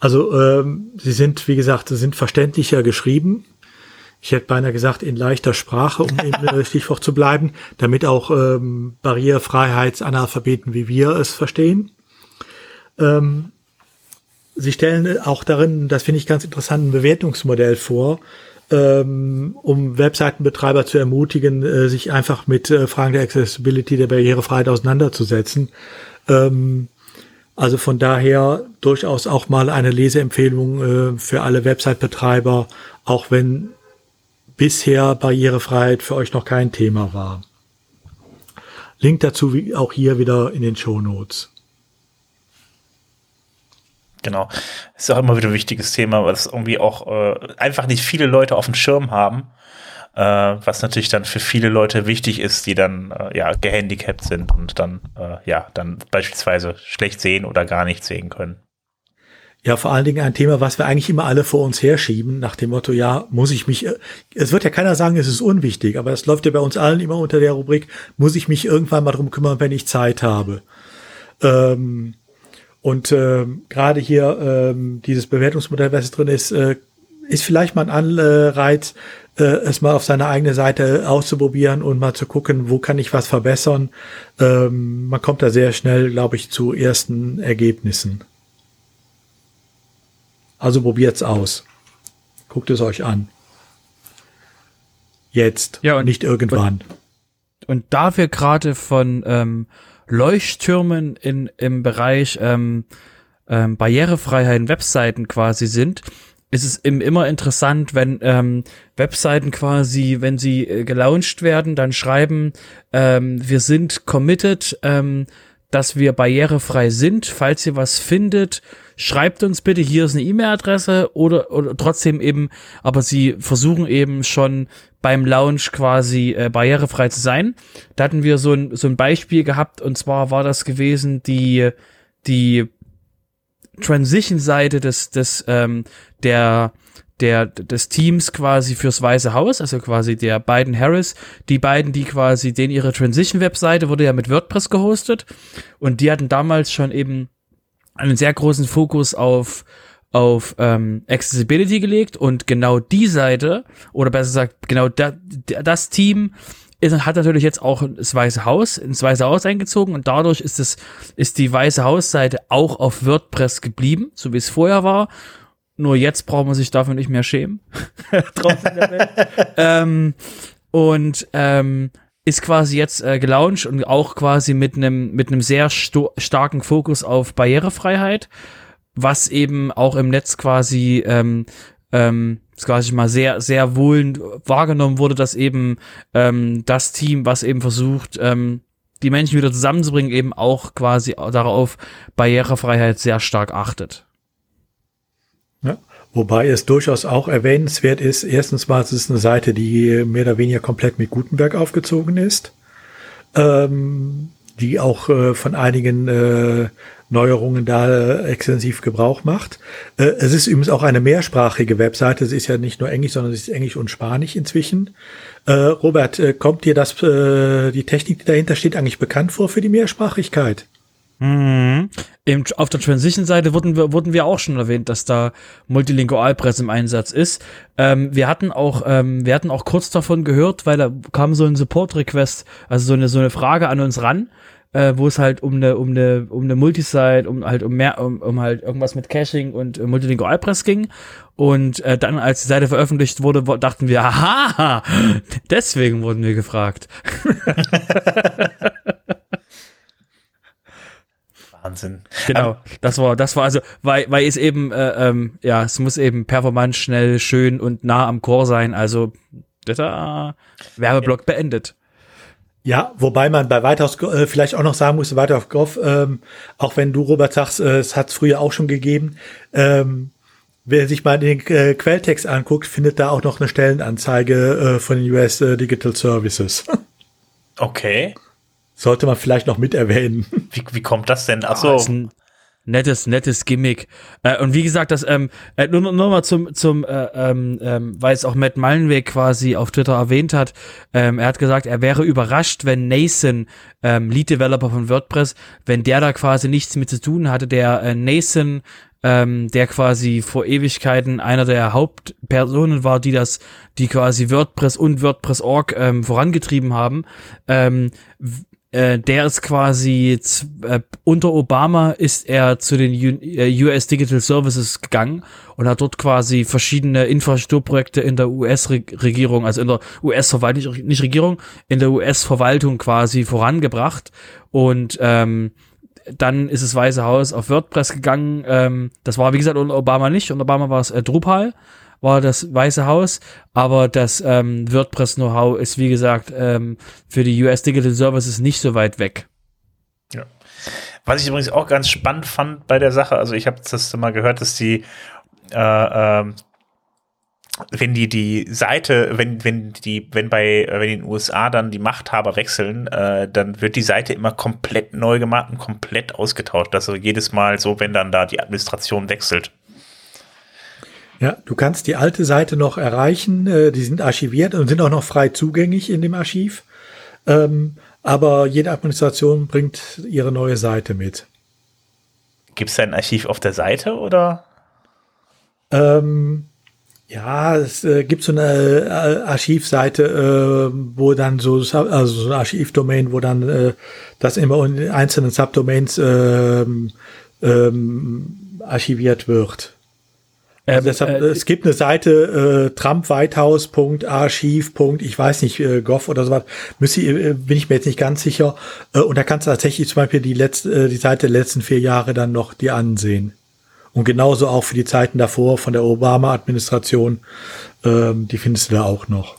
B: Also ähm, sie sind, wie gesagt, sie sind verständlicher geschrieben ich hätte beinahe gesagt, in leichter Sprache, um im Stichwort zu bleiben, damit auch ähm, Barrierefreiheitsanalphabeten wie wir es verstehen. Ähm, Sie stellen auch darin, das finde ich ganz interessant, ein Bewertungsmodell vor, ähm, um Webseitenbetreiber zu ermutigen, äh, sich einfach mit äh, Fragen der Accessibility, der Barrierefreiheit auseinanderzusetzen. Ähm, also von daher durchaus auch mal eine Leseempfehlung äh, für alle Website-Betreiber, auch wenn bisher Barrierefreiheit für euch noch kein Thema war. Link dazu auch hier wieder in den Show Notes.
A: Genau. Ist auch immer wieder ein wichtiges Thema, es irgendwie auch äh, einfach nicht viele Leute auf dem Schirm haben, äh, was natürlich dann für viele Leute wichtig ist, die dann äh, ja gehandicapt sind und dann äh, ja dann beispielsweise schlecht sehen oder gar nicht sehen können.
B: Ja, vor allen Dingen ein Thema, was wir eigentlich immer alle vor uns herschieben, nach dem Motto, ja, muss ich mich, es wird ja keiner sagen, es ist unwichtig, aber es läuft ja bei uns allen immer unter der Rubrik, muss ich mich irgendwann mal drum kümmern, wenn ich Zeit habe. Ähm, und ähm, gerade hier ähm, dieses Bewertungsmodell, was drin ist, äh, ist vielleicht mal ein Anreiz, äh, es mal auf seiner eigenen Seite auszuprobieren und mal zu gucken, wo kann ich was verbessern. Ähm, man kommt da sehr schnell, glaube ich, zu ersten Ergebnissen. Also probiert's aus. Guckt es euch an. Jetzt,
C: ja, und,
B: nicht irgendwann.
C: Und, und da wir gerade von ähm, Leuchttürmen in, im Bereich ähm, ähm, Barrierefreiheit in Webseiten quasi sind, ist es immer interessant, wenn ähm, Webseiten quasi, wenn sie äh, gelauncht werden, dann schreiben, ähm, wir sind committed ähm, dass wir barrierefrei sind. Falls ihr was findet, schreibt uns bitte, hier ist eine E-Mail-Adresse oder, oder trotzdem eben, aber sie versuchen eben schon beim Launch quasi äh, barrierefrei zu sein. Da hatten wir so ein, so ein Beispiel gehabt und zwar war das gewesen die, die Transition-Seite des, des, ähm, der, der, des Teams quasi fürs Weiße Haus, also quasi der beiden Harris, die beiden, die quasi, den ihre Transition-Webseite wurde ja mit WordPress gehostet. Und die hatten damals schon eben einen sehr großen Fokus auf auf ähm, Accessibility gelegt. Und genau die Seite oder besser gesagt genau da, das Team ist, hat natürlich jetzt auch das Weiße Haus ins Weiße Haus eingezogen. Und dadurch ist es ist die Weiße Haus Seite auch auf WordPress geblieben, so wie es vorher war nur jetzt braucht man sich dafür nicht mehr schämen. ähm, und ähm, ist quasi jetzt äh, gelauncht und auch quasi mit einem mit einem sehr starken Fokus auf Barrierefreiheit, was eben auch im Netz quasi ähm, ähm, quasi mal sehr sehr wohl wahrgenommen wurde, dass eben ähm, das Team, was eben versucht ähm, die Menschen wieder zusammenzubringen, eben auch quasi darauf Barrierefreiheit sehr stark achtet.
B: Wobei es durchaus auch erwähnenswert ist, erstens mal, es ist eine Seite, die mehr oder weniger komplett mit Gutenberg aufgezogen ist, ähm, die auch äh, von einigen äh, Neuerungen da extensiv Gebrauch macht. Äh, es ist übrigens auch eine mehrsprachige Webseite. Es ist ja nicht nur Englisch, sondern es ist Englisch und Spanisch inzwischen. Äh, Robert, äh, kommt dir das, äh, die Technik, die dahinter steht, eigentlich bekannt vor für die Mehrsprachigkeit?
C: Mhm. Eben auf der Transition-Seite wurden wir, wurden wir auch schon erwähnt, dass da Multilingualpress im Einsatz ist. Ähm, wir hatten auch, ähm, wir hatten auch kurz davon gehört, weil da kam so ein Support-Request, also so eine, so eine Frage an uns ran, äh, wo es halt um eine, um eine, um eine Multisite, um halt um mehr, um, um halt irgendwas mit Caching und äh, Multilingualpress ging. Und äh, dann, als die Seite veröffentlicht wurde, dachten wir, aha, deswegen wurden wir gefragt.
A: Wahnsinn.
C: Genau, das war, das war also, weil, weil es eben, äh, ähm, ja, es muss eben performant, schnell, schön und nah am Core sein. Also, da Werbeblock ja. beendet.
B: Ja, wobei man bei weitaus äh, vielleicht auch noch sagen muss, weiter auf Goff, ähm, auch wenn du, Robert, sagst, äh, es hat es früher auch schon gegeben, ähm, wer sich mal den äh, Quelltext anguckt, findet da auch noch eine Stellenanzeige äh, von den US äh, Digital Services.
A: Okay
B: sollte man vielleicht noch mit erwähnen.
A: Wie, wie kommt das denn? Achso. Oh,
C: ein nettes, nettes Gimmick. Äh, und wie gesagt, das ähm, äh, nur, nur mal zum, zum äh, ähm, ähm, weil es auch Matt Mullenweg quasi auf Twitter erwähnt hat. Ähm, er hat gesagt, er wäre überrascht, wenn Nathan, ähm, Lead Developer von WordPress, wenn der da quasi nichts mit zu tun hatte. Der äh, Nathan ähm, der quasi vor Ewigkeiten einer der Hauptpersonen war, die das, die quasi WordPress und WordPress.org ähm, vorangetrieben haben, ähm, äh, der ist quasi äh, unter Obama ist er zu den U äh, US Digital Services gegangen und hat dort quasi verschiedene Infrastrukturprojekte in der US-Regierung, also in der US-Verwaltung, nicht Regierung, in der US-Verwaltung quasi vorangebracht und ähm, dann ist das Weiße Haus auf WordPress gegangen. Ähm, das war, wie gesagt, unter Obama nicht. Unter Obama war es äh, Drupal war das Weiße Haus, aber das ähm, WordPress-Know-how ist, wie gesagt, ähm, für die US Digital Services nicht so weit weg.
A: Ja. Was ich übrigens auch ganz spannend fand bei der Sache, also ich habe das mal gehört, dass die äh, äh, wenn die die Seite, wenn wenn die wenn bei wenn in den USA dann die Machthaber wechseln, äh, dann wird die Seite immer komplett neu gemacht und komplett ausgetauscht. Also jedes Mal so, wenn dann da die Administration wechselt.
B: Ja, du kannst die alte Seite noch erreichen, äh, die sind archiviert und sind auch noch frei zugänglich in dem Archiv. Ähm, aber jede Administration bringt ihre neue Seite mit.
A: Gibt es da ein Archiv auf der Seite oder?
B: Ähm, ja, es äh, gibt so eine äh, Archivseite, äh, wo dann so, also so eine Archivdomain, wo dann äh, das immer in einzelnen Subdomains ähm, ähm, archiviert wird. Ähm, deshalb, äh, es gibt eine Seite äh, trumpweithaus.archiv. ich weiß nicht, äh, gov oder sowas. Müsste, äh, bin ich mir jetzt nicht ganz sicher. Äh, und da kannst du tatsächlich zum Beispiel die letzte, äh, die Seite der letzten vier Jahre dann noch dir ansehen. Und genauso auch für die Zeiten davor von der Obama-Administration, ähm, die findest du da auch noch.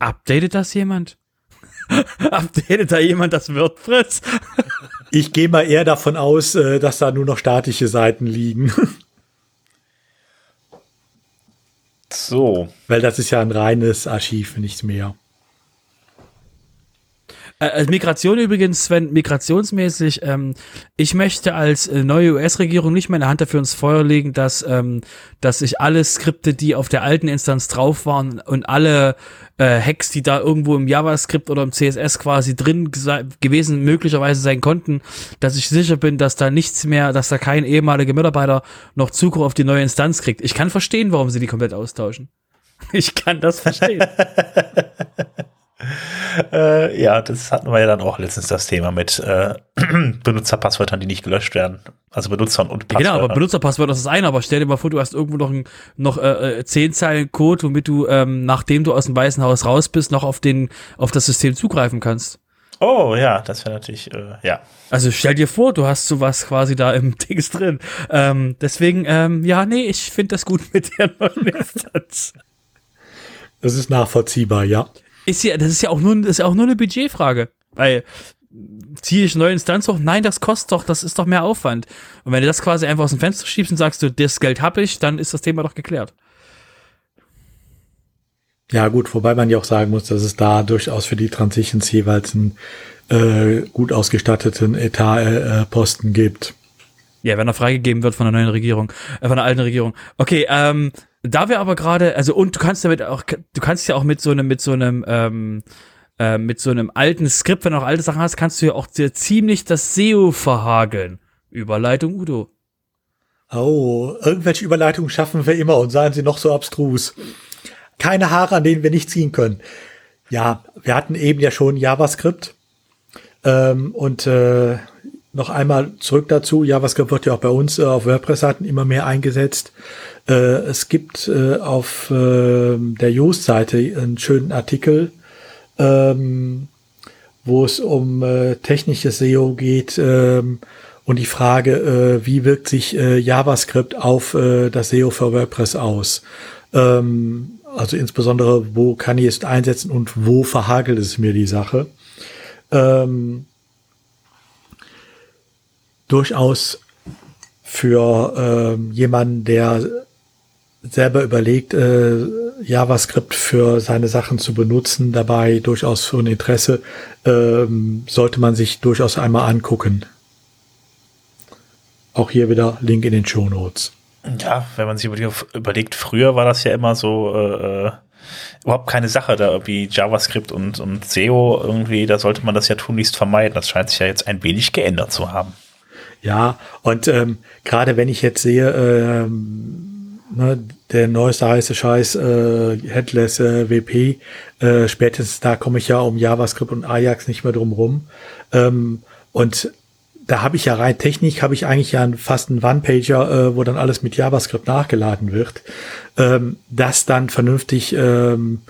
C: Updatet das jemand? Updatet da jemand das WordPress?
B: Ich gehe mal eher davon aus, äh, dass da nur noch statische Seiten liegen.
A: So.
B: Weil das ist ja ein reines Archiv, nichts mehr.
C: Äh, als Migration übrigens, Sven, migrationsmäßig, ähm, ich möchte als äh, neue US-Regierung nicht meine Hand dafür ins Feuer legen, dass, ähm, dass ich alle Skripte, die auf der alten Instanz drauf waren und alle äh, Hacks, die da irgendwo im JavaScript oder im CSS quasi drin gewesen möglicherweise sein konnten, dass ich sicher bin, dass da nichts mehr, dass da kein ehemaliger Mitarbeiter noch Zugriff auf die neue Instanz kriegt. Ich kann verstehen, warum sie die komplett austauschen. Ich kann das verstehen.
A: äh, ja, das hatten wir ja dann auch letztens das Thema mit äh, Benutzerpasswörtern, die nicht gelöscht werden. Also Benutzern und
C: Passwörtern. Genau, aber Benutzerpasswörter ist das eine, aber stell dir mal vor, du hast irgendwo noch, ein, noch äh, äh, zehn Zeilen Code, womit du, ähm, nachdem du aus dem Weißen Haus raus bist, noch auf, den, auf das System zugreifen kannst.
A: Oh ja, das wäre natürlich, äh, ja.
C: Also stell dir vor, du hast sowas quasi da im Dings drin. Ähm, deswegen, ähm, ja, nee, ich finde das gut mit der neuen Instanz.
B: Das ist nachvollziehbar, ja.
C: Ist ja, das ist ja auch nur, ist ja auch nur eine Budgetfrage. Weil ziehe ich eine neue Instanz hoch? Nein, das kostet doch, das ist doch mehr Aufwand. Und wenn du das quasi einfach aus dem Fenster schiebst und sagst du, das Geld habe ich, dann ist das Thema doch geklärt.
B: Ja, gut, wobei man ja auch sagen muss, dass es da durchaus für die Transitions jeweils einen äh, gut ausgestatteten Etatposten äh, gibt.
C: Ja, wenn er freigegeben wird von der neuen Regierung, äh, von der alten Regierung. Okay, ähm, da wir aber gerade, also und du kannst damit auch, du kannst ja auch mit so einem, mit so einem, ähm, äh, mit so einem alten Skript, wenn du auch alte Sachen hast, kannst du ja auch sehr ziemlich das SEO verhageln. Überleitung Udo.
B: Oh, irgendwelche Überleitungen schaffen wir immer und seien sie noch so abstrus. Keine Haare, an denen wir nicht ziehen können. Ja, wir hatten eben ja schon JavaScript. Ähm, und äh, noch einmal zurück dazu, JavaScript wird ja auch bei uns äh, auf WordPress-Seiten immer mehr eingesetzt. Äh, es gibt äh, auf äh, der Just-Seite einen schönen Artikel, ähm, wo es um äh, technisches SEO geht ähm, und die Frage, äh, wie wirkt sich JavaScript auf das SEO für WordPress aus. Ähm, also insbesondere, wo kann ich es einsetzen und wo verhagelt es mir die Sache. Ähm, durchaus für ähm, jemanden, der selber überlegt, äh, JavaScript für seine Sachen zu benutzen, dabei durchaus für ein Interesse, ähm, sollte man sich durchaus einmal angucken. Auch hier wieder Link in den Show Notes.
A: Ja, wenn man sich überlegt, früher war das ja immer so äh, äh, überhaupt keine Sache, da irgendwie JavaScript und, und SEO irgendwie, da sollte man das ja tunlichst vermeiden. Das scheint sich ja jetzt ein wenig geändert zu haben.
B: Ja, und ähm, gerade wenn ich jetzt sehe, ähm, ne, der neueste heiße Scheiß, äh, Headless äh, WP, äh, spätestens da komme ich ja um JavaScript und Ajax nicht mehr drum rum. Ähm, und da habe ich ja rein Technik, habe ich eigentlich ja fast einen One-Pager, äh, wo dann alles mit JavaScript nachgeladen wird. Ähm, das dann vernünftig ähm,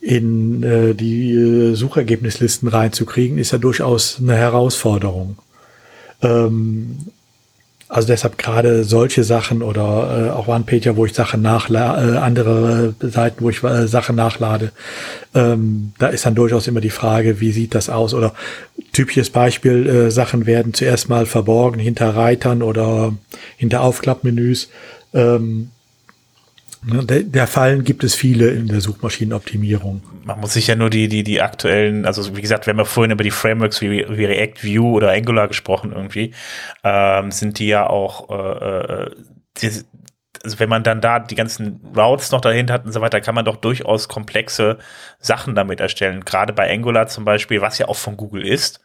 B: in äh, die äh, Suchergebnislisten reinzukriegen, ist ja durchaus eine Herausforderung. Ähm, also deshalb gerade solche Sachen oder äh, auch One-Pager, wo ich Sachen nachlade, äh, andere Seiten, wo ich äh, Sachen nachlade, ähm, da ist dann durchaus immer die Frage, wie sieht das aus? Oder typisches Beispiel, äh, Sachen werden zuerst mal verborgen hinter Reitern oder hinter Aufklappmenüs. Ähm, der, der Fallen gibt es viele in der Suchmaschinenoptimierung.
A: Man muss sich ja nur die, die, die aktuellen, also wie gesagt, wir haben ja vorhin über die Frameworks wie, wie React, Vue oder Angular gesprochen irgendwie, ähm, sind die ja auch, äh, äh die, also wenn man dann da die ganzen Routes noch dahinter hat und so weiter, kann man doch durchaus komplexe Sachen damit erstellen. Gerade bei Angular zum Beispiel, was ja auch von Google ist,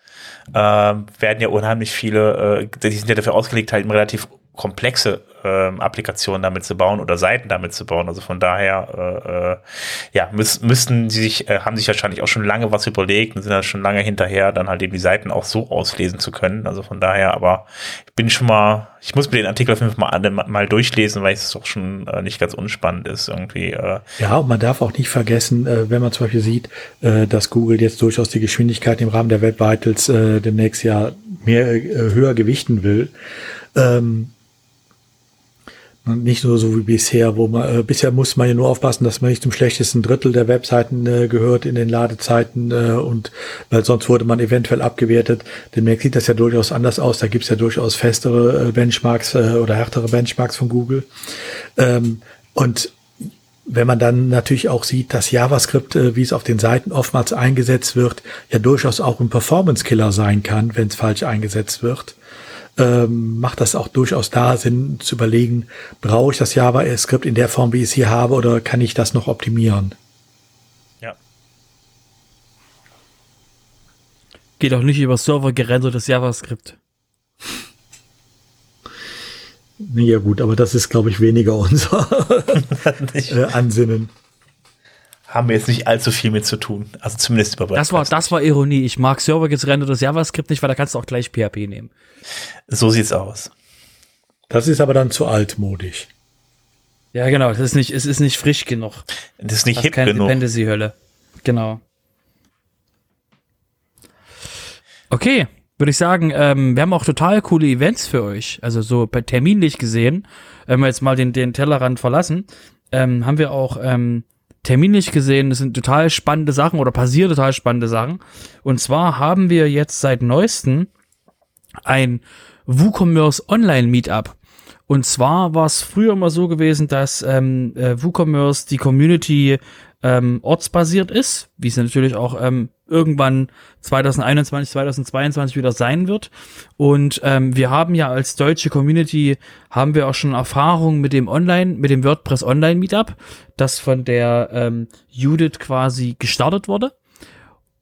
A: äh, werden ja unheimlich viele, äh, die sind ja dafür ausgelegt, halt relativ komplexe ähm, Applikationen damit zu bauen oder Seiten damit zu bauen. Also von daher, äh, äh, ja, müß, müssten sie sich, äh, haben sich wahrscheinlich auch schon lange was überlegt und sind da schon lange hinterher, dann halt eben die Seiten auch so auslesen zu können. Also von daher, aber ich bin schon mal, ich muss mir den Artikel auf jeden Fall mal, mal durchlesen, weil es doch schon äh, nicht ganz unspannend ist irgendwie. Äh.
B: Ja, und man darf auch nicht vergessen, äh, wenn man zum Beispiel sieht, äh, dass Google jetzt durchaus die Geschwindigkeit im Rahmen der Web Vitals äh, demnächst ja mehr äh, höher gewichten will. Ähm, Und nicht nur so wie bisher, wo man, äh, bisher muss man ja nur aufpassen, dass man nicht zum schlechtesten Drittel der Webseiten äh, gehört in den Ladezeiten äh, und weil sonst wurde man eventuell abgewertet. Demnächst sieht das ja durchaus anders aus. Da gibt's ja durchaus festere äh, Benchmarks äh, oder härtere Benchmarks von Google. Ähm, und wenn man dann natürlich auch sieht, dass JavaScript, äh, wie es auf den Seiten oftmals eingesetzt wird, ja durchaus auch ein Performance-Killer sein kann, wenn es falsch eingesetzt wird ähm, macht das auch durchaus da Sinn zu überlegen, brauche ich das JavaScript in der Form, wie ich es hier habe, oder kann ich das noch optimieren?
A: Ja.
C: Geht auch nicht über Server gerendertes JavaScript.
B: Ja gut, aber das ist, glaube ich, weniger unser äh, Ansinnen
A: haben wir jetzt nicht allzu viel mit zu tun. Also zumindest
C: über Das war, das war Ironie. Ich mag Server gerendertes JavaScript nicht, weil da kannst du auch gleich PHP nehmen.
A: So sieht's aus.
B: Das ist aber dann zu altmodisch.
C: Ja, genau. Das ist nicht, es ist nicht frisch genug.
A: Das ist nicht das hip keine genug.
C: Dependency-Hölle. Genau. Okay, würde ich sagen, ähm, wir haben auch total coole Events für euch. Also so terminlich gesehen, wenn wir jetzt mal den, den Tellerrand verlassen, ähm, haben wir auch ähm, terminlich gesehen, das sind total spannende Sachen oder passieren total spannende Sachen. Und zwar haben wir jetzt seit neuestem ein WooCommerce Online Meetup. Und zwar war es früher immer so gewesen, dass ähm, äh, WooCommerce die Community ähm, ortsbasiert ist, wie es natürlich auch ähm, irgendwann 2021, 2022 wieder sein wird. Und ähm, wir haben ja als deutsche Community haben wir auch schon Erfahrung mit dem Online, mit dem WordPress Online Meetup, das von der ähm, Judith quasi gestartet wurde.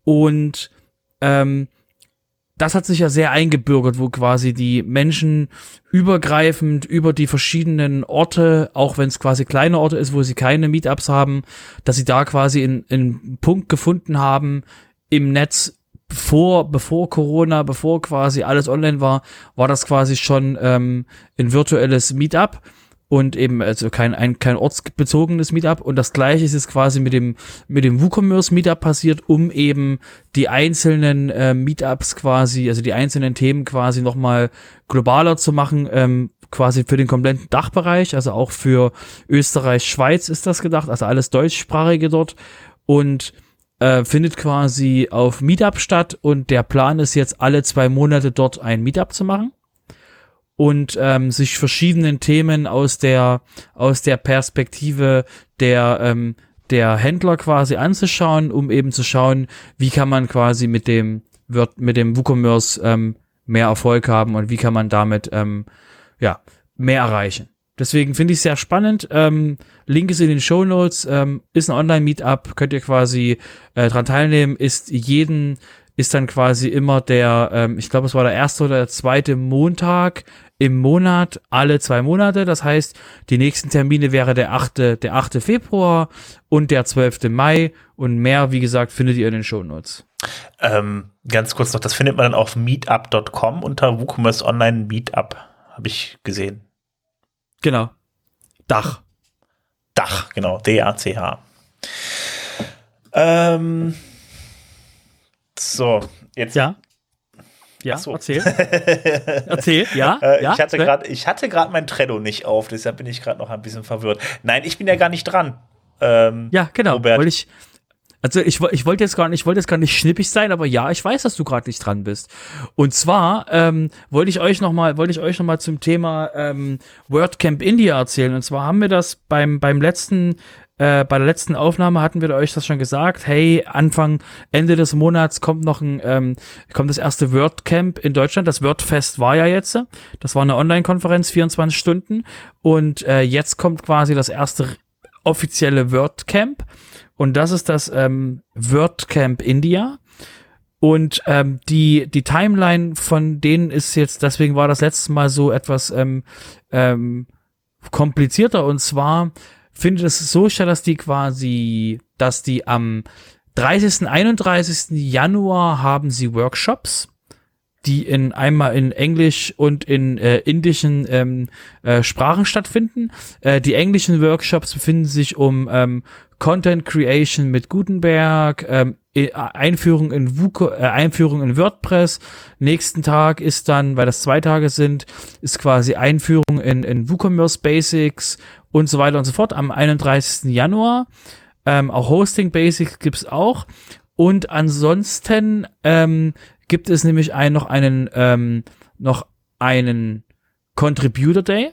C: Und ähm, das hat sich ja sehr eingebürgert, wo quasi die Menschen übergreifend über die verschiedenen Orte, auch wenn es quasi kleine Orte ist, wo sie keine Meetups haben, dass sie da quasi in, in Punkt gefunden haben im Netz, bevor, bevor Corona, bevor quasi alles online war, war das quasi schon ähm, ein virtuelles Meetup und eben also kein ein, kein ortsbezogenes Meetup. Und das gleiche ist jetzt quasi mit dem mit dem WooCommerce Meetup passiert, um eben die einzelnen äh, Meetups quasi, also die einzelnen Themen quasi noch mal globaler zu machen, ähm, quasi für den kompletten Dachbereich, also auch für Österreich, Schweiz ist das gedacht, also alles deutschsprachige dort. Und äh, findet quasi auf Meetup statt. Und der Plan ist jetzt alle zwei Monate dort ein Meetup zu machen und ähm, sich verschiedenen Themen aus der aus der Perspektive der ähm, der Händler quasi anzuschauen, um eben zu schauen, wie kann man quasi mit dem wird mit dem WooCommerce ähm, mehr Erfolg haben und wie kann man damit ähm, ja mehr erreichen. Deswegen finde ich es sehr spannend. Ähm, Link ist in den Show Notes. Ähm, ist ein Online-Meetup, könnt ihr quasi äh, dran teilnehmen. Ist jeden ist dann quasi immer der, ähm, ich glaube, es war der erste oder der zweite Montag im Monat, alle zwei Monate. Das heißt, die nächsten Termine wäre der 8. der 8. Februar und der 12. Mai. Und mehr, wie gesagt, findet ihr in den Shownotes.
A: Ähm, ganz kurz noch, das findet man dann auf meetup.com unter WooCommerce Online Meetup, habe ich gesehen.
C: Genau. Dach.
A: Dach, genau. D-A-C-H. Ähm, so, jetzt.
C: Ja. Ja, so. erzähl. erzähl, ja.
A: Äh,
C: ja
A: ich hatte gerade, ich hatte gerade mein Trello nicht auf, deshalb bin ich gerade noch ein bisschen verwirrt. Nein, ich bin ja gar nicht dran.
C: Ähm, ja, genau. Wollte ich, also ich, ich wollte jetzt gar nicht, ich wollte jetzt gar nicht schnippig sein, aber ja, ich weiß, dass du gerade nicht dran bist. Und zwar ähm, wollte ich euch noch mal, wollte ich euch noch mal zum Thema ähm, WordCamp India erzählen. Und zwar haben wir das beim beim letzten äh, bei der letzten Aufnahme hatten wir euch das schon gesagt. Hey, Anfang, Ende des Monats kommt noch ein, ähm, kommt das erste WordCamp in Deutschland. Das WordFest war ja jetzt. Das war eine Online-Konferenz, 24 Stunden. Und äh, jetzt kommt quasi das erste offizielle WordCamp. Und das ist das ähm, WordCamp India. Und ähm, die, die Timeline von denen ist jetzt, deswegen war das letzte Mal so etwas ähm, ähm, komplizierter. Und zwar findet es so statt, dass die quasi, dass die am 30. 31. Januar haben sie Workshops die in einmal in Englisch und in äh, indischen ähm, äh, Sprachen stattfinden. Äh, die englischen Workshops befinden sich um ähm, Content Creation mit Gutenberg, ähm, Einführung in Wuko, äh, Einführung in WordPress. Nächsten Tag ist dann, weil das zwei Tage sind, ist quasi Einführung in, in WooCommerce Basics und so weiter und so fort am 31. Januar. Ähm, auch Hosting Basics gibt's auch. Und ansonsten ähm, gibt es nämlich ein, noch einen ähm, noch einen Contributor Day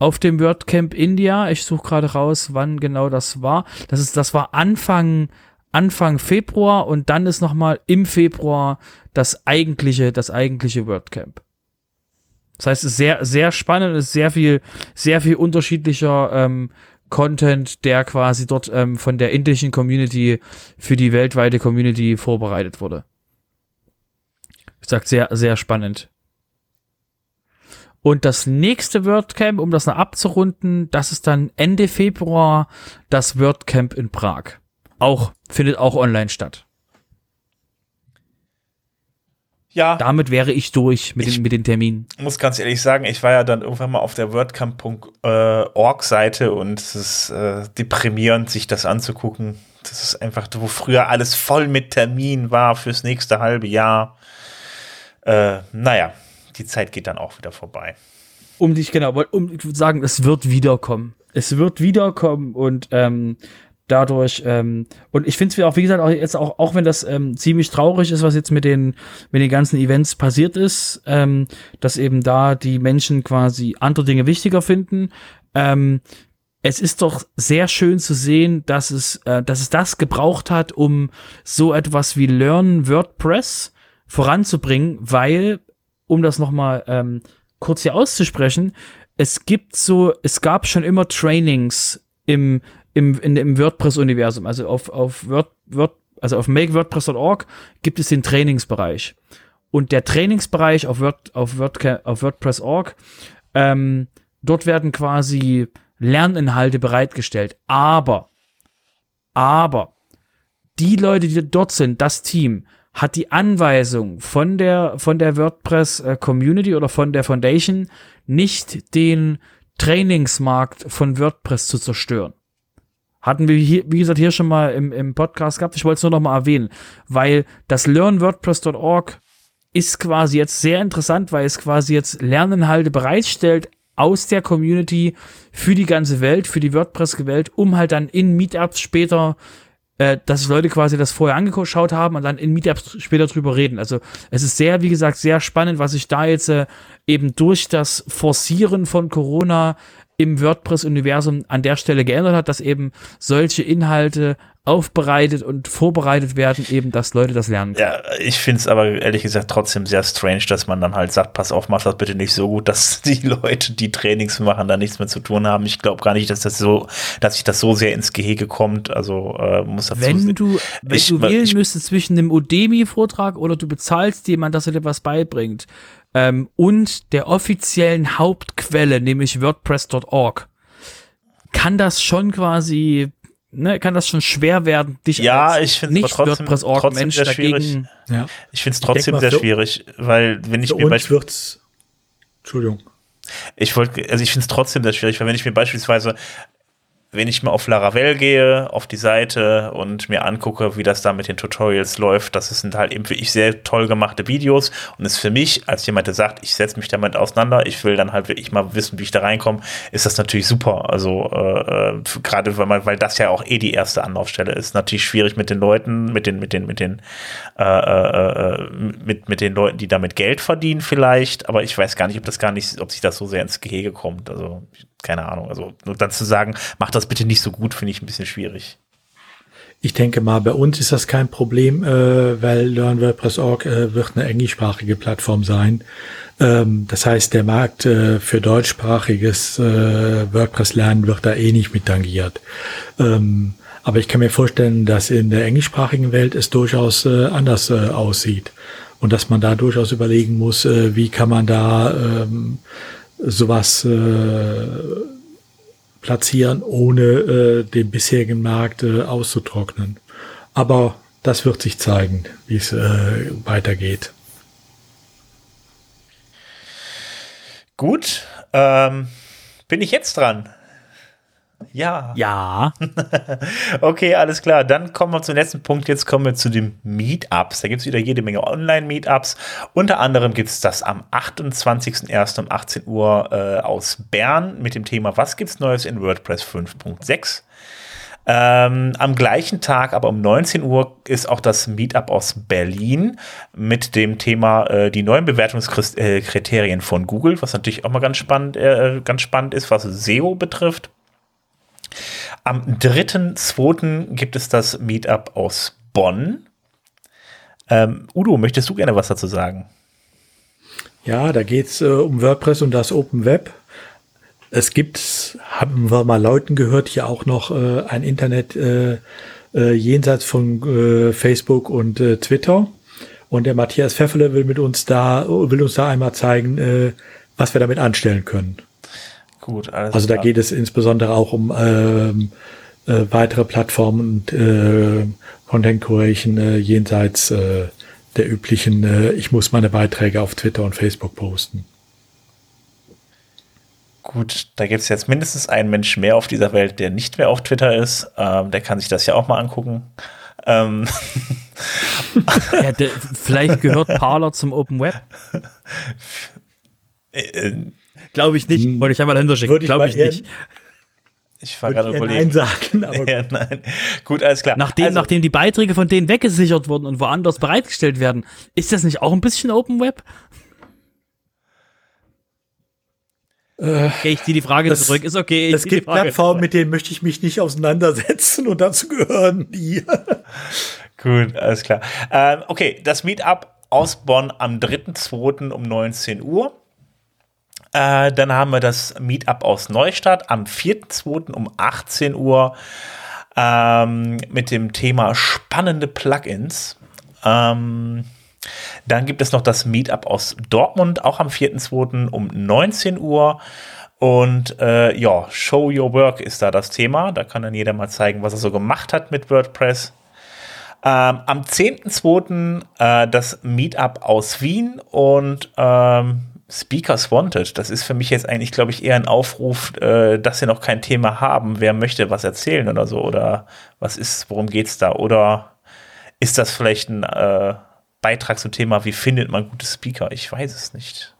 C: auf dem WordCamp India. Ich suche gerade raus, wann genau das war. Das ist, das war Anfang Anfang Februar und dann ist noch mal im Februar das eigentliche, das eigentliche WordCamp. Das heißt, es ist sehr, sehr spannend, es ist sehr viel, sehr viel unterschiedlicher ähm, Content, der quasi dort ähm, von der indischen Community für die weltweite Community vorbereitet wurde. Ich sag sehr, sehr spannend. Und das nächste WordCamp, um das noch abzurunden, das ist dann Ende Februar das WordCamp in Prag. Auch, findet auch online statt. Ja. Damit wäre ich durch mit, ich den, mit den Terminen.
A: muss ganz ehrlich sagen, ich war ja dann irgendwann mal auf der WordCamp.org Seite und es ist äh, deprimierend, sich das anzugucken. Das ist einfach, wo früher alles voll mit Termin war fürs nächste halbe Jahr. Äh, naja, die Zeit geht dann auch wieder vorbei.
C: Um dich, genau, um sagen, es wird wiederkommen. Es wird wiederkommen und ähm, dadurch ähm, und ich finde es auch wie gesagt auch jetzt auch auch wenn das ähm, ziemlich traurig ist was jetzt mit den mit den ganzen Events passiert ist ähm, dass eben da die Menschen quasi andere Dinge wichtiger finden. Ähm, es ist doch sehr schön zu sehen dass es äh, dass es das gebraucht hat um so etwas wie Learn WordPress voranzubringen weil um das noch mal ähm, kurz hier auszusprechen es gibt so es gab schon immer Trainings im im, in, im WordPress-Universum. Also auf, auf Word, Word, also auf makewordpress.org gibt es den Trainingsbereich. Und der Trainingsbereich auf, Word, auf, Word, auf WordPress.org, ähm, dort werden quasi Lerninhalte bereitgestellt. Aber, aber, die Leute, die dort sind, das Team, hat die Anweisung von der, von der WordPress äh, Community oder von der Foundation nicht den Trainingsmarkt von WordPress zu zerstören. Hatten wir hier, wie gesagt, hier schon mal im, im Podcast gehabt. Ich wollte es nur noch mal erwähnen, weil das learnwordpress.org ist quasi jetzt sehr interessant, weil es quasi jetzt Lerninhalte bereitstellt aus der Community für die ganze Welt, für die WordPress-Welt, um halt dann in Meetups später äh, dass Leute quasi das vorher angeschaut haben und dann in Meetups später drüber reden. Also es ist sehr, wie gesagt, sehr spannend, was sich da jetzt äh, eben durch das Forcieren von Corona im WordPress-Universum an der Stelle geändert hat, dass eben solche Inhalte aufbereitet und vorbereitet werden, eben, dass Leute das lernen
A: können. Ja, ich finde es aber ehrlich gesagt trotzdem sehr strange, dass man dann halt sagt, pass auf, mach das bitte nicht so gut, dass die Leute, die Trainings machen, da nichts mehr zu tun haben. Ich glaube gar nicht, dass das so, dass sich das so sehr ins Gehege kommt. Also äh, muss
C: dazu Wenn du, wenn ich, du wählen müsstest zwischen einem Udemy-Vortrag oder du bezahlst jemand, dass er dir was beibringt, ähm, und der offiziellen Hauptquelle, nämlich WordPress.org, kann das schon quasi, ne, kann das schon schwer werden, dich
A: ja, als ich nicht trotzdem, WordPress.org trotzdem Mensch dagegen. Ja. Ich finde es trotzdem mal, sehr schwierig, weil wenn ich mir
B: beispielsweise Entschuldigung.
A: Ich wollte, also ich finde es trotzdem sehr schwierig, weil wenn ich mir beispielsweise wenn ich mal auf Laravel gehe, auf die Seite und mir angucke, wie das da mit den Tutorials läuft, das sind halt eben wirklich sehr toll gemachte Videos und ist für mich, als jemand, der sagt, ich setze mich damit auseinander, ich will dann halt wirklich mal wissen, wie ich da reinkomme, ist das natürlich super. Also äh, äh gerade weil man, weil das ja auch eh die erste Anlaufstelle ist, natürlich schwierig mit den Leuten, mit den, mit den, mit den, äh, äh, äh, mit, mit den Leuten, die damit Geld verdienen vielleicht, aber ich weiß gar nicht, ob das gar nicht, ob sich das so sehr ins Gehege kommt. Also keine Ahnung. Also nur dann zu sagen, mach das bitte nicht so gut, finde ich ein bisschen schwierig.
B: Ich denke mal, bei uns ist das kein Problem, äh, weil LearnWordPress.org äh, wird eine englischsprachige Plattform sein. Ähm, das heißt, der Markt äh, für deutschsprachiges äh, WordPress-Lernen wird da eh nicht mit tangiert. Ähm, aber ich kann mir vorstellen, dass in der englischsprachigen Welt es durchaus äh, anders äh, aussieht und dass man da durchaus überlegen muss, äh, wie kann man da ähm, sowas äh, platzieren, ohne äh, den bisherigen Markt äh, auszutrocknen. Aber das wird sich zeigen, wie es äh, weitergeht.
A: Gut, ähm, bin ich jetzt dran? Ja.
C: Ja.
A: okay, alles klar. Dann kommen wir zum letzten Punkt. Jetzt kommen wir zu den Meetups. Da gibt es wieder jede Menge Online-Meetups. Unter anderem gibt es das am 28.01. um 18 Uhr äh, aus Bern mit dem Thema Was gibt's Neues in WordPress 5.6? Ähm, am gleichen Tag, aber um 19 Uhr, ist auch das Meetup aus Berlin mit dem Thema äh, die neuen Bewertungskriterien von Google, was natürlich auch mal ganz spannend, äh, ganz spannend ist, was SEO betrifft. Am 3.2. gibt es das Meetup aus Bonn. Ähm, Udo, möchtest du gerne was dazu sagen?
B: Ja, da geht es äh, um WordPress und das Open Web. Es gibt, haben wir mal Leuten gehört, hier auch noch äh, ein Internet äh, äh, jenseits von äh, Facebook und äh, Twitter. Und der Matthias Pfeffele will mit uns da, will uns da einmal zeigen, was wir damit anstellen können.
A: Gut,
B: alles Also da klar. geht es insbesondere auch um ähm, äh, weitere Plattformen und äh, Content Creation äh, jenseits äh, der üblichen, äh, ich muss meine Beiträge auf Twitter und Facebook posten.
A: Gut, da gibt es jetzt mindestens einen Mensch mehr auf dieser Welt, der nicht mehr auf Twitter ist. Ähm, der kann sich das ja auch mal angucken. Ähm.
C: ja, der, vielleicht gehört Parler zum Open Web. Glaube ich nicht. Hm. Wollte ich einmal dahinter schicken. Glaube ich nicht.
A: Ich war gerade überlegt.
B: Nein sagen,
A: aber ja, nein. Gut, alles klar.
C: Nachdem, also, nachdem die Beiträge von denen weggesichert wurden und woanders bereitgestellt werden, ist das nicht auch ein bisschen Open Web? Äh, okay, ich ziehe die Frage das, zurück. Ist okay.
B: Es gibt Plattformen, mit denen möchte ich mich nicht auseinandersetzen und dazu gehören die.
A: Gut, alles klar. Ähm, okay, das Meetup aus Bonn am 3.2. um 19 Uhr. Äh, dann haben wir das Meetup aus Neustadt am 4.2. um 18 Uhr ähm, mit dem Thema spannende Plugins. Ähm, dann gibt es noch das Meetup aus Dortmund, auch am 4.2. um 19 Uhr. Und äh, ja, Show Your Work ist da das Thema. Da kann dann jeder mal zeigen, was er so gemacht hat mit WordPress. Ähm, am 10.2. Äh, das Meetup aus Wien und ähm, Speakers Wanted, das ist für mich jetzt eigentlich, glaube ich, eher ein Aufruf, äh, dass sie noch kein Thema haben. Wer möchte was erzählen oder so? Oder was ist, worum geht's da? Oder ist das vielleicht ein äh, Beitrag zum Thema, wie findet man gute Speaker? Ich weiß es nicht.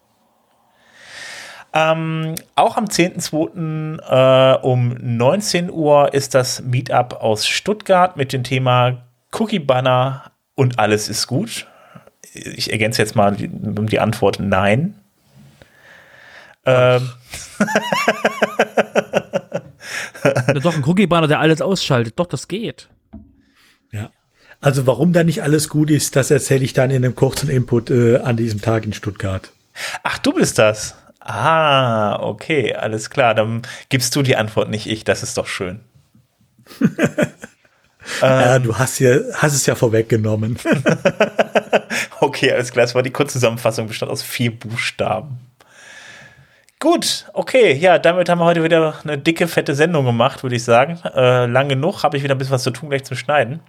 A: Ähm, auch am 10.2. Äh, um 19 Uhr ist das Meetup aus Stuttgart mit dem Thema Cookie Banner und alles ist gut. Ich ergänze jetzt mal die, die Antwort Nein. Ähm.
C: doch, ein Cookie-Banner, der alles ausschaltet. Doch, das geht.
B: Ja. Also warum da nicht alles gut ist, das erzähle ich dann in einem kurzen Input äh, an diesem Tag in Stuttgart.
A: Ach, du bist das. Ah, okay, alles klar. Dann gibst du die Antwort, nicht ich. Das ist doch schön.
B: ja, ähm. du hast, ja, hast es ja vorweggenommen.
A: okay, alles klar. Das war die Kurzzusammenfassung, bestand aus vier Buchstaben. Gut, okay, ja, damit haben wir heute wieder eine dicke, fette Sendung gemacht, würde ich sagen. Äh, lang genug, habe ich wieder ein bisschen was zu tun, gleich zum Schneiden.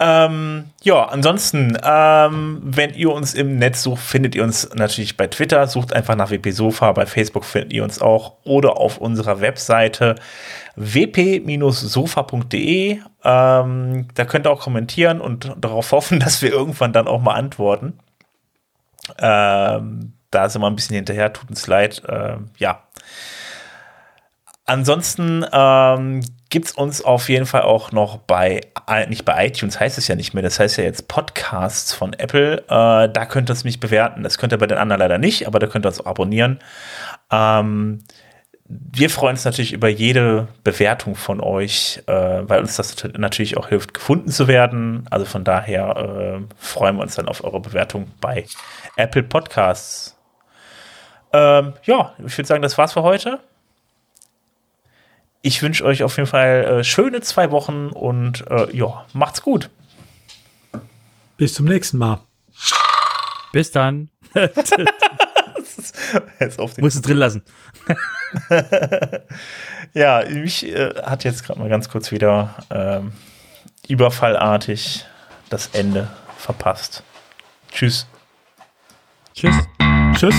A: Ähm, ja, ansonsten, ähm, wenn ihr uns im Netz sucht, findet ihr uns natürlich bei Twitter, sucht einfach nach WP Sofa, bei Facebook findet ihr uns auch oder auf unserer Webseite wp-sofa.de. Ähm, da könnt ihr auch kommentieren und darauf hoffen, dass wir irgendwann dann auch mal antworten. Ähm, da sind wir ein bisschen hinterher, tut uns leid. Äh, ja. Ansonsten ähm, gibt es uns auf jeden Fall auch noch bei, äh, nicht bei iTunes heißt es ja nicht mehr, das heißt ja jetzt Podcasts von Apple. Äh, da könnt ihr es mich bewerten. Das könnt ihr bei den anderen leider nicht, aber da könnt ihr auch abonnieren. Ähm, wir freuen uns natürlich über jede Bewertung von euch, äh, weil uns das natürlich auch hilft, gefunden zu werden. Also von daher äh, freuen wir uns dann auf eure Bewertung bei Apple Podcasts. Ähm, ja, ich würde sagen, das war's für heute. Ich wünsche euch auf jeden Fall äh, schöne zwei Wochen und äh, ja, macht's gut.
B: Bis zum nächsten Mal.
C: Bis dann.
A: jetzt auf
C: Musst du drin lassen.
A: ja, mich äh, hat jetzt gerade mal ganz kurz wieder ähm, überfallartig das Ende verpasst. Tschüss.
C: Tschüss.
B: Tschüss.